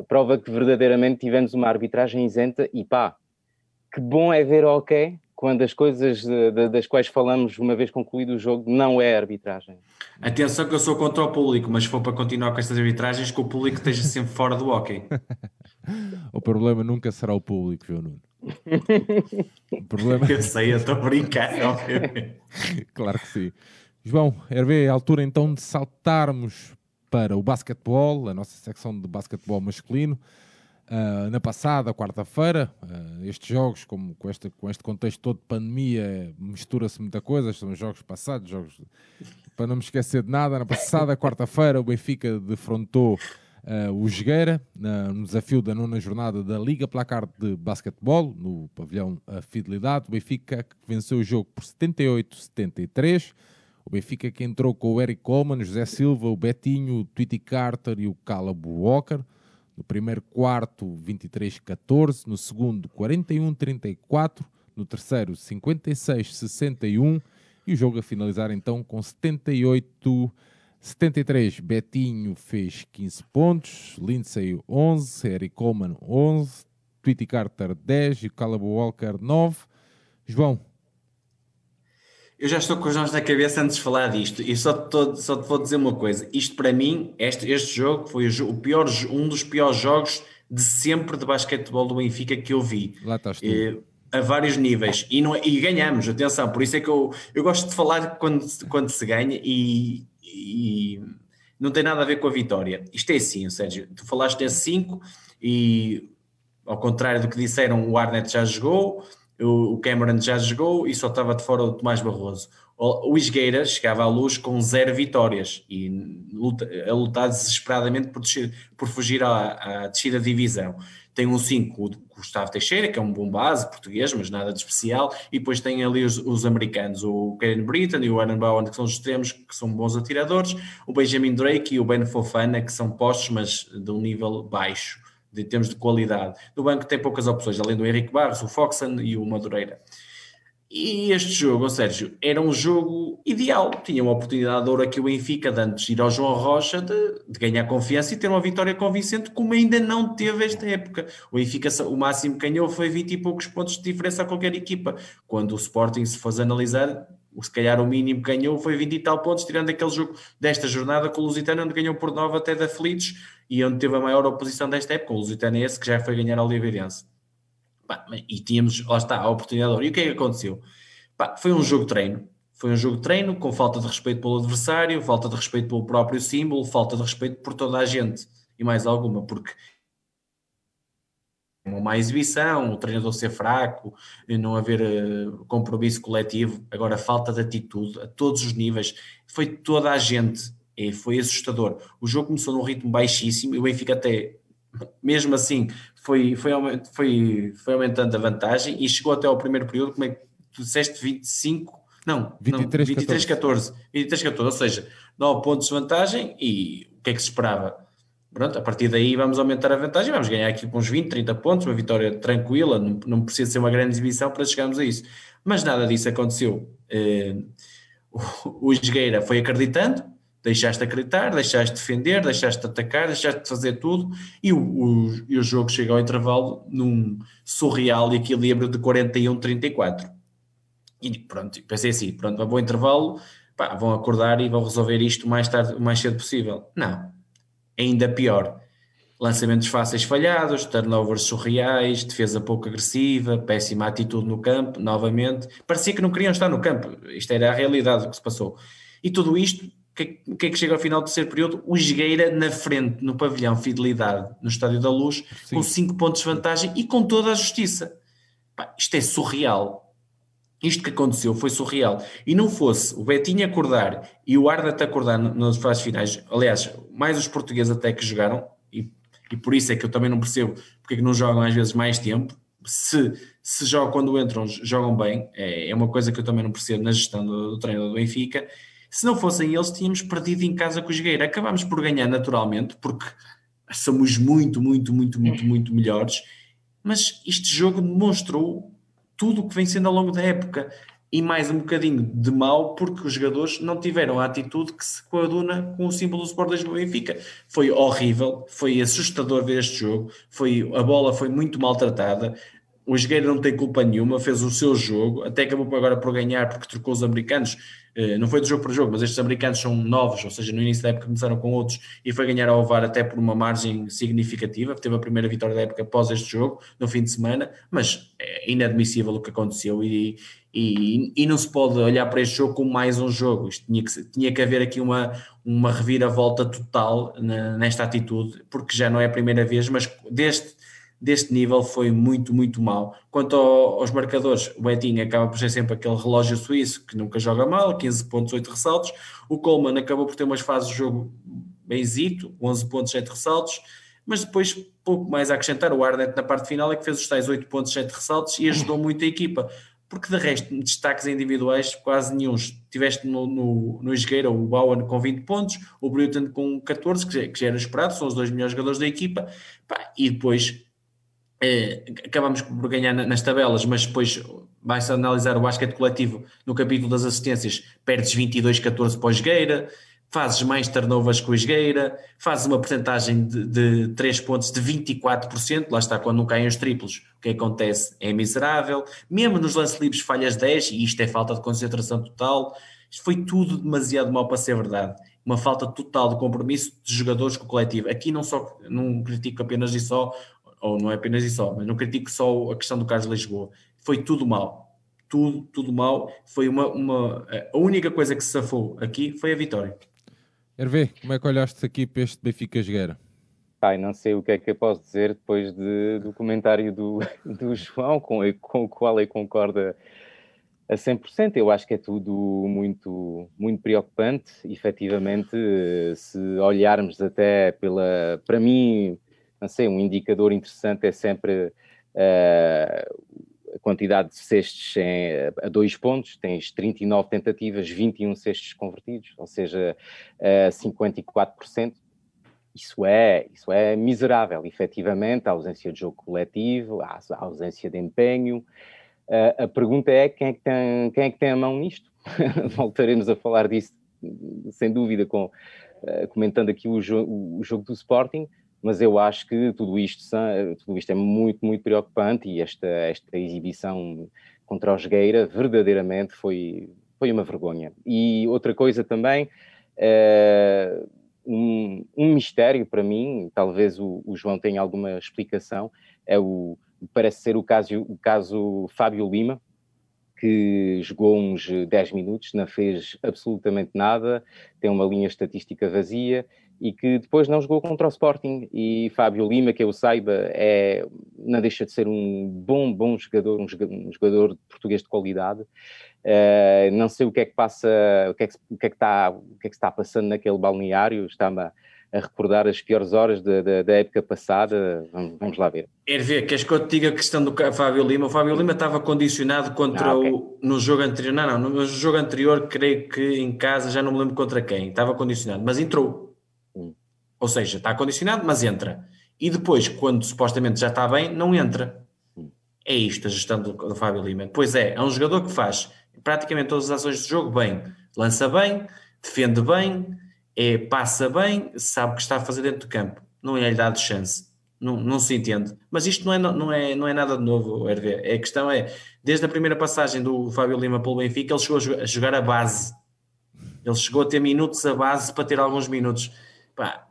Speaker 3: prova que verdadeiramente tivemos uma arbitragem isenta e pá, que bom é ver ok quando as coisas de, de, das quais falamos uma vez concluído o jogo não é arbitragem.
Speaker 2: Atenção que eu sou contra o público, mas se for para continuar com estas arbitragens, que o público esteja sempre fora do hockey. [LAUGHS]
Speaker 1: o problema nunca será o público, viu, Nuno? O problema...
Speaker 2: Eu sei, eu estou a brincar,
Speaker 1: claro que sim. João, Hervé, é a altura então de saltarmos para o basquetebol, a nossa secção de basquetebol masculino. Uh, na passada quarta-feira, uh, estes jogos, como com este, com este contexto todo de pandemia, mistura-se muita coisa. São jogos passados, jogos para não me esquecer de nada. Na passada quarta-feira, o Benfica defrontou uh, o Jogueira no desafio da nona jornada da Liga Placar de Basquetebol, no pavilhão Fidelidade. O Benfica venceu o jogo por 78-73. O Benfica que entrou com o Eric Coleman, José Silva, o Betinho, o Tweety Carter e o Caleb Walker. No primeiro quarto, 23-14. No segundo, 41-34. No terceiro 56-61 e o jogo a finalizar então com 78 73, Betinho fez 15 pontos, Lindsay 11, Eric Coleman 11, Tweety Carter 10 e Caleb Walker 9. João.
Speaker 2: Eu já estou com os nomes na cabeça antes de falar disto e só te, só te vou dizer uma coisa. Isto para mim, este, este jogo foi o pior, um dos piores jogos de sempre de basquetebol do Benfica que eu vi.
Speaker 1: Lá estás tu.
Speaker 2: E, a vários níveis e, não, é, e ganhamos, atenção, por isso é que eu, eu gosto de falar quando, quando se ganha e, e não tem nada a ver com a vitória. Isto é assim, Sérgio, tu falaste desse 5 e ao contrário do que disseram, o Arnett já jogou, o Cameron já jogou e só estava de fora o Tomás Barroso. O Isgueira chegava à luz com zero vitórias e a lutar desesperadamente por, descer, por fugir à, à descida de divisão tem um 5 o Gustavo Teixeira, que é um bom base português, mas nada de especial, e depois tem ali os, os americanos, o Karen Britton e o Aaron Bowen, que são os extremos, que são bons atiradores, o Benjamin Drake e o Ben Fofana, que são postos, mas de um nível baixo, de termos de qualidade. No banco tem poucas opções, além do Henrique Barros, o Foxen e o Madureira. E este jogo, Sérgio, era um jogo ideal. Tinha uma oportunidade de ouro aqui o Benfica de antes ir ao João Rocha de, de, ganhar confiança e ter uma vitória convincente, como ainda não teve esta época. O Benfica, o máximo que ganhou foi 20 e poucos pontos de diferença a qualquer equipa. Quando o Sporting, se fosse analisar, se calhar o mínimo que ganhou foi 20 e tal pontos, tirando aquele jogo desta jornada com o Lusitano, onde ganhou por 9 até da Felites e onde teve a maior oposição desta época. O Lusitano é esse que já foi ganhar ao Lividense e tínhamos, lá está, a oportunidade. E o que é que aconteceu? foi um jogo de treino. Foi um jogo de treino com falta de respeito pelo adversário, falta de respeito pelo próprio símbolo, falta de respeito por toda a gente e mais alguma, porque uma má exibição, o treinador ser fraco, não haver uh, compromisso coletivo, agora falta de atitude a todos os níveis, foi toda a gente, e foi assustador. O jogo começou num ritmo baixíssimo e o Benfica até, mesmo assim, foi, foi, foi, foi aumentando a vantagem e chegou até ao primeiro período, como é que tu disseste 25, não, 23, não, 23 14. 23 14, ou seja, 9 pontos de vantagem e o que é que se esperava? Pronto, a partir daí vamos aumentar a vantagem, vamos ganhar aqui com uns 20, 30 pontos, uma vitória tranquila, não, não precisa ser uma grande exibição para chegarmos a isso. Mas nada disso aconteceu. Uh, o, o Esgueira foi acreditando, deixaste acreditar, deixaste defender, deixaste atacar, deixaste fazer tudo e o, o, e o jogo chega ao intervalo num surreal equilíbrio de 41-34. E pronto, pensei assim, pronto, vou intervalo, pá, vão acordar e vão resolver isto mais tarde, o mais cedo possível. Não, ainda pior. Lançamentos fáceis falhados, turnovers surreais, defesa pouco agressiva, péssima atitude no campo, novamente. Parecia que não queriam estar no campo. Isto era a realidade do que se passou. E tudo isto o que é que chega ao final do terceiro período? O Esgueira na frente, no pavilhão Fidelidade, no Estádio da Luz, Sim. com 5 pontos de vantagem e com toda a justiça. Pá, isto é surreal. Isto que aconteceu foi surreal. E não fosse o Betinho acordar e o Arda acordar nas fases finais, aliás, mais os portugueses até que jogaram, e, e por isso é que eu também não percebo porque é que não jogam às vezes mais tempo. Se, se jogam quando entram, jogam bem, é, é uma coisa que eu também não percebo na gestão do, do treino do Benfica. Se não fossem eles, tínhamos perdido em casa com o Jogueira. Acabámos por ganhar naturalmente, porque somos muito, muito, muito, muito, muito melhores. Mas este jogo demonstrou tudo o que vem sendo ao longo da época e mais um bocadinho de mal porque os jogadores não tiveram a atitude que se coaduna com o símbolo do Sport Lisboa Benfica. Foi horrível, foi assustador ver este jogo, foi, a bola foi muito maltratada, o Jogueira não tem culpa nenhuma, fez o seu jogo, até acabou agora por ganhar porque trocou os americanos, eh, não foi de jogo para jogo, mas estes americanos são novos, ou seja, no início da época começaram com outros e foi ganhar ao VAR até por uma margem significativa, teve a primeira vitória da época após este jogo, no fim de semana, mas é inadmissível o que aconteceu e, e, e não se pode olhar para este jogo como mais um jogo, isto tinha que, tinha que haver aqui uma, uma reviravolta total nesta atitude, porque já não é a primeira vez, mas desde deste nível foi muito, muito mal. Quanto ao, aos marcadores, o Betinho acaba por ser sempre aquele relógio suíço que nunca joga mal, 15 pontos, 8 ressaltos. O Coleman acabou por ter umas fases de jogo bem zito, 11 pontos, 7 ressaltos, mas depois pouco mais a acrescentar. O Arnett na parte final é que fez os tais 8 pontos, 7 ressaltos e ajudou muito a equipa. Porque de resto, destaques individuais, quase nenhum. Tiveste no, no, no Esgueira o Bowen com 20 pontos, o Bruton com 14, que que já era esperado, são os dois melhores jogadores da equipa, e depois é, acabamos por ganhar nas tabelas, mas depois Vai-se analisar o basquete coletivo no capítulo das assistências, perdes 22-14 para o Jogueira, fazes mais turnovers com o Jogueira, fazes uma porcentagem de, de 3 pontos de 24%, lá está, quando não caem os triplos, o que acontece é miserável. Mesmo nos lance livres falhas 10, e isto é falta de concentração total. Isto foi tudo demasiado mal para ser verdade. Uma falta total de compromisso de jogadores com o coletivo. Aqui não só não critico apenas e só, ou não é apenas só, mas não critico só a questão do Carlos Lisboa. Foi tudo mal. Tudo, tudo mal. Foi uma, uma. A única coisa que se safou aqui foi a vitória.
Speaker 1: Hervé, como é que olhaste aqui para este Benfica Jogueira?
Speaker 3: Pai, não sei o que é que eu posso dizer depois de, do comentário do, do João, com, com o qual eu concordo a 100%. Eu acho que é tudo muito, muito preocupante. Efetivamente, se olharmos até pela. Para mim, não sei, um indicador interessante é sempre uh, a quantidade de cestos em, a dois pontos, tens 39 tentativas, 21 cestos convertidos, ou seja, uh, 54%. Isso é, isso é miserável, efetivamente, a ausência de jogo coletivo, a ausência de empenho. Uh, a pergunta é quem é, que tem, quem é que tem a mão nisto? [LAUGHS] Voltaremos a falar disso, sem dúvida, com, uh, comentando aqui o, jo o jogo do Sporting, mas eu acho que tudo isto, tudo isto é muito, muito preocupante e esta, esta exibição contra o Jogueira verdadeiramente foi, foi uma vergonha. E outra coisa também, é, um, um, mistério para mim, talvez o, o, João tenha alguma explicação, é o, parece ser o caso, o caso Fábio Lima, que jogou uns 10 minutos, não fez absolutamente nada, tem uma linha estatística vazia e que depois não jogou contra o Sporting. E Fábio Lima, que eu saiba, é, não deixa de ser um bom, bom jogador, um jogador, português de qualidade. Uh, não sei o que é que passa, o que é que, o que, é que está, o que é que está passando naquele balneário, está-me a, a, recordar as piores horas da, da, da época passada. Vamos, vamos, lá ver.
Speaker 2: Hervé, queres que eu te diga a questão do Fábio Lima? O Fábio Lima estava condicionado contra ah, okay. o, no jogo anterior. Não, não, no jogo anterior, creio que em casa, já não me lembro contra quem, estava condicionado, mas entrou ou seja, está condicionado, mas entra. E depois, quando supostamente já está bem, não entra. É isto a gestão do, do Fábio Lima. Pois é, é um jogador que faz praticamente todas as ações de jogo bem. Lança bem, defende bem, é, passa bem, sabe o que está a fazer dentro do campo. Não é lhe dado chance. Não, não se entende. Mas isto não é, não é, não é nada de novo, Hervé. A questão é, desde a primeira passagem do Fábio Lima pelo Benfica, ele chegou a jogar a base. Ele chegou a ter minutos a base para ter alguns minutos. Pá,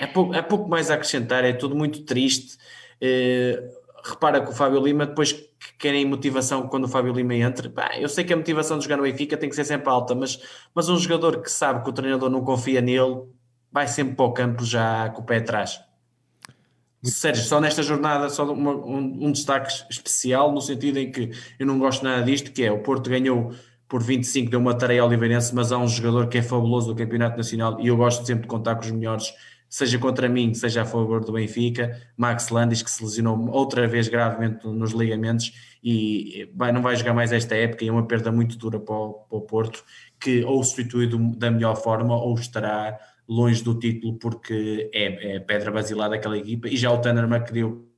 Speaker 2: é pouco, é pouco mais a acrescentar, é tudo muito triste. Uh, repara que o Fábio Lima, depois que querem motivação quando o Fábio Lima entra, bah, eu sei que a motivação de jogar no Benfica tem que ser sempre alta, mas, mas um jogador que sabe que o treinador não confia nele, vai sempre para o campo já com o pé atrás. Muito Sérgio, só nesta jornada, só uma, um, um, destaque especial, no sentido em que eu não gosto nada disto, que é o Porto ganhou por 25, deu uma tarefa ao Oliveirense, mas há um jogador que é fabuloso do Campeonato Nacional e eu gosto sempre de contar com os melhores seja contra mim, seja a favor do Benfica, Max Landis, que se lesionou outra vez gravemente nos ligamentos e vai, não vai jogar mais esta época e é uma perda muito dura para o, para o Porto, que ou substituído da melhor forma ou estará longe do título porque é, é pedra basilar daquela equipa. E já o Tannerman que deu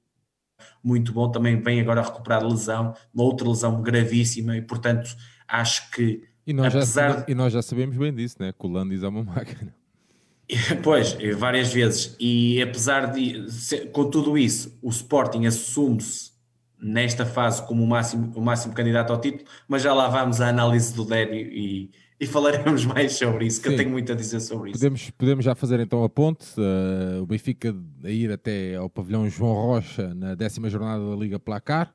Speaker 2: muito bom, também vem agora a recuperar de lesão, uma outra lesão gravíssima e portanto acho que
Speaker 1: e nós, apesar... já, e nós já sabemos bem disso, né? que o Landis é uma máquina [LAUGHS]
Speaker 2: Pois, várias vezes. E apesar de, com tudo isso, o Sporting assume-se nesta fase como o máximo, o máximo candidato ao título, mas já lá vamos à análise do Dério e, e falaremos [LAUGHS] mais sobre isso, que Sim. eu tenho muito a dizer sobre isso.
Speaker 1: Podemos, podemos já fazer então a ponte, uh, o Benfica a ir até ao pavilhão João Rocha na décima jornada da Liga Placar,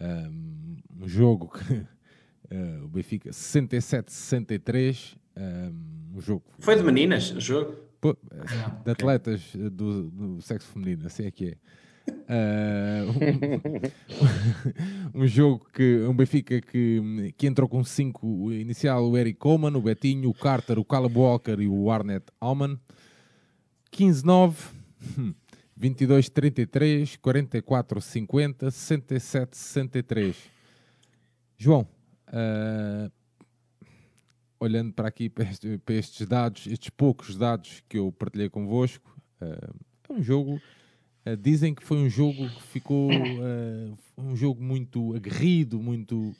Speaker 1: um, um jogo que uh, [LAUGHS] o Benfica 67-63, um, o jogo.
Speaker 2: Foi de meninas o jogo?
Speaker 1: Pô, ah, de atletas do, do, sexo feminino, assim é que é. Uh, [LAUGHS] um, [LAUGHS] um, jogo que um Benfica que, que entrou com 5 inicial o Eric Coleman, o Betinho, o Carter, o Caleb Walker e o Arnett Alman 15-9 22-33 44-50 67-63 João uh, olhando para aqui, para, este, para, estes dados, estes poucos dados que eu partilhei convosco, uh, é um jogo Uh, dizem que foi um jogo que ficou uh, [COUGHS] um jogo muito aguerrido, muito.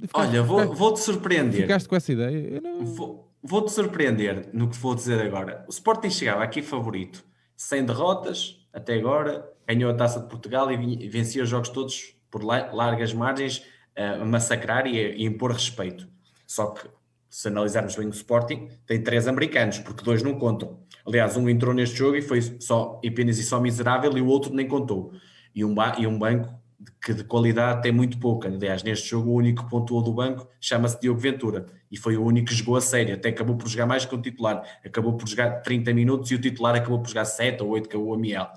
Speaker 2: Ficaste, Olha, vou, vou-te surpreender.
Speaker 1: Ficaste com essa ideia?
Speaker 2: Não... Vou, vou-te surpreender no que vou dizer agora. O Sporting chegava aqui favorito, sem derrotas até agora, ganhou a taça de Portugal e vencia os jogos todos por largas margens, a massacrar e a impor respeito. Só que se analisarmos bem o Sporting, tem três americanos, porque dois não contam. Aliás, um entrou neste jogo e foi só apenas e só miserável e o outro nem contou. E um, e um banco que de qualidade tem muito pouca. Aliás, neste jogo o único que pontuou do banco chama-se Diogo Ventura e foi o único que jogou a sério. Até acabou por jogar mais que o titular. Acabou por jogar 30 minutos e o titular acabou por jogar 7 ou 8 que é o Amiel.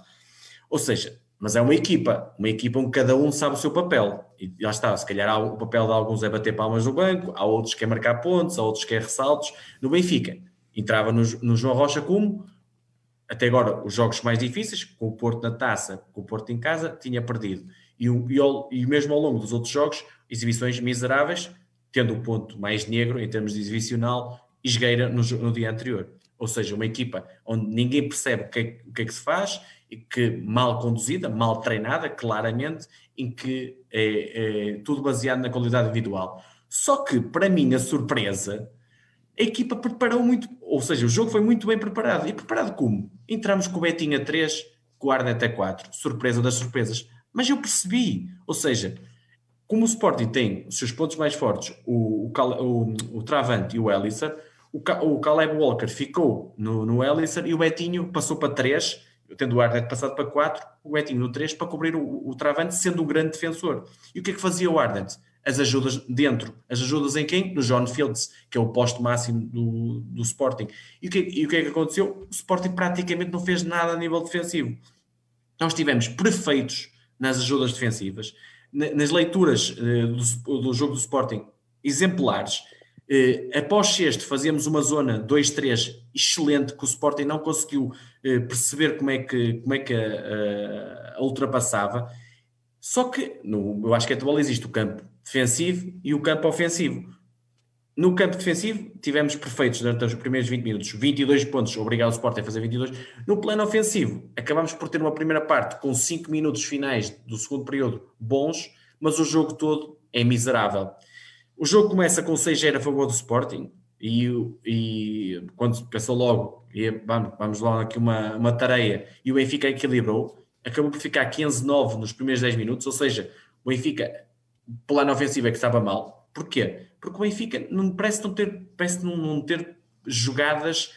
Speaker 2: Ou seja, mas é uma equipa, uma equipa onde cada um sabe o seu papel. E já está, se calhar o papel de alguns é bater palmas no banco, há outros que é marcar pontos, há outros que é ressaltos. No Benfica, entrava no, no João Rocha como, até agora, os jogos mais difíceis, com o Porto na taça, com o Porto em casa, tinha perdido. E, e, e mesmo ao longo dos outros jogos, exibições miseráveis, tendo o ponto mais negro em termos de exibicional, esgueira no, no dia anterior. Ou seja, uma equipa onde ninguém percebe o que, é, o que é que se faz, e que mal conduzida, mal treinada, claramente, em que é, é, tudo baseado na qualidade individual. Só que, para mim, a surpresa, a equipa preparou muito, ou seja, o jogo foi muito bem preparado. E preparado como? Entramos com o a 3, com o Arnet a 4, surpresa das surpresas. Mas eu percebi, ou seja, como o Sporting tem os seus pontos mais fortes, o, o, o, o Travante e o Ellisser, o, o Caleb Walker ficou no, no Ellisser e o Betinho passou para 3 tendo o Arnet passado para 4, o Betinho no 3 para cobrir o, o travante, sendo um grande defensor. E o que é que fazia o Arnet? As ajudas dentro. As ajudas em quem? No John Fields, que é o posto máximo do, do Sporting. E o, que, e o que é que aconteceu? O Sporting praticamente não fez nada a nível defensivo. Nós tivemos perfeitos nas ajudas defensivas, nas leituras uh, do, do jogo do Sporting, exemplares Uh, após sexto, fazíamos uma zona 2-3 excelente que o Sporting não conseguiu perceber como é que, como é que a, a, ultrapassava. Só que no, eu acho que atual existe o campo defensivo e o campo ofensivo. No campo defensivo, tivemos perfeitos durante os primeiros 20 minutos, 22 pontos, obrigado o Sporting a fazer 22. No plano ofensivo, acabamos por ter uma primeira parte com 5 minutos finais do segundo período bons, mas o jogo todo é miserável. O jogo começa com 6-0 a favor do Sporting e, e quando pensou logo, e vamos, vamos lá aqui uma, uma tareia, e o Benfica equilibrou, acabou por ficar 15-9 nos primeiros 10 minutos, ou seja, o Benfica, plano ofensivo é que estava mal. Porquê? Porque o Benfica não, parece, não ter, parece não, ter jogadas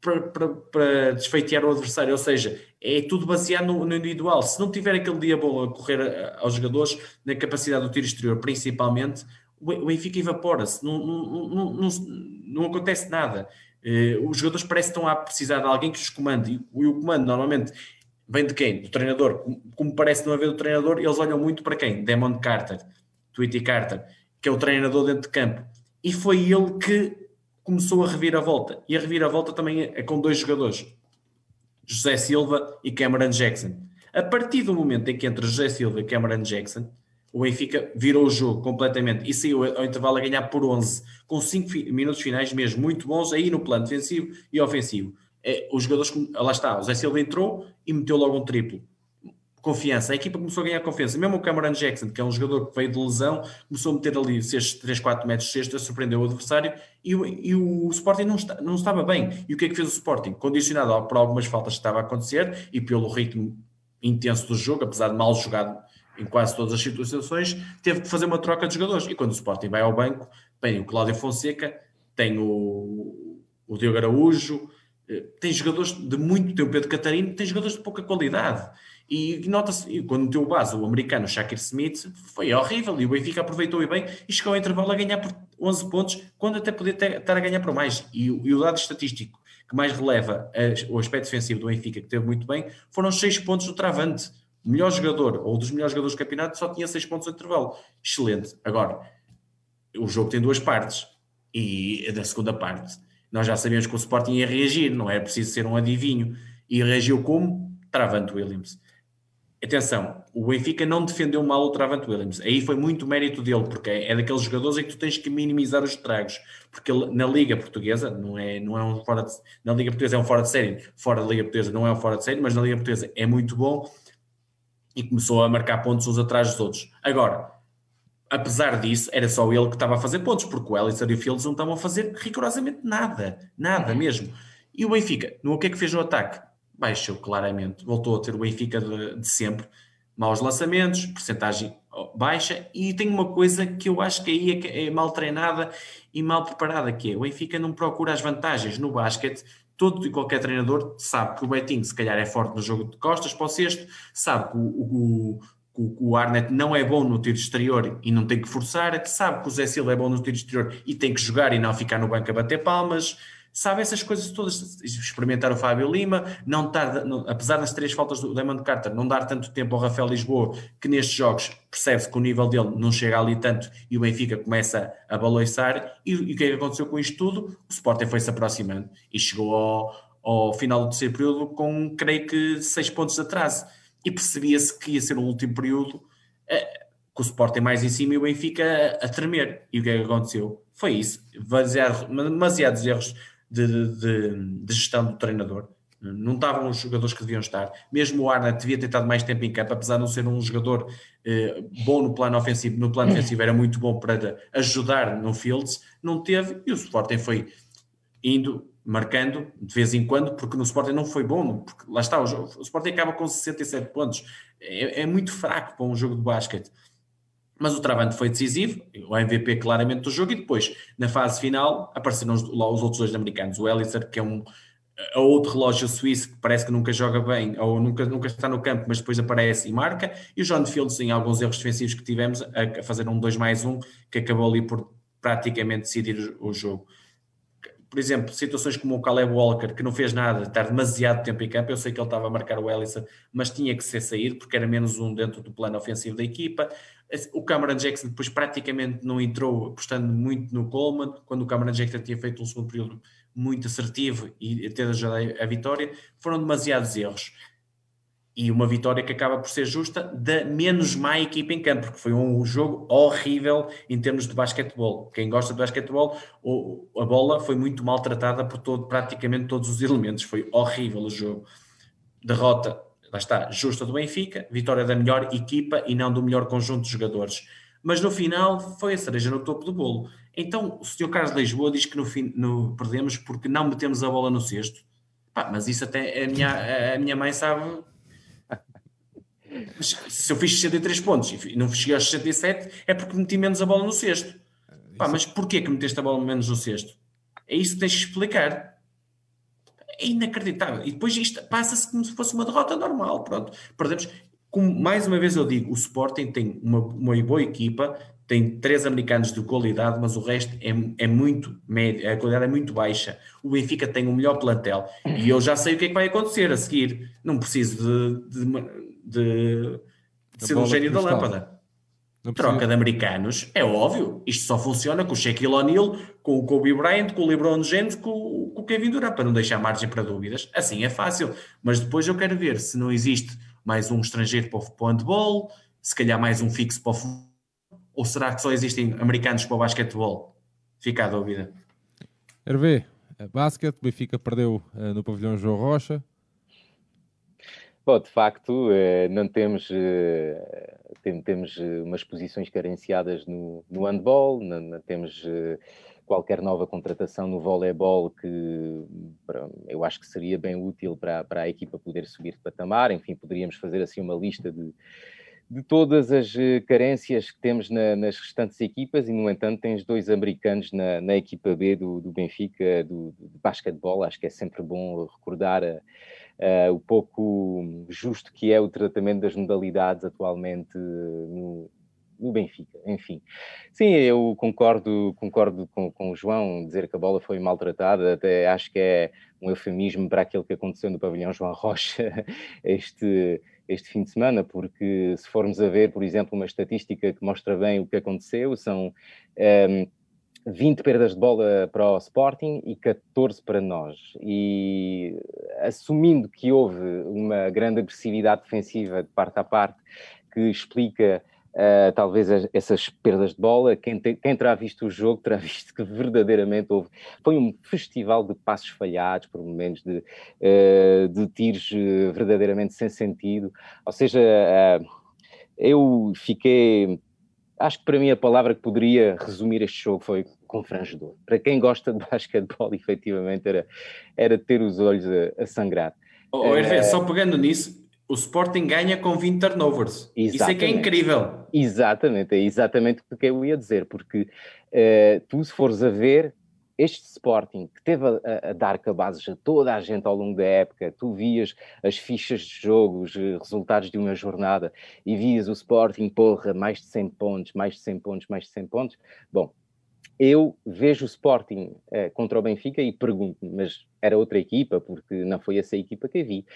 Speaker 2: para, para, para, desfeitear o adversário, ou seja, é tudo baseado no, no, individual. Se não tiver aquele dia bom a correr aos jogadores, na capacidade do tiro exterior, principalmente, o Benfica evapora-se, não, não, não, não, acontece nada. Uh, os jogadores parecem que estão a precisar de alguém que os comande, e, o comando normalmente vem de quem? Do treinador. Como, parece não haver do treinador, eles olham muito para quem? Demon Carter, Tweety Carter, que é o treinador dentro de campo. E foi ele que começou a revir a volta. E a revir a volta também é com dois jogadores, José Silva e Cameron Jackson. A partir do momento em que entra José Silva e Cameron Jackson, o Benfica virou o jogo completamente e saiu ao intervalo a ganhar por 11, com 5 minutos finais mesmo muito bons aí no plano defensivo e ofensivo. É, os jogadores, lá está, o Zé Silva entrou e meteu logo um triplo. Confiança, a equipa começou a ganhar confiança. Mesmo o Cameron Jackson, que é um jogador que veio de lesão, começou a meter ali esses 3, 4 metros de cesta, surpreendeu o adversário e, e, o Sporting não, está, não estava bem. E o que é que fez o Sporting? Condicionado por algumas faltas que estava a acontecer e pelo ritmo intenso do jogo, apesar de mal jogado em quase todas as situações, teve que fazer uma troca de jogadores. E quando o Sporting vai ao banco, tem o Cláudio Fonseca, tem o, o Diogo Araújo, eh, tem jogadores de muito, tem o Pedro Catarino, tem jogadores de pouca qualidade. E nota-se, quando meteu o base, o americano Shakir Smith, foi horrível. E o Benfica aproveitou e bem e chegou ao intervalo a ganhar por 11 pontos, quando até podia ter, estar a ganhar por mais. E, e o dado estatístico que mais releva a, o aspecto defensivo do Benfica, que teve muito bem, foram 6 pontos do Travante melhor jogador ou dos melhores jogadores do campeonato só tinha 6 pontos de intervalo. Excelente. Agora, o jogo tem duas partes e da segunda parte nós já sabíamos que o Sporting ia reagir, não é preciso ser um adivinho. E reagiu como? Travando Williams. atenção, o Benfica não defendeu mal o Travante Williams. Aí foi muito mérito dele, porque é daqueles jogadores em que tu tens que minimizar os estragos. Porque ele, na Liga Portuguesa, não é, não é um fora de, na Liga Portuguesa é um fora de série, fora da Liga Portuguesa não é um fora de série, mas na Liga Portuguesa é muito bom e começou a marcar pontos uns atrás dos outros. Agora, apesar disso, era só ele que estava a fazer pontos, porque o Ellison e o Fields não estavam a fazer rigorosamente nada, nada mesmo. E o Benfica, no que é que fez no ataque? baixou claramente, voltou a ter o Benfica de, de sempre, maus lançamentos, porcentagem baixa, e tem uma coisa que eu acho que aí é, é mal treinada e mal preparada, que é o Benfica não procura as vantagens no basquete, todo e qualquer treinador sabe que o Betinho se calhar é forte no jogo de costas para o sexto, sabe que o, o, o, o Arnett não é bom no tiro exterior e não tem que forçar, sabe que o Zé Silva é bom no tiro exterior e tem que jogar e não ficar no banco a bater palmas, sabe essas coisas todas, experimentar o Fábio Lima, não estar, não, apesar das três faltas do Damon Carter, não dar tanto tempo ao Rafael Lisboa, que nestes jogos percebe-se que o nível dele não chega ali tanto e o Benfica começa a baloiçar, e, e o que é que aconteceu com isto tudo? O Sporting foi-se aproximando e chegou ao, ao final do terceiro período com, creio que, seis pontos de atraso, e percebia-se que ia ser o último período eh, com o Sporting mais em cima e o Benfica a, a tremer, e o que é que aconteceu? Foi isso, demasiados erros de, de, de gestão do treinador. Não estavam os jogadores que deviam estar. Mesmo o Arna devia ter estado mais tempo em campo, apesar de não ser um jogador eh, bom no plano ofensivo. No plano ofensivo era muito bom para ajudar no Fields, não teve. E o Sporting foi indo, marcando de vez em quando, porque no Sporting não foi bom. Porque lá está, o, jogo, o Sporting acaba com 67 pontos. É, é muito fraco para um jogo de basquete mas o Travante foi decisivo, o MVP claramente do jogo, e depois, na fase final, apareceram lá os outros dois americanos, o Elliser, que é um é outro relógio suíço que parece que nunca joga bem, ou nunca, nunca está no campo, mas depois aparece e marca, e o John Fields, em alguns erros defensivos que tivemos, a, fazer um 2 mais 1, que acabou ali por praticamente decidir o, jogo por exemplo, situações como o Caleb Walker, que não fez nada, estar demasiado tempo em campo, eu sei que ele estava a marcar o Ellison, mas tinha que ser saído, porque era menos um dentro do plano ofensivo da equipa. O Cameron Jackson depois praticamente não entrou, apostando muito no Coleman, quando o Cameron Jackson tinha feito um segundo período muito assertivo e ter ajudado a vitória, foram demasiados erros e uma vitória que acaba por ser justa da menos má equipa em campo, porque foi um jogo horrível em termos de basquetebol. Quem gosta de basquetebol, a bola foi muito maltratada por todo, praticamente todos os [LAUGHS] elementos, foi horrível o jogo. Derrota, lá está, justa do Benfica, vitória da melhor equipa e não do melhor conjunto de jogadores. Mas no final foi a cereja no topo do bolo. Então o Sr. Carlos Lisboa diz que no fim no, perdemos porque não metemos a bola no cesto. Pá, mas isso até a minha, a minha mãe sabe mas se eu fiz 63 pontos e não cheguei aos 67, é porque meti menos a bola no cesto. Pá, mas porquê que meteste a bola menos no cesto? É isso que tens que explicar. É inacreditável. E depois isto passa-se como se fosse uma derrota normal. Pronto, perdemos. Como mais uma vez eu digo, o Sporting tem uma, uma boa equipa, tem três americanos de qualidade, mas o resto é, é muito médio, a qualidade é muito baixa. O Benfica tem o melhor plantel e eu já sei o que é que vai acontecer a seguir. Não preciso de, de de, de ser um gênio da lâmpada. Troca de americanos, é óbvio. Isto só funciona com o Shaquille O'Neal, com o Kobe Bryant, com o LeBron James, com, com o Kevin Durant, para não deixar margem para dúvidas. Assim é fácil. Mas depois eu quero ver se não existe mais um estrangeiro para o handball, se calhar mais um fixo para o futebol, ou será que só existem americanos para o basquetebol? Fica a dúvida.
Speaker 1: Hervé, basquete, Benfica perdeu uh, no pavilhão João Rocha,
Speaker 3: Bom, de facto, eh, não temos, eh, temos eh, umas posições carenciadas no, no handball, não, não temos qualquer nova contratação no voleibol que eu acho que seria bem útil para, para a equipa poder subir de patamar. Enfim, poderíamos fazer assim uma lista de, de todas as carências que temos na, nas restantes equipas e, no entanto, tens dois americanos na, na equipa B do, do Benfica, do, do basquetebol. Acho que é sempre bom recordar a, uh, o pouco justo que é o tratamento das modalidades atualmente no, no Benfica, enfim. Sim, eu concordo, concordo com, com o João, dizer que a bola foi maltratada, até acho que é um eufemismo para aquilo que aconteceu no pavilhão João Rocha [LAUGHS] este, este fim de semana, porque se formos a ver, por exemplo, uma estatística que mostra bem o que aconteceu, são um, ehm, 20 perdas de bola para o Sporting e 14 para nós. E assumindo que houve uma grande agressividade defensiva de parte a parte, que explica uh, talvez essas perdas de bola, quem, te, quem terá visto o jogo terá [LAUGHS] visto que verdadeiramente houve. Foi um festival de passos falhados, por momentos de, uh, de tiros uh, verdadeiramente sem sentido. Ou seja, eu fiquei acho que para mim a palavra que poderia resumir este jogo foi confrangedor. Para quem gosta de [LAUGHS] basquetebol, efetivamente, era, era ter os olhos a, a sangrar.
Speaker 2: Oh, uh, só pegando nisso, o Sporting ganha com 20 turnovers. Isso é que é incrível.
Speaker 3: Exatamente, é exatamente o que eu ia dizer, porque uh, tu, se fores a ver, este Sporting que teve a, a, dar cabazes a toda a gente ao longo da época, tu vias as fichas de jogos, eh, resultados de uma jornada e vias o Sporting, porra, mais de 100 pontos, mais de 100 pontos, mais de 100 pontos. Bom, eu vejo o Sporting eh, contra o Benfica e pergunto-me, mas era outra equipa, porque não foi essa equipa que eu vi.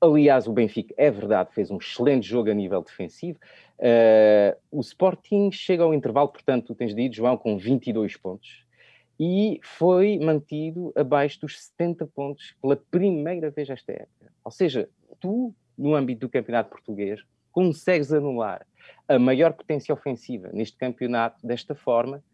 Speaker 3: Aliás, o Benfica, é verdade, fez um excelente jogo a nível defensivo. Uh, o Sporting chega ao intervalo, portanto, tu tens dito, João, com 22 pontos e foi mantido abaixo dos 70 pontos pela primeira vez esta época. Ou seja, tu, no âmbito do campeonato português, consegues anular a maior potência ofensiva neste campeonato desta forma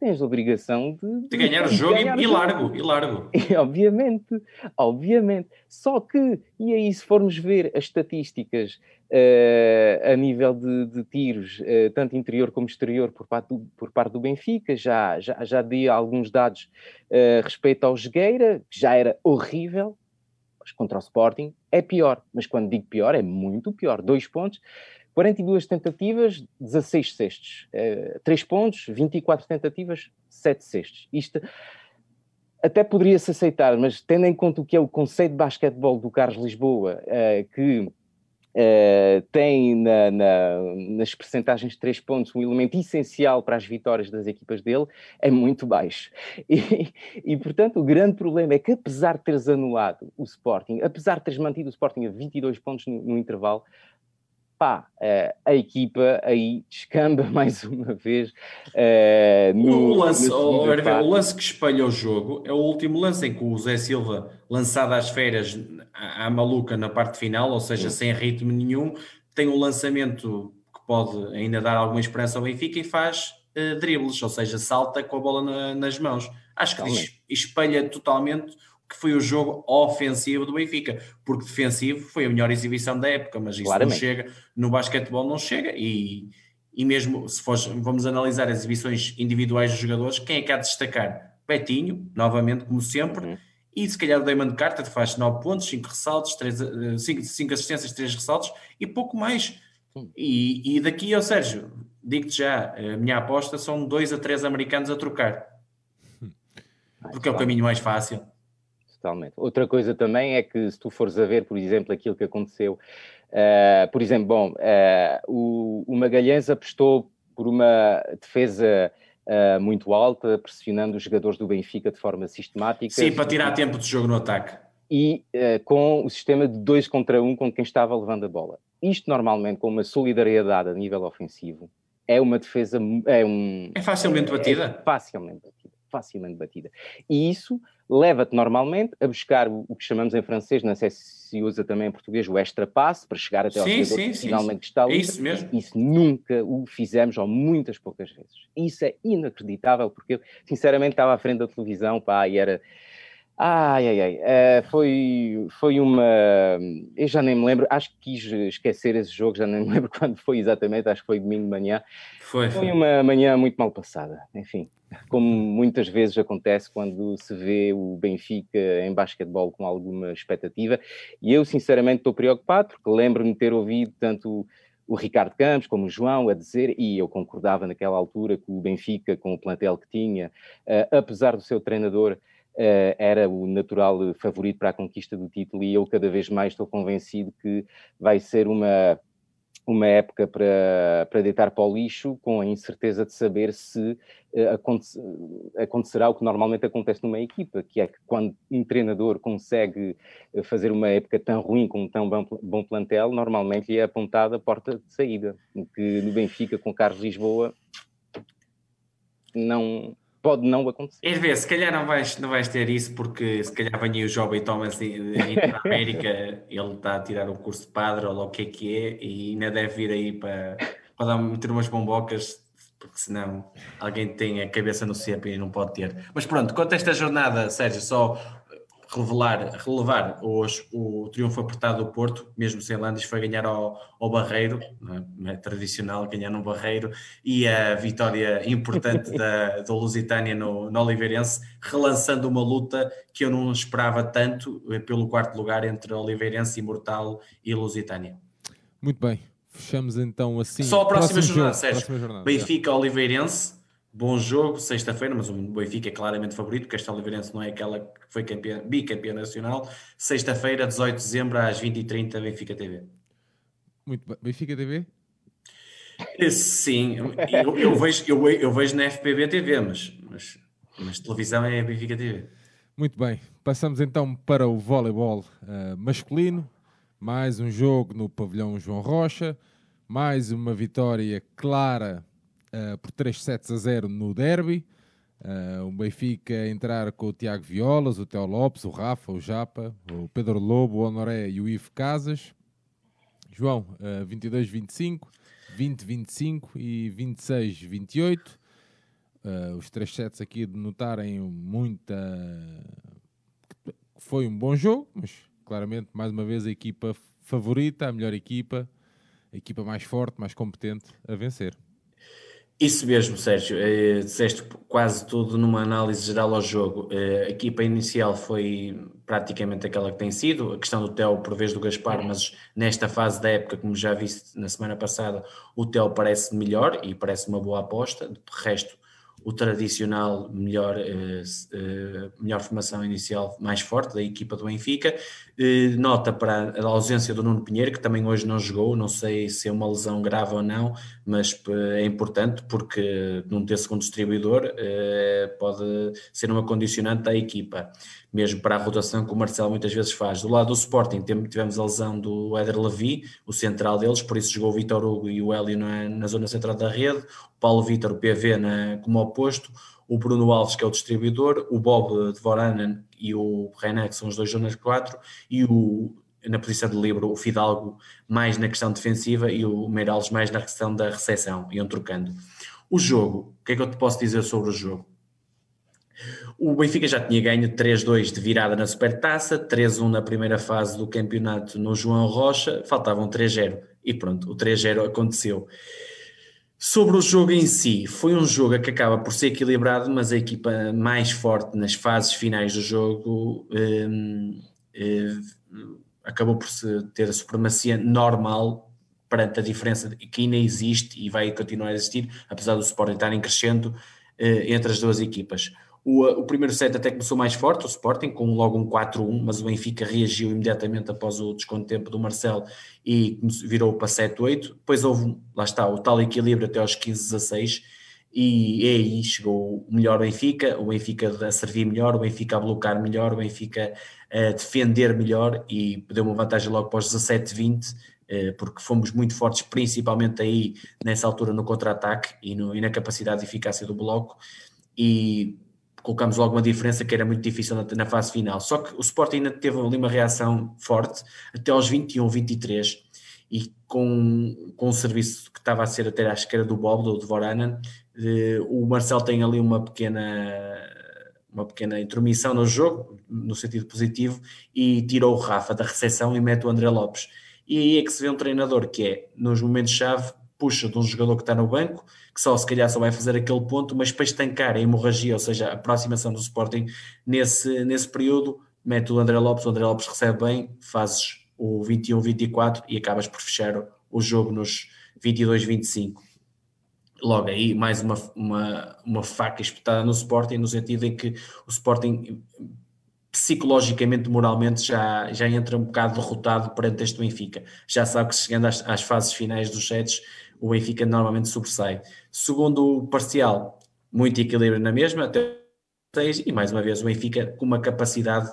Speaker 3: tens a obrigação de,
Speaker 2: de ganhar o jogo ganhar e, o largo, jogo. e largo.
Speaker 3: E, [LAUGHS] obviamente, obviamente. Só que, e aí se formos ver as estatísticas uh, a nível de, de tiros, uh, tanto interior como exterior, por parte do, por parte do Benfica, já, já, já dei alguns dados uh, respeito ao Jogueira, que já era horrível, mas contra o Sporting é pior. Mas quando digo pior, é muito pior. Dois pontos. 42 tentativas, 16 cestos. Uh, 3 pontos, 24 tentativas, 7 cestos. Isto até poderia-se aceitar, mas tendo em conta o que é o conceito de basquetebol do Carlos Lisboa, uh, que uh, tem na, na, nas percentagens de 3 pontos um elemento essencial para as vitórias das equipas dele, é muito baixo. E, e, portanto, o grande problema é que, apesar de teres anulado o Sporting, apesar de teres mantido o Sporting a 22 pontos no, no intervalo, pá, uh, a equipa aí descamba [LAUGHS] mais uma vez. Uh,
Speaker 2: no, o, lance, oh, o lance que espelha o jogo é o último lance em que o Zé Silva, lançado às férias à, à maluca na parte final, ou seja, Sim. sem ritmo nenhum, tem um lançamento que pode ainda dar alguma esperança ao Benfica e faz uh, dribles, ou seja, salta com a bola na, nas mãos. Acho que espelha totalmente que foi o jogo ofensivo do Benfica, porque defensivo foi a melhor exibição da época, mas isso Claramente. não chega, no basquetebol não chega, e, e mesmo se for, vamos analisar as exibições individuais dos jogadores, quem é que há de destacar? Betinho, novamente, como sempre, uhum. e se calhar o Damon Carter faz 9 pontos, 5 ressaltos, 5, 5 assistências, 3 ressaltos, e pouco mais. E, e daqui ao Sérgio, digo-te já, a minha aposta são 2 a 3 americanos a trocar. Porque é o caminho mais fácil
Speaker 3: totalmente. Outra coisa também é que se tu fores a ver, por exemplo, aquilo que aconteceu, uh, por exemplo, bom, uh, o, o Magalhães apostou por uma defesa uh, muito alta, pressionando os jogadores do Benfica de forma sistemática.
Speaker 2: Sim, para tirar tempo de jogo no ataque.
Speaker 3: E com o sistema de dois contra um com quem estava levando a bola. Isto normalmente com uma solidariedade a nível ofensivo é uma defesa é um
Speaker 2: é facilmente batida é
Speaker 3: facilmente batida facilmente batida e isso leva-te normalmente a buscar o, o, que chamamos em francês, não sei se usa também em português, o extra passe, para chegar até ao sim, jogador sim, que finalmente está ali.
Speaker 2: É isso mesmo.
Speaker 3: Isso nunca o fizemos, ou muitas poucas vezes. Isso é inacreditável, porque eu, sinceramente, estava à frente da televisão, pá, e era... Ai, ai, ai, uh, foi, foi uma... Eu já nem me lembro, acho que quis esquecer esse jogo, já nem me lembro [LAUGHS] quando foi exatamente, acho que foi domingo de manhã.
Speaker 2: Foi.
Speaker 3: Foi uma manhã muito mal passada, enfim como muitas vezes acontece quando se vê o Benfica em basquetebol com alguma expectativa. E eu, sinceramente, estou preocupado, porque lembro-me de ter ouvido tanto o Ricardo Campos como o João a dizer, e eu concordava naquela altura que o Benfica, com o plantel que tinha, uh, apesar do seu treinador, Uh, era o natural favorito para a conquista do título e eu cada vez mais estou convencido que vai ser uma uma época para, para deitar para o lixo, com a incerteza de saber se uh, aconte, acontecerá o que normalmente acontece numa equipa, que é que quando um treinador consegue eh, fazer uma época tão ruim com um tão bom, bom plantel, normalmente lhe é apontada a porta de saída, que no Benfica com Carlos Lisboa não, pode não acontecer.
Speaker 2: Hervé, se calhar não vais, não vais ter isso, porque se calhar vem o jovem Thomas da [LAUGHS] América, ele está a tirar o curso de padre, ou o que é que é, e ainda deve vir aí para, para dar, meter umas bombocas, porque senão alguém tem a cabeça no cepo e não pode ter. Mas pronto, quanto a esta jornada, Sérgio, só relevar, relevar hoje o triunfo apertado do Porto, mesmo sem Landes, foi ganhar ao, ao Barreiro, é? é tradicional ganhar no Barreiro, e a vitória importante da, da Lusitânia no, no Oliveirense, relançando uma luta que eu não esperava tanto eh, pelo quarto lugar entre Oliveirense, Imortal e Lusitânia.
Speaker 1: Muito bem, fechamos então assim.
Speaker 2: Só a próxima jornada, jogo, Sérgio. Próxima jornada, Benfica, Oliveirense Bom jogo, sexta-feira, mas o Benfica é claramente favorito, porque esta Oliveirense não é aquela que foi campeã, bicampeã nacional. Sexta-feira, 18 de dezembro, às 20h30, Benfica TV.
Speaker 1: Muito bem. Benfica TV?
Speaker 2: Eh, sim, eu, eu, vejo, eu, eu, vejo na FPB TV, mas, mas, mas televisão é Benfica TV.
Speaker 1: Muito bem, passamos então para o voleibol uh, masculino. Mais um jogo no pavilhão João Rocha, mais uma vitória clara uh, por 3 sets a 0 no derby. Uh, o Benfica entrar com o Tiago Violas, o Teo Lopes, o Rafa, o Japa, o Pedro Lobo, o Honoré e o Ivo Casas. João, uh, 22-25, 20-25 e 26-28. Uh, os três sets aqui denotarem muita. Foi um bom jogo, mas claramente, mais uma vez, a equipa favorita, a melhor equipa, a equipa mais forte, mais competente a vencer.
Speaker 2: Isso mesmo, Sérgio. Eh, disseste quase tudo numa análise geral ao jogo. Eh, a equipa inicial foi praticamente aquela que tem sido. A questão do Theo por vez do Gaspar, mas nesta fase da época, como já viste na semana passada, o Theo parece melhor e parece uma boa aposta. De resto, o tradicional melhor, eh, melhor formação inicial mais forte da equipa do Benfica. Eh, nota para a ausência do Nuno Pinheiro, que também hoje não jogou, não sei se é uma lesão grave ou não, mas é importante porque não ter segundo distribuidor pode ser uma condicionante da equipa mesmo para a rotação que o Marcelo muitas vezes faz. Do lado do Sporting tivemos a lesão do Éder Levi, o central deles, por isso jogou o Vitor Hugo e o Hélio na, na zona central da rede, o Paulo Vitor, o PV na, como oposto, o Bruno Alves, que é o distribuidor, o Bob de Voranen e o Renan, que são os dois zonas 4, e o, na posição de livro, o Fidalgo mais na questão defensiva e o Meirelles mais na questão da recepção, iam trocando. O jogo, o que é que eu te posso dizer sobre o jogo? O Benfica já tinha ganho 3-2 de virada na Supertaça, 3-1 na primeira fase do campeonato no João Rocha, faltavam 3-0 e pronto, o 3-0 aconteceu. Sobre o jogo em si, foi um jogo que acaba por ser equilibrado, mas a equipa mais forte nas fases finais do jogo um, um, acabou por ter a supremacia normal perante a diferença que ainda existe e vai continuar a existir, apesar do Sporting estar em crescendo uh, entre as duas equipas. O, o, primeiro set até começou mais forte, o Sporting, com logo um 4-1, mas o Benfica reagiu imediatamente após o desconto de tempo do Marcelo e virou para 7-8. Depois houve, lá está, o tal equilíbrio até aos 15-16 e, e aí chegou o melhor Benfica, o Benfica a servir melhor, o Benfica a bloquear melhor, o Benfica a defender melhor e deu uma vantagem logo para os 17-20 eh, porque fomos muito fortes, principalmente aí nessa altura no contra-ataque e, e, na capacidade de eficácia do bloco. E colocamos logo uma diferença que era muito difícil na, na, fase final. Só que o Sporting ainda teve ali uma reação forte até aos 21, 23 e com, com o serviço que estava a ser até à esquerda do Bob, do Dvoranen, eh, o Marcel tem ali uma pequena uma pequena intromissão no jogo, no sentido positivo, e tirou o Rafa da recepção e mete o André Lopes. E aí é que se vê um treinador que é, nos momentos-chave, puxa de um jogador que está no banco, que só se calhar só vai fazer aquele ponto, mas para estancar a hemorragia, ou seja, a aproximação do Sporting nesse, nesse período, mete o André Lopes, o André Lopes recebe bem, fazes o 21-24 e acabas por fechar o jogo nos 22-25. Logo aí, mais uma, uma, uma faca espetada no Sporting, no sentido em que o Sporting psicologicamente, moralmente, já, já entra um bocado derrotado perante este Benfica. Já sabe que chegando às, às fases finais dos sets, o Benfica normalmente sobressai. Segundo parcial, muito equilíbrio na mesma, até 6, e mais uma vez o Benfica com uma capacidade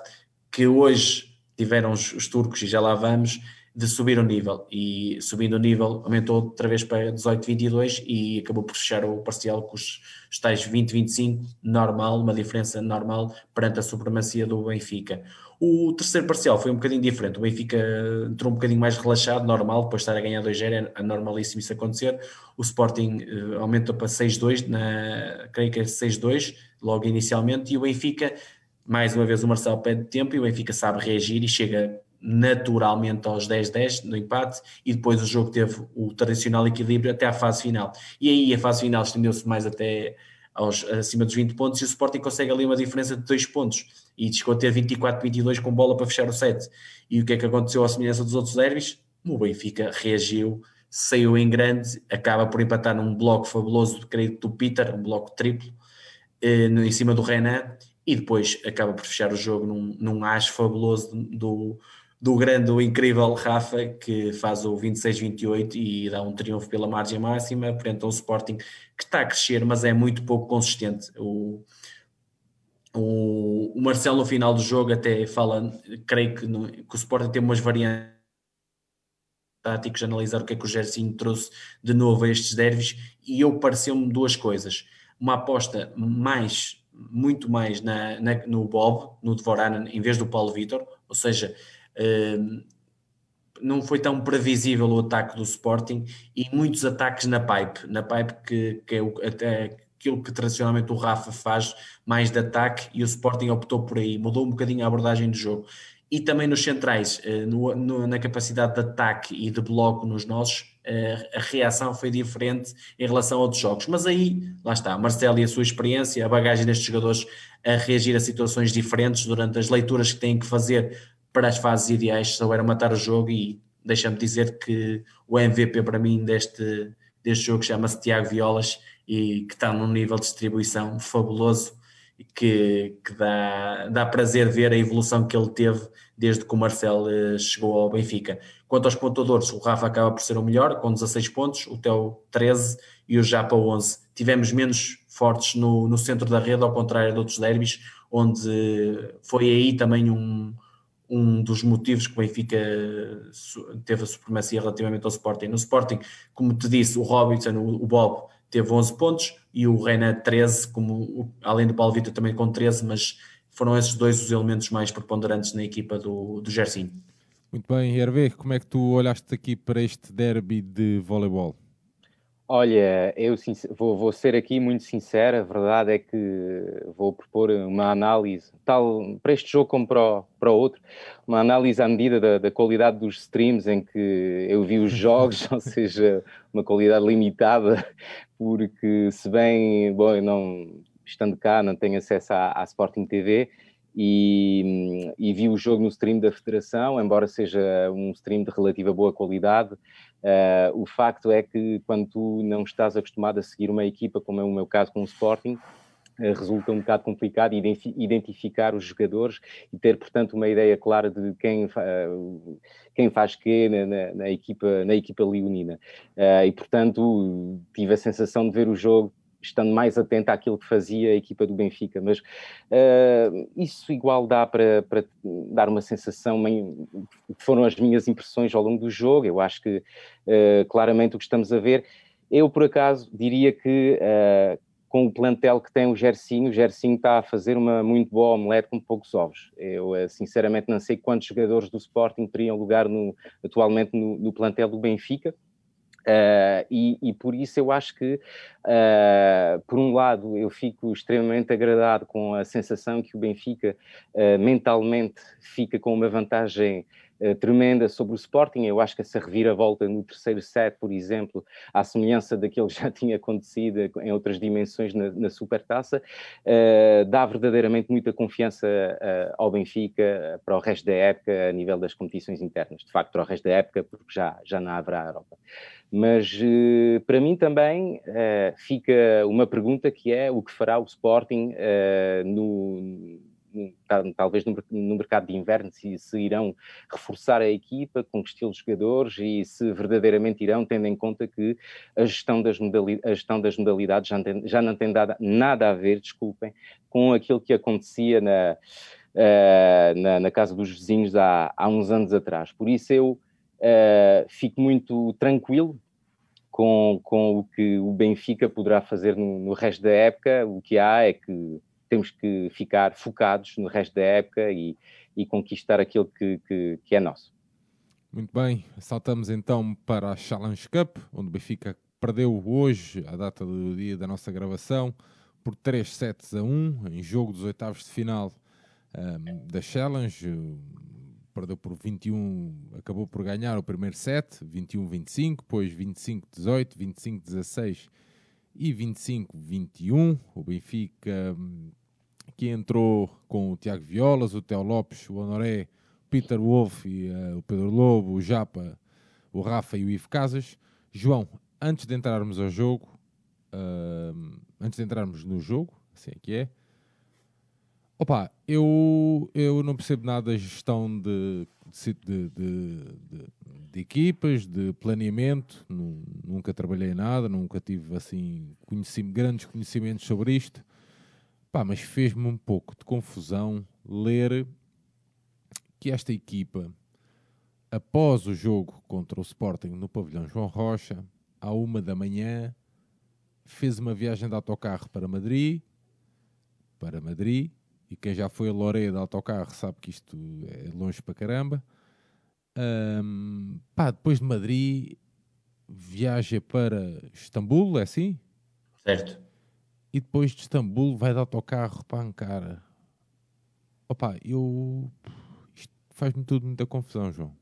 Speaker 2: que hoje tiveram os, os turcos, e já lá vamos, de subir o nível e subindo o nível aumentou outra vez para 18-22 e acabou por fechar o parcial com os, os tais 20-25 normal, uma diferença normal perante a supremacia do Benfica. O terceiro parcial foi um bocadinho diferente. O Benfica entrou um bocadinho mais relaxado, normal, depois de estar a ganhar 2-0, é normalíssimo isso acontecer. O Sporting uh, aumenta para 6-2, na, creio que é 6-2, logo inicialmente, e o Benfica, mais uma vez, o Marcelo pede tempo e o Benfica sabe reagir e chega naturalmente aos 10-10 no empate e depois o jogo teve o tradicional equilíbrio até à fase final. E aí a fase final estendeu-se mais até aos, acima dos 20 pontos e o Sporting consegue ali uma diferença de 2 pontos e chegou a ter 24-22 com bola para fechar o set. E o que é que aconteceu à semelhança dos outros derbys? O Benfica reagiu, saiu em grande, acaba por empatar num bloco fabuloso crédito do Peter, um bloco triplo, eh, em cima do Renan, e depois acaba por fechar o jogo num, num as fabuloso do, do grande, do incrível Rafa, que faz o 26-28 e dá um triunfo pela margem máxima, frente ao Sporting, que está a crescer, mas é muito pouco consistente. O, o, o Marcelo, no final do jogo, até fala, creio que, no, que o Sporting tem umas variantes táticos, analisar o que é que o Gersinho trouxe de novo a estes derbys, e eu pareceu-me duas coisas. Uma aposta mais, muito mais na, na no Bob, no Dvoran, em vez do Paulo Vitor, ou seja, não foi tão previsível o ataque do Sporting e muitos ataques na pipe, na pipe que, que é o, até aquilo que tradicionalmente o Rafa faz mais de ataque e o Sporting optou por aí, mudou um bocadinho a abordagem do jogo. E também nos centrais, eh, no, no, na capacidade de ataque e de bloco nos nossos, eh, a reação foi diferente em relação a outros jogos. Mas aí, lá está, Marcelo e a sua experiência, a bagagem destes jogadores a reagir a situações diferentes durante as leituras que têm que fazer para as fases ideais, souberam matar o jogo e deixa-me dizer que o MVP para mim deste, deste jogo chama-se Tiago Violas e que está num nível de distribuição fabuloso e que, que dá, dá prazer ver a evolução que ele teve desde que o Marcel eh, chegou ao Benfica. Quanto aos pontuadores, o Rafa acaba por ser o melhor, com 16 pontos, o Teo 13 e o Japa 11. Tivemos menos fortes no, no centro da rede, ao contrário de outros derbys, onde foi aí também um, um dos motivos que o Benfica teve a supremacia relativamente ao Sporting. No Sporting, como te disse, o Robinson, o Bob, teve 11 pontos e o Reina 13, como, além do Paulo Vitor também com 13, mas foram esses dois os elementos mais preponderantes na equipa do, do Gersinho.
Speaker 1: Muito bem, Hervé, como é que tu olhaste aqui para este derby de voleibol?
Speaker 3: Olha, eu vou, vou, ser aqui muito sincero, a verdade é que vou propor uma análise, tal para este jogo como para o, para o outro, uma análise à medida da, da, qualidade dos streams em que eu vi os jogos, [LAUGHS] ou seja, uma qualidade limitada, porque se bem, bom, eu não, estando cá, não tenho acesso à, à Sporting TV, e, e, vi o jogo no stream da Federação, embora seja um stream de relativa boa qualidade, Uh, o facto é que quando tu não estás acostumado a seguir uma equipa, como é o meu caso com o Sporting, uh, resulta um bocado complicado identificar os jogadores e ter, portanto, uma ideia clara de quem, uh, quem faz quê na, na, na, equipa, na equipa leonina. e, portanto, tive a sensação de ver o jogo estando mais atento àquilo que fazia a equipa do Benfica, mas uh, isso igual dá para, para dar uma sensação, foram as minhas impressões ao longo do jogo, eu acho que uh, claramente o que estamos a ver, eu por acaso diria que uh, com o plantel que tem o Gersinho, o Gersinho está a fazer uma muito boa omelete com poucos ovos. Eu, sinceramente, não sei quantos jogadores do Sporting teriam lugar no, atualmente no, no plantel do Benfica, Uh, e, e, por isso eu acho que, uh, por um lado, eu fico extremamente agradado com a sensação que o Benfica uh, mentalmente fica com uma vantagem eh, tremenda sobre o Sporting. Eu acho que essa reviravolta no terceiro set, por exemplo, à semelhança daquilo que já [LAUGHS] tinha acontecido em outras dimensões na, na Supertaça, uh, dá verdadeiramente muita confiança uh, ao Benfica para o resto da época a nível das competições internas. De facto, para o resto da época, porque já, já não haverá Europa. Mas para mim também fica uma pergunta que é o que fará o Sporting no talvez no, mercado de inverno, se, se, irão reforçar a equipa, com que estilo de jogadores e se verdadeiramente irão, tendo em conta que a gestão das, modalidades, a gestão das modalidades já, tem, já não tem dado, nada a ver, desculpem, com aquilo que acontecia na, uh, na, na, casa dos vizinhos há, há uns anos atrás. Por isso eu uh, fico muito tranquilo com, com o que o Benfica poderá fazer no, no, resto da época. O que há é que temos que ficar focados no resto da época e, e conquistar aquilo que, que, que, é nosso.
Speaker 1: Muito bem, saltamos então para a Challenge Cup, onde o Benfica perdeu hoje, a data do dia da nossa gravação, por 3 sets a 1, em jogo dos oitavos de final um, da Challenge perdeu por 21, acabou por ganhar o primeiro set, 21-25, depois 25-18, 25-16 e 25-21. O Benfica que entrou com o Tiago Violas, o Theo Lopes, o Honoré, Peter Wolff e uh, o Pedro Lobo, o Japa, o Rafa e o Ivo Casas. João, antes de entrarmos ao jogo, uh, antes de entrarmos no jogo, assim é que é, Opa, eu, eu não percebo nada da gestão de, de, de, de, equipas, de planeamento, nunca trabalhei nada, nunca tive assim conhecimento, grandes conhecimentos sobre isto. Pá, mas fez-me um pouco de confusão ler que esta equipa, após o jogo contra o Sporting no pavilhão João Rocha, à uma da manhã, fez uma viagem de autocarro para Madrid, para Madrid, e quem já foi a Loré de autocarro sabe que isto é longe para caramba. Um, pá, depois de Madrid, viaja para Istambul, é assim?
Speaker 2: Certo.
Speaker 1: E depois de Istambul vai de autocarro para Ankara. Opa, eu. Isto faz-me tudo muita confusão, João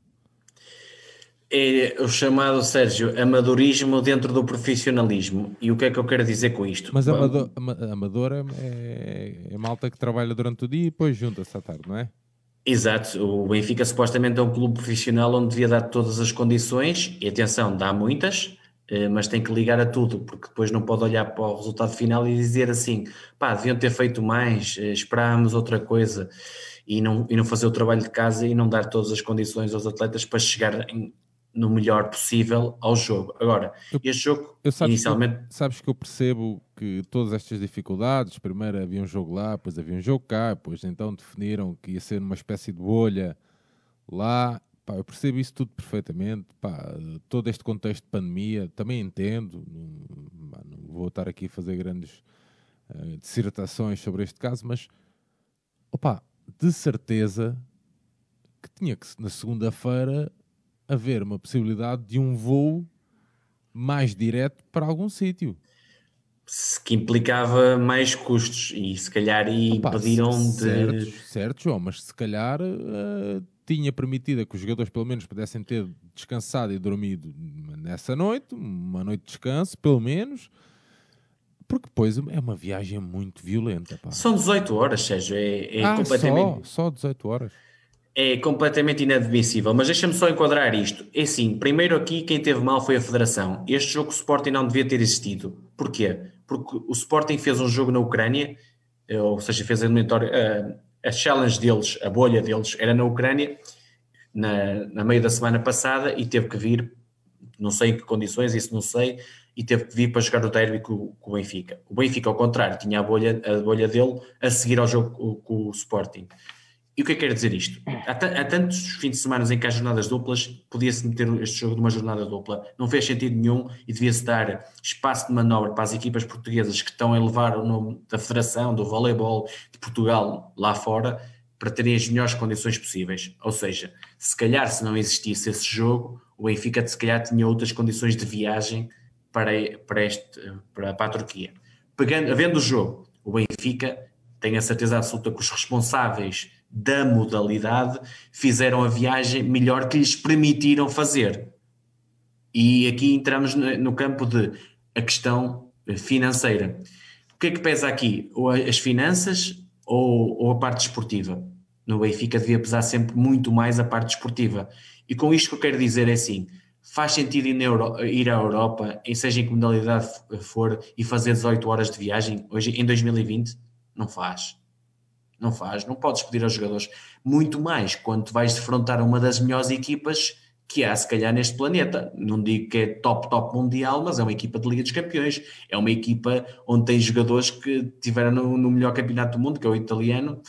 Speaker 2: é o chamado, Sérgio, amadorismo dentro do profissionalismo. E o que é que eu quero dizer com isto?
Speaker 1: Mas amador, amador é, é, é malta que trabalha durante o dia e depois junta-se à tarde, não é?
Speaker 2: Exato, o Benfica supostamente é um clube profissional onde devia dar todas as condições, e atenção, dá muitas, mas tem que ligar a tudo, porque depois não pode olhar para o resultado final e dizer assim, pá, deviam ter feito mais, eh, esperámos outra coisa, e não, e não fazer o trabalho de casa e não dar todas as condições aos atletas para chegar em, no melhor possível ao jogo. Agora, eu, este jogo, eu sabes inicialmente.
Speaker 1: Que, sabes que eu percebo que todas estas dificuldades, primeiro havia um jogo lá, depois havia um jogo cá, depois então definiram que ia ser uma espécie de bolha lá. Pá, eu percebo isso tudo perfeitamente. Pá, todo este contexto de pandemia, também entendo. Não, não vou estar aqui a fazer grandes uh, dissertações sobre este caso, mas opa, de certeza que tinha que na segunda-feira haver uma possibilidade de um voo mais direto para algum sítio.
Speaker 2: Que implicava mais custos e se calhar impediram de.
Speaker 1: Certo, certo, João, mas se calhar uh, tinha permitido que os jogadores pelo menos pudessem ter descansado e dormido nessa noite, uma noite de descanso, pelo menos, porque depois é uma viagem muito violenta. Pá.
Speaker 2: São 18 horas, Sérgio, é, é
Speaker 1: ah, completamente. Só, só 18 horas
Speaker 2: é completamente inadmissível, mas deixa-me só enquadrar isto. É assim, primeiro aqui quem teve mal foi a Federação. Este jogo o Sporting não devia ter existido. Porquê? Porque o Sporting fez um jogo na Ucrânia, eh, ou seja, fez a eliminatória, a, a challenge deles, a bolha deles, era na Ucrânia, na, na meio da semana passada, e teve que vir, não sei em que condições, isso não sei, e teve que vir para jogar o derby com, com o Benfica. O Benfica, ao contrário, tinha a bolha, a bolha dele a seguir ao jogo com, com o Sporting. E o que é que quer dizer isto? Há, há, tantos fins de semana em que há jornadas duplas, podia-se meter este jogo de uma jornada dupla. Não fez sentido nenhum e devia-se dar espaço de manobra para as equipas portuguesas que estão a elevar o nome da Federação, do voleibol de Portugal lá fora, para terem as melhores condições possíveis. Ou seja, se calhar se não existisse esse jogo, o Benfica se calhar tinha outras condições de viagem para, para, este, para, para a Turquia. Pegando, havendo o jogo, o Benfica tem a certeza absoluta que os responsáveis da modalidade fizeram a viagem melhor que lhes permitiram fazer. E aqui entramos no campo de a questão financeira. O que é que pesa aqui? Ou as finanças ou, ou a parte esportiva? No Benfica devia pesar sempre muito mais a parte esportiva. E com isto que eu quero dizer é assim: faz sentido ir à Europa, seja em que modalidade for, e fazer 18 horas de viagem hoje em 2020? Não faz. Não faz, não podes pedir aos jogadores. Muito mais quando vais defrontar uma das melhores equipas que há, se calhar, neste planeta. Não digo que é top, top mundial, mas é uma equipa de Liga dos Campeões. É uma equipa onde tem jogadores que tiveram no, no melhor campeonato do mundo, que é o italiano,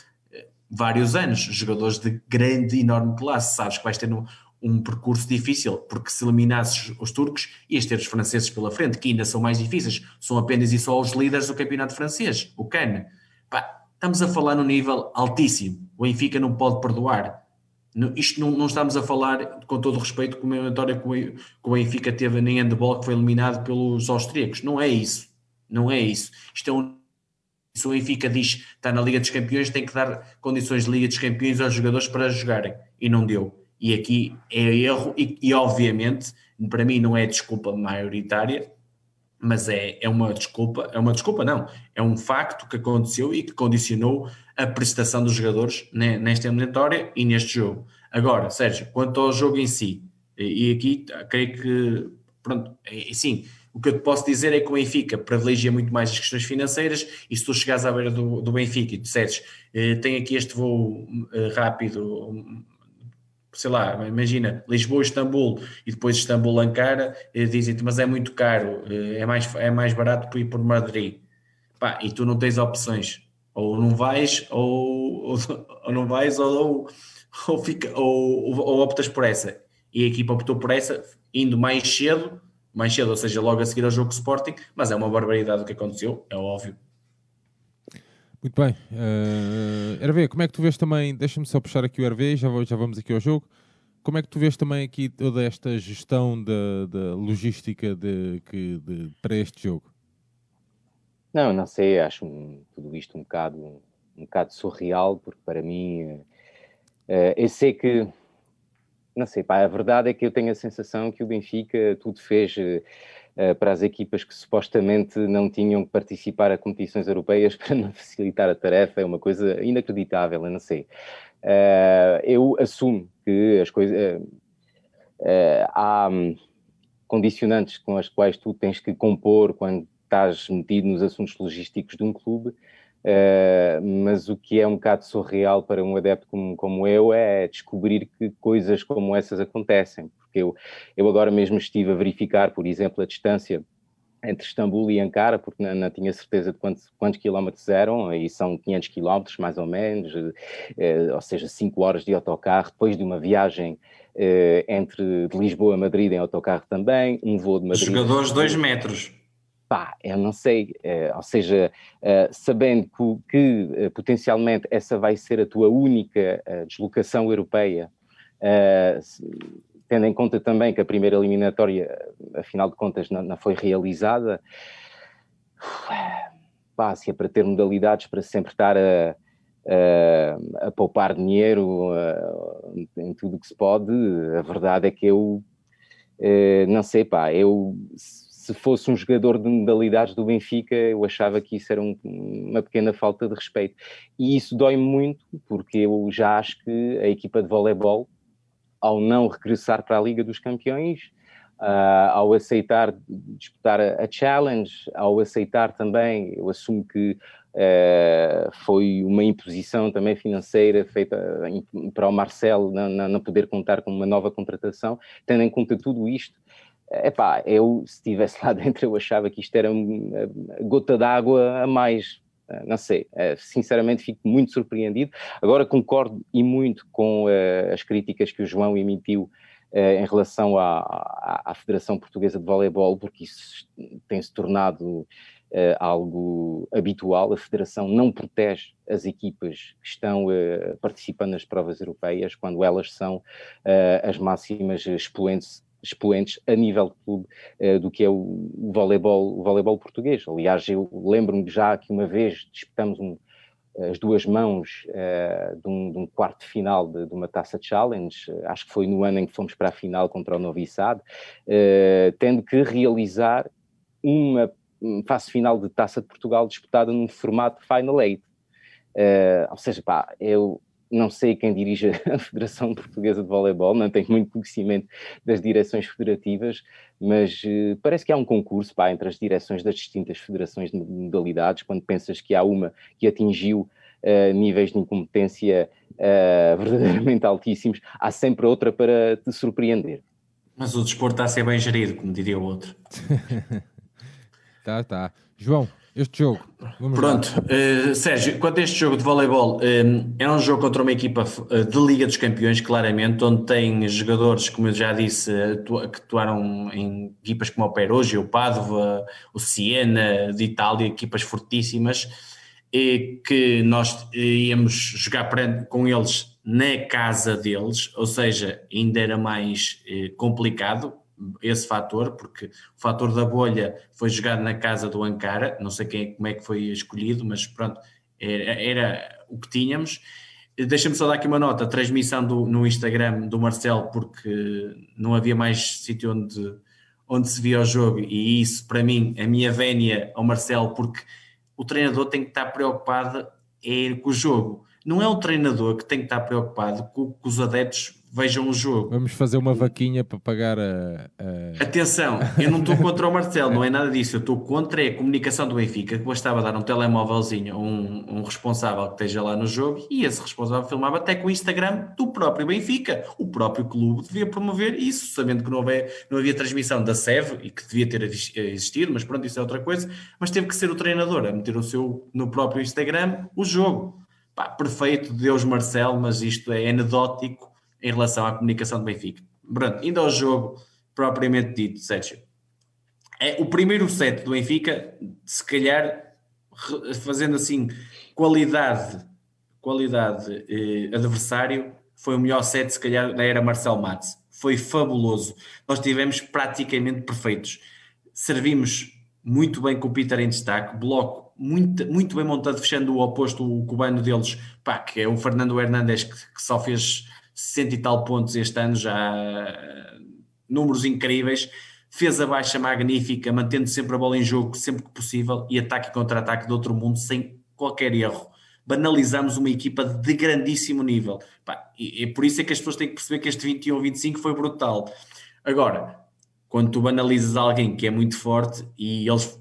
Speaker 2: vários anos. Jogadores de grande, enorme classe. Sabes que vais ter no, um percurso difícil, porque se eliminasses os turcos, ias ter os franceses pela frente, que ainda são mais difíceis, são apenas e só os líderes do campeonato francês, o Cannes. Pá, estamos a falar num nível altíssimo, o Benfica não pode perdoar. Isto não, não estamos a falar, com todo o respeito, com a vitória que o Benfica teve nem handball, que foi eliminado pelos austríacos. Não é isso. Não é isso. Isto é um se o Benfica diz está na Liga dos Campeões, tem que dar condições de Liga dos Campeões aos jogadores para jogarem. E não deu. E aqui é erro, e, e obviamente, para mim não é desculpa maioritária, mas é, é uma desculpa, é uma desculpa não, é um facto que aconteceu e que condicionou a prestação dos jogadores nesta eliminatória e neste jogo. Agora, Sérgio, quanto ao jogo em si, e aqui creio que, pronto, é, sim, o que eu te posso dizer é que o Benfica privilegia muito mais as questões financeiras e se tu chegares à beira do, do Benfica e disseres eh, tem aqui este voo eh, rápido, sei lá, imagina Lisboa, Istambul e depois Istambul, Ankara, eh, dizem-te, mas é muito caro, eh, é mais, é mais barato ir por Madrid. Pá, e tu não tens opções, ou não vais, ou, ou, [LAUGHS] ou não vais, ou, ou, fica, ou, ou optas por essa. E a equipa optou por essa, indo mais cedo mais cedo, ou seja, logo a seguir ao jogo Sporting, mas é uma barbaridade o que aconteceu, é óbvio.
Speaker 1: Muito bem. Uh, Hervé, como é que tu vês também, deixa-me só puxar aqui o Hervé, já, já vamos aqui ao jogo, como é que tu vês também aqui toda esta gestão da, da logística de, que, de, para este jogo?
Speaker 3: Não, não sei, acho um, tudo isto um bocado, um bocado surreal, porque para mim, uh, eu sei que não sei, pá, a verdade é que eu tenho a sensação que o Benfica tudo fez uh, para as equipas que supostamente não tinham que participar a competições europeias [LAUGHS] para não facilitar a tarefa, é uma coisa inacreditável, eu não sei. Uh, eu assumo que as coisas. Uh, há um, condicionantes com as quais tu tens que compor quando estás metido nos assuntos logísticos de um clube Uh, mas o que é um bocado surreal para um adepto como, como eu é descobrir que coisas como essas acontecem, porque eu, eu agora mesmo estive a verificar, por exemplo, a distância entre Istambul e Ankara, porque não, não tinha certeza de quantos, quantos quilómetros eram, e são 500 quilómetros mais ou menos, uh, ou seja, 5 horas de autocarro, depois de uma viagem uh, entre Lisboa a Madrid em autocarro também, um voo de Madrid...
Speaker 2: Jogadores 2 metros
Speaker 3: pá, eu não sei, é, ou seja, é, sabendo que, que é, potencialmente essa vai ser a tua única deslocação europeia, tendo em conta também que a primeira eliminatória, afinal de contas, não, não foi realizada, pá, se é para ter modalidades para sempre estar a, a, a poupar dinheiro em tudo o que se pode, a verdade é que eu não sei, pá, eu se fosse um jogador de modalidades do Benfica, eu achava que isso era um, uma pequena falta de respeito. E isso dói-me muito, porque eu já acho que a equipa de voleibol, ao não regressar para a Liga dos Campeões, uh, ao aceitar disputar a, Challenge, ao aceitar também, eu assumo que uh, foi uma imposição também financeira feita em, para o Marcelo não, não poder contar com uma nova contratação, tendo em conta tudo isto, Epá, eu, se estivesse lá [LAUGHS] dentro, eu achava que isto era uma gota d'água a mais. Eh, não sei, eh, sinceramente fico muito surpreendido. Agora concordo e muito com as críticas que o João emitiu em relação à, à, Federação Portuguesa de Voleibol, porque isso tem-se tornado uh, algo habitual. A Federação não protege as equipas que estão participando nas provas europeias quando elas são as máximas expoentes expoentes a nível de clube uh, do que é o, o, voleibol, o voleibol português. Aliás, eu lembro-me já que uma vez disputamos um, as duas mãos uh, de, um, de, um, quarto final de, de, uma taça challenge, acho que foi no ano em que fomos para a final contra o Novi Sad, uh, tendo que realizar uma fase final de taça de Portugal disputada num formato Final Eight. ou seja, pá, eu não sei quem dirige [LAUGHS] a Federação Portuguesa de Voleibol, não tenho muito conhecimento das direções federativas, mas uh, parece que há um concurso pá, entre as direções das distintas federações de modalidades, quando pensas que há uma que atingiu uh, níveis de incompetência uh, [LAUGHS] verdadeiramente altíssimos, há sempre outra para te surpreender.
Speaker 2: Mas o desporto está a ser bem gerido, como diria o outro. [LAUGHS]
Speaker 1: tá, tá. João, este jogo.
Speaker 2: Vamos Pronto, uh, Sérgio, quanto a este jogo de voleibol, um, é um jogo contra uma equipa de Liga dos Campeões, claramente, onde tem jogadores, como eu já disse, que atuaram em equipas como o Perugia, o Padova, o Siena, de Itália, equipas fortíssimas, e que nós íamos jogar com eles na casa deles, ou seja, ainda era mais eh, complicado, esse fator, porque o fator da bolha foi jogado na casa do Ankara, não sei quem, como é que foi escolhido, mas pronto, era, era o que tínhamos. Deixa-me só dar aqui uma nota, transmissão do, no Instagram do Marcelo, porque não havia mais sítio onde, onde se via o jogo, e isso para mim, a minha vénia ao Marcelo, porque o treinador tem que estar preocupado é com o jogo. Não é o treinador que tem que estar preocupado com que os adeptos vejam o jogo.
Speaker 1: Vamos fazer uma vaquinha para pagar a.
Speaker 2: a... Atenção, eu não estou contra o Marcelo, não é nada disso. Eu estou contra a comunicação do Benfica, que bastava dar um telemóvelzinho a um, um, responsável que esteja lá no jogo e esse responsável filmava até com o Instagram do próprio Benfica. O próprio clube devia promover isso, sabendo que não havia, não havia transmissão da SEV e que devia ter existido, mas pronto, isso é outra coisa. Mas teve que ser o treinador a meter o seu no próprio Instagram o jogo. Pá, perfeito, Deus Marcelo, mas isto é anedótico em relação à comunicação do Benfica. Pronto, indo ao jogo propriamente dito, Sérgio. É, o primeiro set do Benfica, se calhar, fazendo assim, qualidade, qualidade eh, adversário, foi o melhor set, se calhar, da era Marcel Matos. Foi fabuloso. Nós tivemos praticamente perfeitos. Servimos muito bem com o Peter em destaque, bloco muito, muito bem montado, fechando o oposto, o cubano deles, pá, que é o Fernando Hernandes, que, que só fez 60 e tal pontos este ano, já números incríveis. Fez a baixa magnífica, mantendo sempre a bola em jogo, sempre que possível, e ataque e contra-ataque de outro mundo, sem qualquer erro. Banalizamos uma equipa de grandíssimo nível. E, e por isso é que as pessoas têm que perceber que este 21-25 foi brutal. Agora, quando tu banalizas alguém que é muito forte e eles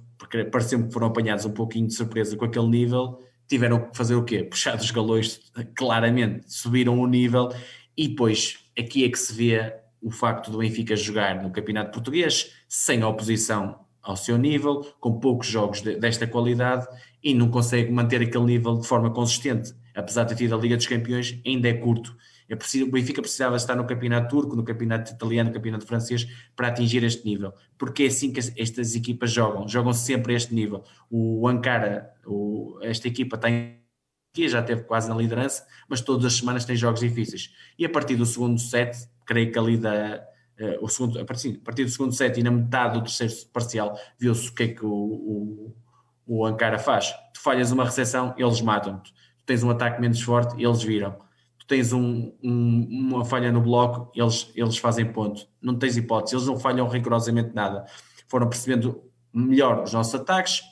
Speaker 2: pareceu que foram apanhados um pouquinho de surpresa com aquele nível, tiveram que fazer o quê? Puxar dos galões, claramente, subiram o nível e depois, aqui é que se vê o facto do Benfica jogar no Campeonato Português sem oposição ao seu nível, com poucos jogos de, desta qualidade e não consegue manter aquele nível de forma consistente. Apesar de ter tido a Liga dos Campeões, ainda é curto. É preciso, o Benfica precisava estar no Campeonato Turco, no Campeonato Italiano, no Campeonato Francês para atingir este nível. Porque é assim que estas equipas jogam, jogam sempre a este nível. O Ankara, o, esta equipa tem que já teve quase na liderança, mas todas as semanas tem jogos difíceis. E a partir do segundo set, creio que ali da, uh, o segundo, a partir, a partir, do segundo set e na metade do terceiro parcial, viu-se o que é que o, o, o Ankara faz. Tu falhas uma recepção, eles matam-te. Tu tens um ataque menos forte, eles viram. Tu tens um, um, uma falha no bloco, eles, eles fazem ponto. Não tens hipótese, eles não falham rigorosamente nada. Foram percebendo melhor os nossos ataques,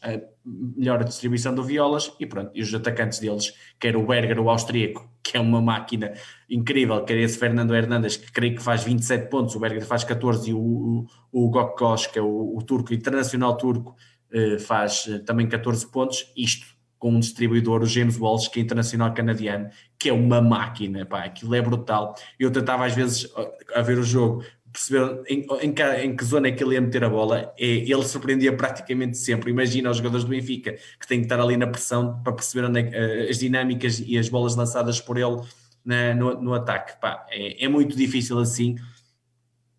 Speaker 2: melhor distribuição do Violas e pronto, e os atacantes deles, quer o Berger, o austríaco, [LAUGHS] que é uma máquina incrível, quer esse Fernando Hernandes, que creio que faz 27 pontos, o Berger faz 14 e o, o, o Gokkos, que é o, o turco, internacional turco, eh, faz eh, também 14 pontos, isto com um distribuidor, o James Walsh, que é internacional canadiano, que é uma máquina, pá, aquilo é brutal. Eu tentava às vezes a ver o jogo, perceber em, em, que, em, que, zona é que ele ia meter a bola, é, ele surpreendia praticamente sempre. Imagina os jogadores do Benfica que têm que estar ali na pressão para perceber é, as dinâmicas e as bolas lançadas por ele na, no, no, ataque. Pá, é, é, muito difícil assim.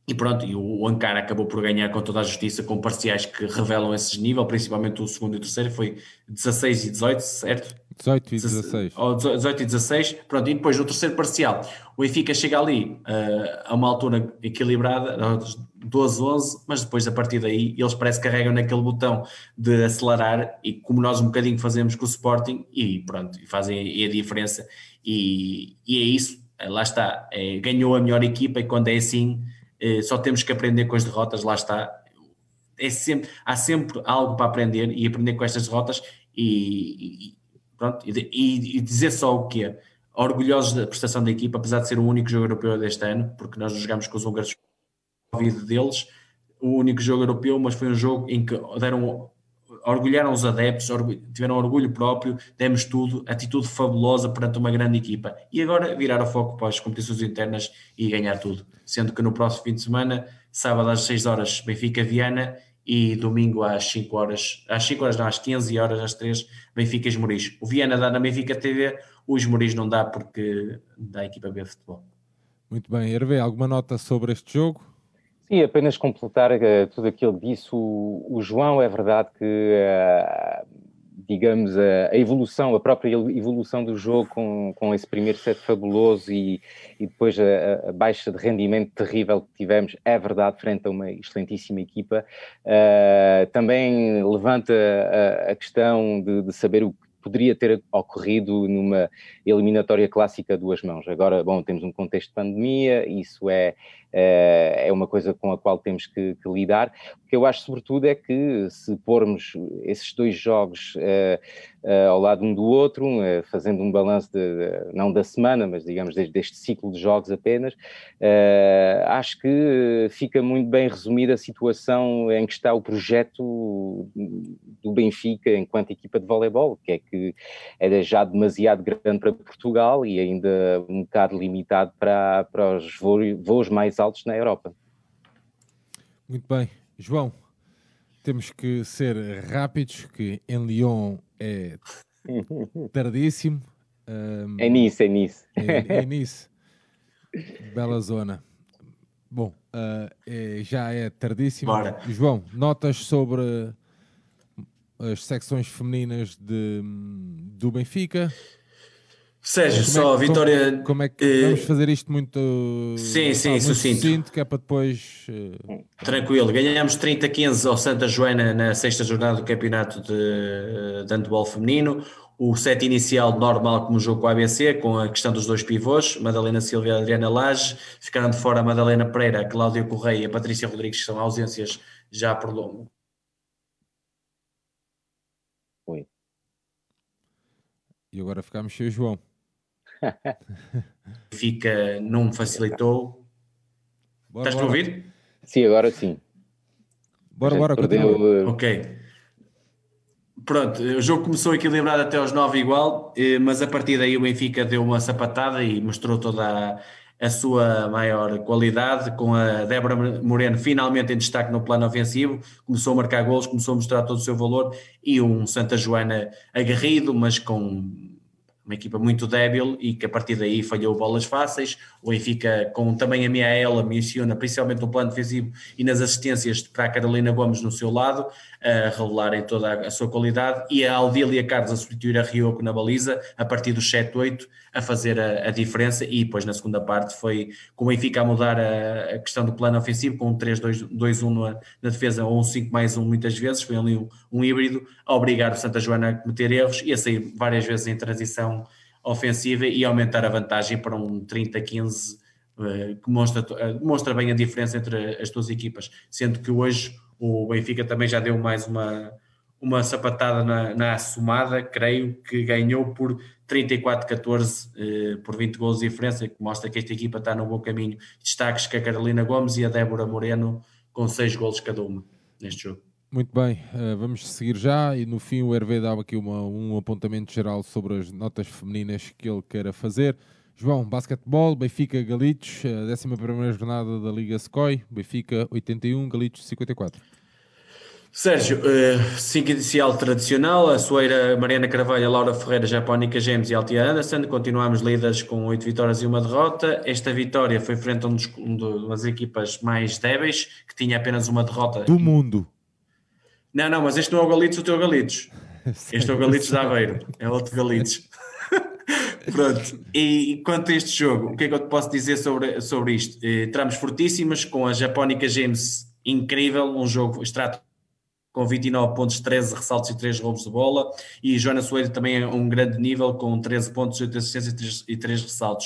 Speaker 2: E pronto, e o Ankara acabou por ganhar com toda a justiça, com parciais que revelam esse nível, principalmente o segundo e o terceiro, foi 16 e 18, certo?
Speaker 1: 18 e 16.
Speaker 2: Ou 18 e 16, pronto, e depois no terceiro parcial, o Benfica chega ali uh, a uma altura equilibrada, 12, 11, mas depois a partir daí eles parece que carregam naquele botão de acelerar e como nós um bocadinho fazemos com o Sporting e pronto, fazem a diferença e, e é isso, eh, lá está, é, ganhou a melhor equipa e quando é assim só temos que aprender com as derrotas, lá está, é sempre, há sempre algo para aprender e aprender com estas derrotas e, e Pronto, e, e, dizer só o que é orgulhosos da prestação da equipa, apesar de ser o único jogo europeu deste ano, porque nós jogamos com os húngaros deles, o único jogo europeu, mas foi um jogo em que deram orgulharam os adeptos, tiveram orgulho próprio, demos tudo, atitude fabulosa perante uma grande equipa. E agora virar o foco para as competições internas e ganhar tudo. Sendo que no próximo fim de semana, sábado às 6 horas, Benfica Viana e domingo às 5 horas, às 5 horas não, às 15 horas, às 3, Benfica Esmoriz. O Viana dá na Benfica TV, o Esmoriz não dá porque dá a equipa B de futebol.
Speaker 1: Muito bem, Hervé, alguma nota sobre este jogo?
Speaker 3: Sim, apenas completar uh, tudo aquilo que disse o, o, João. É verdade que, uh, digamos, a, a, evolução, a própria evolução do jogo com, com esse primeiro set fabuloso e, e depois a, a, baixa de rendimento terrível que tivemos, é verdade, frente a uma excelentíssima equipa. Uh, também levanta a, questão de, de saber o que poderia ter ocorrido numa eliminatória clássica a duas mãos. Agora, bom, temos um contexto de pandemia, isso é, é, é uma coisa com a qual temos que, que, lidar. O que eu acho, sobretudo, é que se pormos esses dois jogos uh, uh, ao lado um do outro, uh, fazendo um balanço, de, de, não da semana, mas digamos desde deste ciclo de jogos apenas, acho que fica muito bem resumida a situação em que está o projeto do Benfica enquanto equipa de voleibol, que é que era já demasiado grande para Portugal e ainda um bocado limitado para, para os voos mais altos na Europa.
Speaker 1: Muito bem. João, temos que ser rápidos, que em Lyon é [LAUGHS] tardíssimo.
Speaker 3: Um, é nisso, é nisso.
Speaker 1: É, é [LAUGHS] nisso. Bela zona. Bom, uh, é, já é tardíssimo. Bora. João, notas sobre as secções femininas de, do Benfica?
Speaker 2: Sérgio, como só é, a vitória.
Speaker 1: Como, como, é que uh, vamos fazer isto muito.
Speaker 2: Sim, sim, muito sucinto. sucinto.
Speaker 1: Que é para depois. Uh,
Speaker 2: Tranquilo, ganhamos 30-15 ao Santa Joana na sexta jornada do Campeonato de, de Handball Feminino. O set inicial normal, como jogo com a ABC, com a questão dos dois pivôs, Madalena Silva e Adriana Lage. Ficaram de fora a Madalena Pereira, a Cláudia Correia e a Patrícia Rodrigues, que são ausências já por longo.
Speaker 1: E agora ficamos sem o João. [LAUGHS]
Speaker 2: Fica, não me facilitou. Bora, Estás a ouvir?
Speaker 3: Sim, agora sim.
Speaker 1: Bora, bora, perdeu...
Speaker 2: Ok. Pronto, o jogo começou equilibrado até aos 9 igual, eh, mas a partir daí o Benfica deu uma sapatada e mostrou toda a, a sua maior qualidade, com a Débora Moreno finalmente em destaque no plano ofensivo, começou a marcar gols, começou a mostrar todo o seu valor, e um Santa Joana aguerrido, mas com uma equipa muito débil e que a partir daí falhou bolas fáceis. O Benfica, com também a Miaela, menciona, principalmente no plano defensivo e nas assistências para a Carolina Gomes no seu lado, a revelarem toda a, sua qualidade, e a Aldília Carlos a substituir a Rioco na baliza, a partir do 7-8, a fazer a, a, diferença, e depois na segunda parte foi com o Benfica a mudar a, a questão do plano ofensivo, com um 3-2-1 na, na, defesa, ou um 5 mais 1 muitas vezes, foi ali um, um híbrido, a obrigar o Santa Joana a cometer erros e a sair várias vezes em transição ofensiva e aumentar a vantagem para um 30-15, eh, que mostra, eh, mostra bem a diferença entre as duas equipas, sendo que hoje o Benfica também já deu mais uma, uma sapatada na, na assomada, creio que ganhou por 34-14 eh, por 20 gols de diferença, que mostra que esta equipa está no bom caminho. Destaques que a Carolina Gomes e a Débora Moreno com 6 gols cada uma neste jogo.
Speaker 1: Muito bem, uh, vamos seguir já e no fim o Hervé dava aqui uma, um apontamento geral sobre as notas femininas que ele queira fazer. João, basquetebol, Benfica Galitos, a 11 jornada da Liga Secoy, Benfica 81, Galitos 54.
Speaker 2: Sérgio, 5 uh, inicial tradicional, a Soeira, Mariana Carvalho, Laura Ferreira, Japónica James e Altia Anderson, continuamos líderes com 8 vitórias e uma derrota. Esta vitória foi frente a um dos, um das equipas mais débeis, que tinha apenas uma derrota.
Speaker 1: Do mundo.
Speaker 2: Não, não, mas este não é o Galitos, o teu Galitos. [LAUGHS] Este é o Galitos de Aveiro, é outro Galitos. [LAUGHS] Pronto, e quanto a este jogo, o que é que eu te posso dizer sobre, sobre isto? Eh, tramos fortíssimas, com a Japónica James incrível, um jogo extrato com 29 pontos, 13 ressaltos e 3 roubos de bola, e Joana Soeiro também é um grande nível, com 13 pontos, 8 assistências e 3, e 3 ressaltos.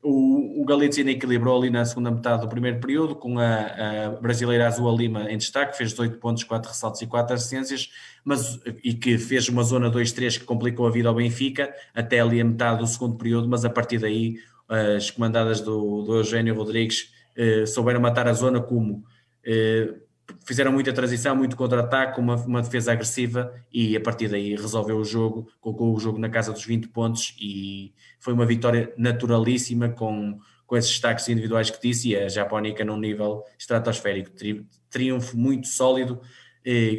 Speaker 2: O, o Galitzina equilibrou ali na segunda metade do primeiro período, com a, a brasileira Azul Lima em destaque, fez 18 pontos, 4 ressaltos e 4 assistências, mas, e que fez uma zona 2-3 que complicou a vida ao Benfica, até ali a metade do segundo período, mas a partir daí as comandadas do, do Eugênio Rodrigues eh, souberam matar a zona como eh, fizeram muita transição, muito contra-ataque, uma, uma defesa agressiva e a partir daí resolveu o jogo, colocou o jogo na casa dos 20 pontos e foi uma vitória naturalíssima com, com esses destaques individuais que disse e a Japónica num nível estratosférico, triunfo muito sólido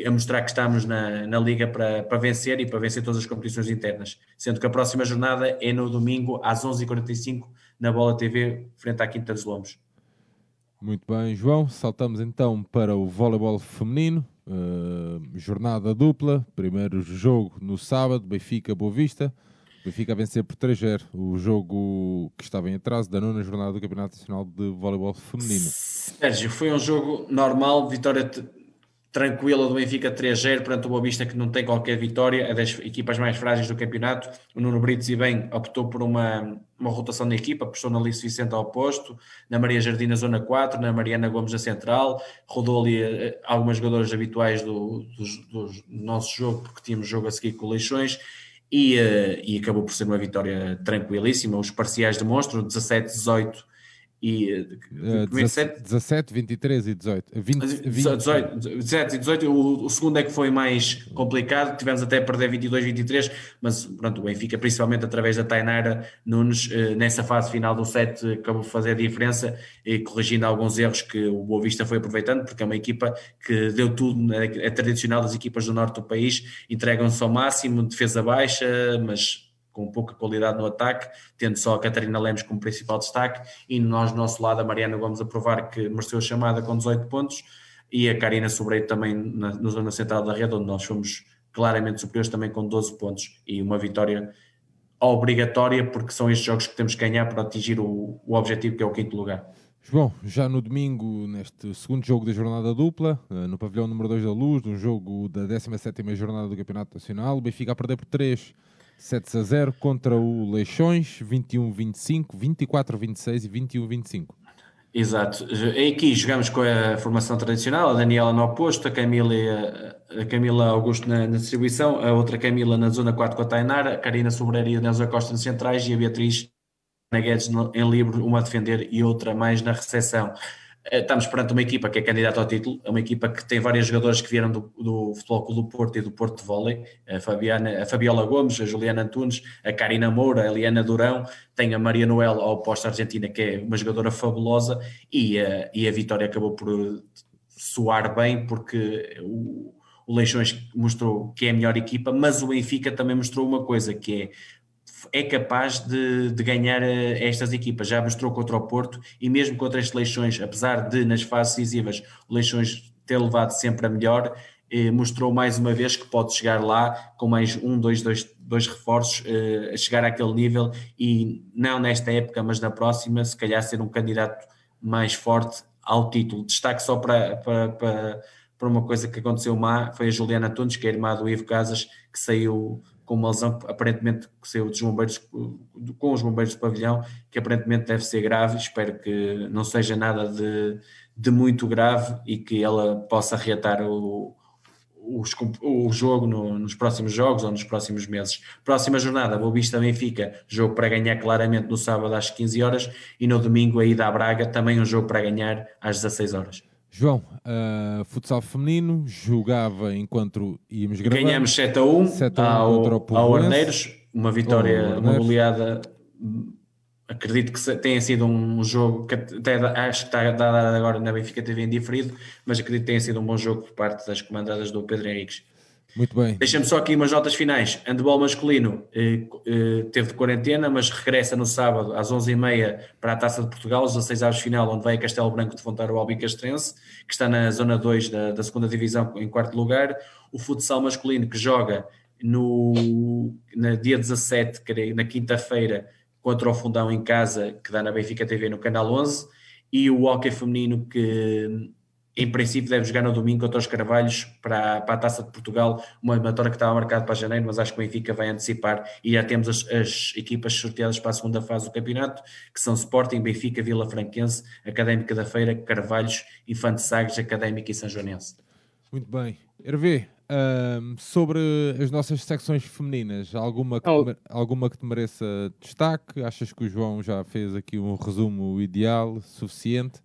Speaker 2: a mostrar que estamos na, na Liga para, para vencer e para vencer todas as competições internas. Sendo que a próxima jornada é no domingo às 11h45 na Bola TV, frente à Quinta dos Lombos.
Speaker 1: Muito bem, João. Saltamos então para o voleibol feminino. Uh, jornada dupla. Primeiro jogo no sábado, Benfica Boa Vista. Benfica a vencer por 3-0 o jogo que estava em atraso da nona jornada do Campeonato Nacional de Voleibol Feminino.
Speaker 2: Sérgio, foi um jogo normal, vitória tranquila do Benfica 3-0 perante o Boa Vista que não tem qualquer vitória, é das equipas mais frágeis do campeonato. O Nuno Brites e bem optou por uma, uma rotação da equipa, postou na Alice Vicente ao posto, na Maria Jardim na zona 4, na Mariana Gomes na central, rodou ali eh, algumas jogadoras habituais do, do, do nosso jogo, porque tínhamos jogo a seguir com Leixões, e, uh, e acabou por ser uma vitória tranquilíssima. Os parciais demonstram 17-18 e
Speaker 1: uh, 17, 17, 23 e 18. 20, 20.
Speaker 2: 18, 17 e 18. O, o, segundo é que foi mais complicado. Tivemos até a perder 22, 23, mas pronto, o Benfica, principalmente através da Tainara Nunes, uh, nessa fase final do set, acabou de fazer a diferença e corrigindo alguns erros que o Boa Vista foi aproveitando, porque é uma equipa que deu tudo, é, é tradicional das equipas do norte do país, entregam-se ao máximo, defesa baixa, mas com pouca qualidade no ataque, tendo só a Catarina Lemos como principal destaque, e nós, do nosso lado, a Mariana Gomes a provar que mereceu a chamada com 18 pontos, e a Karina Sobreiro também na, na zona central da rede, onde nós fomos claramente superiores também com 12 pontos, e uma vitória obrigatória, porque são estes jogos que temos que ganhar para atingir o, o objetivo que é o quinto lugar.
Speaker 1: João, já no domingo, neste segundo jogo da jornada dupla, eh, no pavilhão número 2 da Luz, no jogo da 17ª jornada do Campeonato Nacional, o Benfica a perder por 3 7 a 0 contra o Leixões, 21-25, 24-26 e 21-25.
Speaker 2: Exato. Aqui jogamos com a formação tradicional, a Daniela no oposto, a Camila, a Camila Augusto na, na distribuição, a outra Camila na zona 4 com a Tainara, a Karina Sobreira e a Nelsa Costa nos centrais e a Beatriz na Guedes em livre, uma a defender e outra mais na recepção. Eh, estamos perante uma equipa que é candidata ao título, é uma equipa que tem vários jogadores que vieram do, do Futebol Clube do Porto e do Porto de Vôlei, a, Fabiana, a Fabiola Gomes, a Juliana Antunes, a Karina Moura, a Eliana Durão, tem a Maria Noel ao posto argentina, que é uma jogadora fabulosa, e a, e a vitória acabou por soar bem, porque o, o Leixões mostrou que é a melhor equipa, mas o Benfica também mostrou uma coisa, que é é capaz de, de, ganhar eh, estas equipas. Já mostrou contra o Porto e mesmo contra as Leixões, apesar de nas fases decisivas o Leixões ter levado sempre a melhor, eh, mostrou mais uma vez que pode chegar lá com mais um, dois, dois, dois reforços, eh, a chegar àquele nível e não nesta época, mas na próxima, se calhar ser um candidato mais forte ao título. Destaque só para, para, para, uma coisa que aconteceu má, foi a Juliana Tunes, que é irmã do Ivo Casas, que saiu com uma lesão aparentemente que saiu dos bombeiros, com os bombeiros do pavilhão, que aparentemente deve ser grave. Espero que não seja nada de, de muito grave e que ela possa reatar o, o, o jogo no, nos próximos jogos ou nos próximos meses. Próxima jornada, Boa Vista Benfica, jogo para ganhar claramente no sábado às 15 horas e no domingo a ida à Braga, também um jogo para ganhar às 16 horas.
Speaker 1: João, uh, futsal feminino, jogava enquanto íamos gravar.
Speaker 2: Ganhamos 7 a 1, 7 a 1 ao, ao Arneiros, uma vitória, uma goleada. Acredito que tenha sido um jogo que até acho que está dado agora na Benfica TV em diferido, mas acredito que tenha sido um bom jogo por parte das comandadas do Pedro Henriques.
Speaker 1: Muito bem.
Speaker 2: Deixa-me só aqui umas notas finais. Handball masculino eh, eh, teve de quarentena, mas regressa no sábado às 11h30 para a Taça de Portugal, os 16 aves final, onde vai a Castelo Branco defrontar o Albi Castrense, que está na zona 2 da, da segunda divisão em quarto lugar. O futsal masculino que joga no, no dia 17, na quinta-feira, contra o Fundão em casa, que dá na Benfica TV no Canal 11. E o hockey feminino que em princípio deve jogar no domingo contra os Carvalhos para, para a Taça de Portugal, uma eliminatória que estava marcada para janeiro, mas acho que o Benfica vai antecipar e já temos as, as, equipas sorteadas para a segunda fase do campeonato, que são Sporting, Benfica, Vila Franquense, Académica da Feira, Carvalhos, Infante Sagres, Académica e São Joanense.
Speaker 1: Muito bem. Hervé, um, sobre as nossas secções femininas, alguma que, oh. alguma que te mereça destaque? Achas que o João já fez aqui um resumo ideal, suficiente?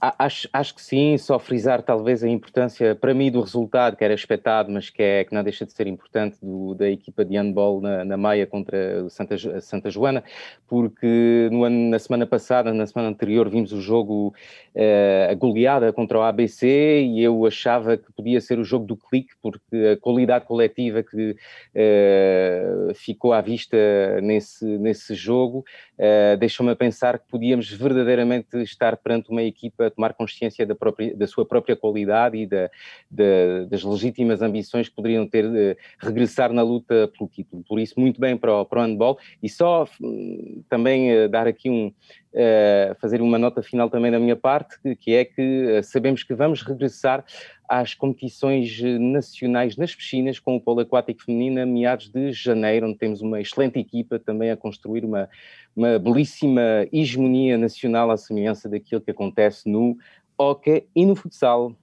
Speaker 3: Acho, acho que sim, só frisar talvez a importância para mim do resultado que era expectado, mas que, é, que não deixa de ser importante do, da equipa de handball na, na Maia contra Santa, Santa Joana, porque no ano, na semana passada, na semana anterior, vimos o jogo, uh, a goleada contra o ABC e eu achava que podia ser o jogo do clique, porque a qualidade coletiva que uh, ficou à vista nesse, nesse jogo uh, deixou-me a pensar que podíamos verdadeiramente estar perante uma equipa a tomar consciência da, própria, da sua própria qualidade e da, da, das legítimas ambições que poderiam ter de regressar na luta pelo título. Por isso, muito bem para o, para o handball. E só hum, também uh, dar aqui um. Uh, fazer uma nota final também da minha parte, que, é que sabemos que vamos regressar às competições nacionais nas piscinas com o polo aquático feminino a meados de janeiro, onde temos uma excelente equipa também a construir uma, uma belíssima hegemonia nacional à semelhança daquilo que acontece no hockey e no futsal.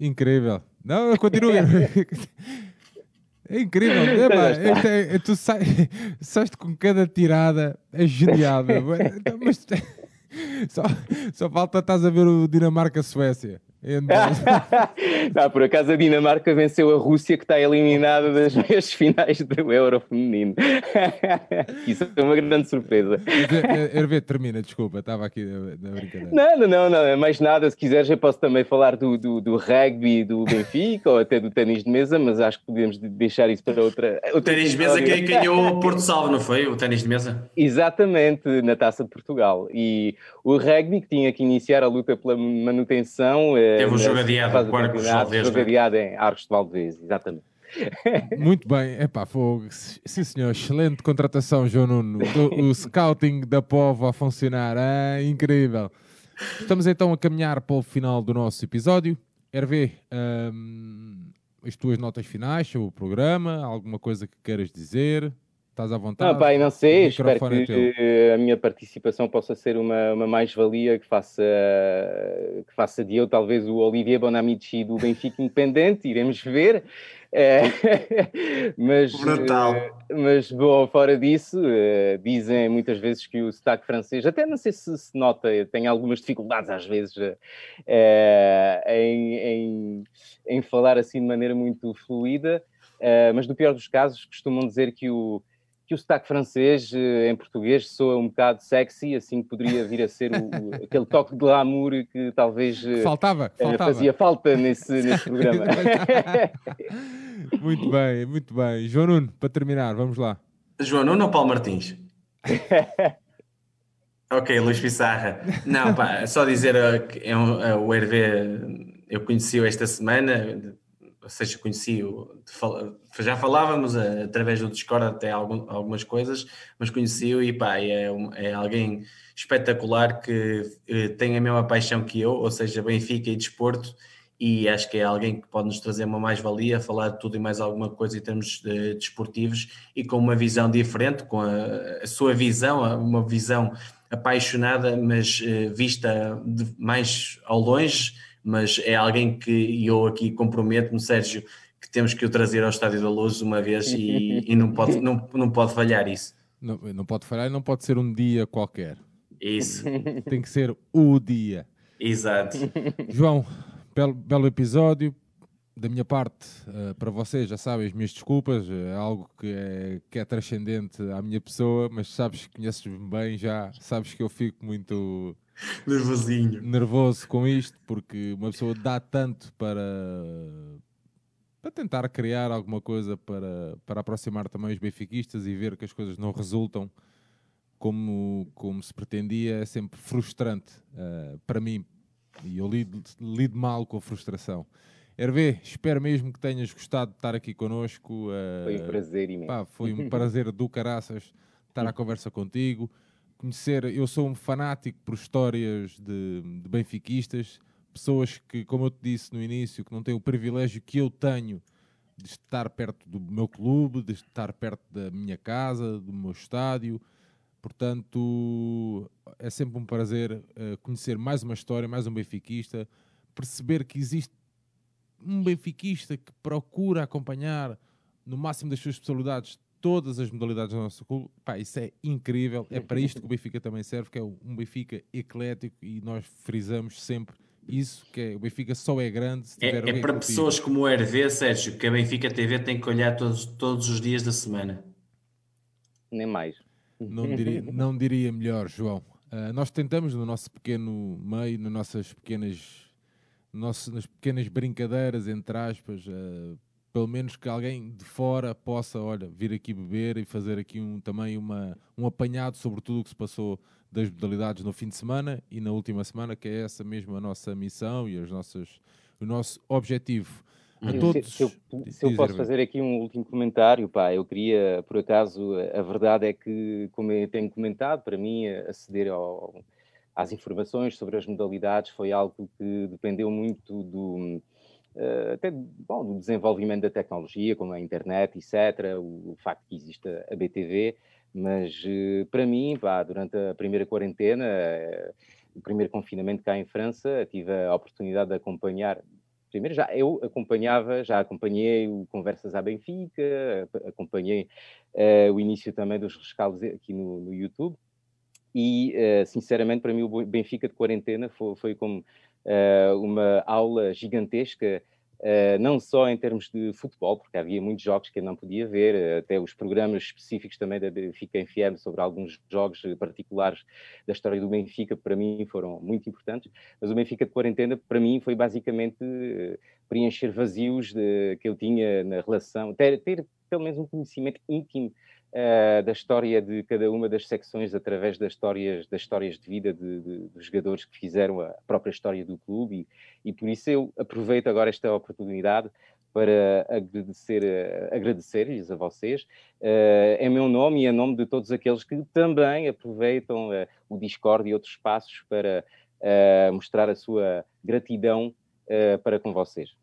Speaker 1: Incrível. Não, continua. [LAUGHS] É incrível. É, pá, é, é, tu sai, saíste com cada tirada, é genial. [LAUGHS] Mas, [LAUGHS] só, só falta estás a ver o Dinamarca-Suécia. [LAUGHS]
Speaker 3: não, por acaso a Dinamarca venceu a Rússia que está eliminada das [LAUGHS] meias finais do Euro feminino. [LAUGHS] Isso é uma grande surpresa.
Speaker 1: Hervé, termina, desculpa, estava aqui na brincadeira.
Speaker 3: Não, não, não, não, é mais nada. Se quiseres, eu posso também falar do, do, do rugby do Benfica ou até do ténis de mesa, mas acho que podemos deixar isso para outra.
Speaker 2: outra o ténis de mesa quem ganhou o Porto Salvo, não foi? O ténis de mesa?
Speaker 3: Exatamente, na taça de Portugal. E o rugby que tinha que iniciar a luta pela manutenção
Speaker 2: eh, Teve o jogo adiado, o Arcos de Valdez.
Speaker 3: jogo adiado em Arcos de Valdez, exatamente. [LAUGHS]
Speaker 1: Muito bem, epá, foi, sim senhor, excelente contratação, João Nuno. O, o [LAUGHS] scouting da Povo a funcionar, é incrível. Estamos então a caminhar para o final do nosso episódio. Hervé, um, as tuas notas finais sobre o programa, alguma coisa que queiras dizer? Estás à vontade?
Speaker 3: Não, pai, não sei, espero é que é a minha participação possa ser uma, uma mais-valia, que faça, que faça de eu talvez o Olivier Bonamici do Benfica Independente, iremos ver. É, [LAUGHS] mas,
Speaker 2: Brutal.
Speaker 3: Eh, mas, bom, fora disso, eh, dizem muitas vezes que o sotaque francês, até não sei se se nota, tem algumas dificuldades às vezes é, em, em, em falar assim de maneira muito fluida, mas no pior dos casos costumam dizer que o que o sotaque francês eh, em português soa um bocado sexy, assim poderia vir a ser o, o, [LAUGHS] aquele toque de glamour que talvez
Speaker 1: eh, faltava,
Speaker 3: eh,
Speaker 1: faltava.
Speaker 3: fazia falta nesse, [LAUGHS] nesse programa.
Speaker 1: muito bem, muito bem. João Nuno, para terminar, vamos lá.
Speaker 2: João Nuno ou Paulo Martins? [LAUGHS] ok, Luís Pissarra. Não, pá, só dizer que é um, é, o Hervé, eu conheci-o esta semana, ou seja, conheci-o, já falávamos uh, através do Discord até algum, algumas coisas, mas conheci-o e pá, é, um, é alguém espetacular que uh, tem a mesma paixão que eu, ou seja, Benfica e desporto, e acho que é alguém que pode nos trazer uma mais-valia, falar de tudo e mais alguma coisa em termos de, desportivos e com uma visão diferente, com a, a sua visão, uma visão apaixonada, mas uh, vista de, mais ao longe mas é alguém que eu aqui comprometo-me, Sérgio, que temos que o trazer ao Estádio da Luz uma vez e, e não, pode, não, não pode falhar isso.
Speaker 1: Não, não pode falhar e não pode ser um dia qualquer.
Speaker 2: Isso. [LAUGHS]
Speaker 1: Tem que ser o dia.
Speaker 2: Exato.
Speaker 1: João, belo, belo episódio. Da minha parte, uh, para vocês, já sabem, as minhas desculpas, é algo que é, que é transcendente à minha pessoa, mas sabes que conheces-me bem já, sabes que eu fico muito [LAUGHS]
Speaker 2: Nervosinho.
Speaker 1: Nervoso com isto, porque uma pessoa dá tanto para, para tentar criar alguma coisa para, para aproximar também os benfiquistas e ver que as coisas não resultam como, como se pretendia, é sempre frustrante uh, para mim. E eu lido, lido mal com a frustração. Hervé, espero mesmo que tenhas gostado de estar aqui connosco.
Speaker 3: Uh, foi um prazer imenso. Pá,
Speaker 1: foi um prazer do caraças estar à [LAUGHS] conversa contigo conhecer, eu sou um fanático por histórias de, de benfiquistas, pessoas que, como eu te disse no início, que não têm o privilégio que eu tenho de estar perto do meu clube, de estar perto da minha casa, do meu estádio. Portanto, é sempre um prazer uh, conhecer mais uma história, mais um benfiquista, perceber que existe um benfiquista que procura acompanhar no máximo das suas possibilidades todas as modalidades do nosso clube. Pá, isso é incrível. É para isto que o Benfica também serve, que é um Benfica eclético e nós frisamos sempre isso, que é, o Benfica só é grande se tiver
Speaker 2: É, é para pessoas como o Hervé, Sérgio, que a Benfica TV tem que olhar todos, todos os dias da semana.
Speaker 3: Nem mais.
Speaker 1: Não [LAUGHS] diria, não diria melhor, João. Uh, nós tentamos no nosso pequeno meio, nas nossas pequenas, nosso, nas pequenas brincadeiras, entre aspas, uh, pelo menos que alguém de fora possa, olha, vir aqui beber e fazer aqui um, também uma, um apanhado sobre tudo o que se passou das modalidades no fim de semana e na última semana, que é essa mesma a nossa missão e as nossas, o nosso objetivo.
Speaker 3: A todos, se, eu, se eu posso fazer aqui um último comentário, pá, eu queria, por acaso, a verdade é que, como eu tenho comentado, para mim, aceder ao, às informações sobre as modalidades foi algo que dependeu muito do, até, bom, do desenvolvimento da tecnologia, como a internet, etc., o, facto que existe a BTV, mas uh, para mim, pá, durante a primeira quarentena, uh, o primeiro confinamento cá em França, tive a oportunidade de acompanhar primeiro já eu acompanhava, já acompanhei o Conversas à Benfica, acompanhei uh, o início também dos rescaldos aqui no, no YouTube e uh, sinceramente para mim o Benfica de quarentena foi, foi como uma aula gigantesca Uh, não só em termos de futebol, porque havia muitos jogos que eu não podia ver, uh, até os programas específicos também da Benfica FM sobre alguns jogos particulares da história do Benfica, para mim foram muito importantes, mas o Benfica de quarentena, para mim, foi basicamente preencher vazios de, que eu tinha na relação, ter, ter pelo menos um conhecimento íntimo uh, da história de cada uma das secções através das histórias, das histórias de vida de, de, dos jogadores que fizeram a própria história do clube e, e por isso eu aproveito agora esta oportunidade para agradecer, agradecer-lhes a vocês, uh, em meu nome e em nome de todos aqueles que também aproveitam uh, o Discord e outros espaços para uh, mostrar a sua gratidão para com vocês.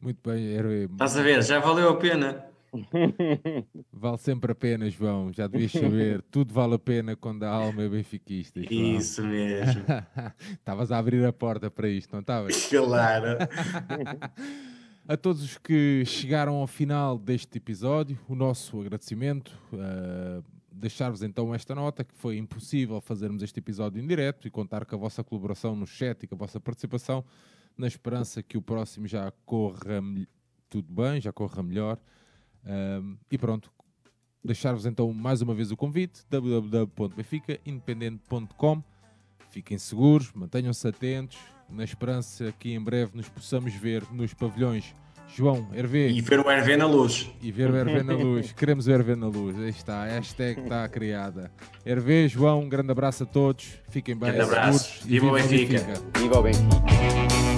Speaker 1: Muito bem, Hervé.
Speaker 2: Estás a ver, já valeu a pena. [LAUGHS]
Speaker 1: vale sempre a pena, João. Já devias saber. [LAUGHS] Tudo vale a pena quando a alma é benfiquista.
Speaker 2: João. Isso mesmo. [LAUGHS]
Speaker 1: Estavas a abrir a porta para isto, não estavas?
Speaker 2: Claro.
Speaker 1: a todos os que chegaram ao final deste episódio, o nosso agradecimento. Uh, Deixar-vos então esta nota que foi impossível fazermos este episódio em direto e contar com a vossa colaboração no chat e com a vossa participação, na esperança que o próximo já corra tudo bem, já corra melhor. Um, e pronto, deixar-vos então mais uma vez o convite: www.benficaindependente.com. Fiquem seguros, mantenham-se atentos, na esperança que em breve nos possamos ver nos pavilhões. João, Hervé.
Speaker 2: E ver o Hervé na luz.
Speaker 1: E ver o Hervé na luz. [LAUGHS] Queremos o Hervé na luz. Aí está, a hashtag está criada. Hervé, João, um grande abraço a todos. Fiquem bem.
Speaker 2: Um grande abraço.
Speaker 1: Viva o Benfica.
Speaker 3: Viva o Benfica.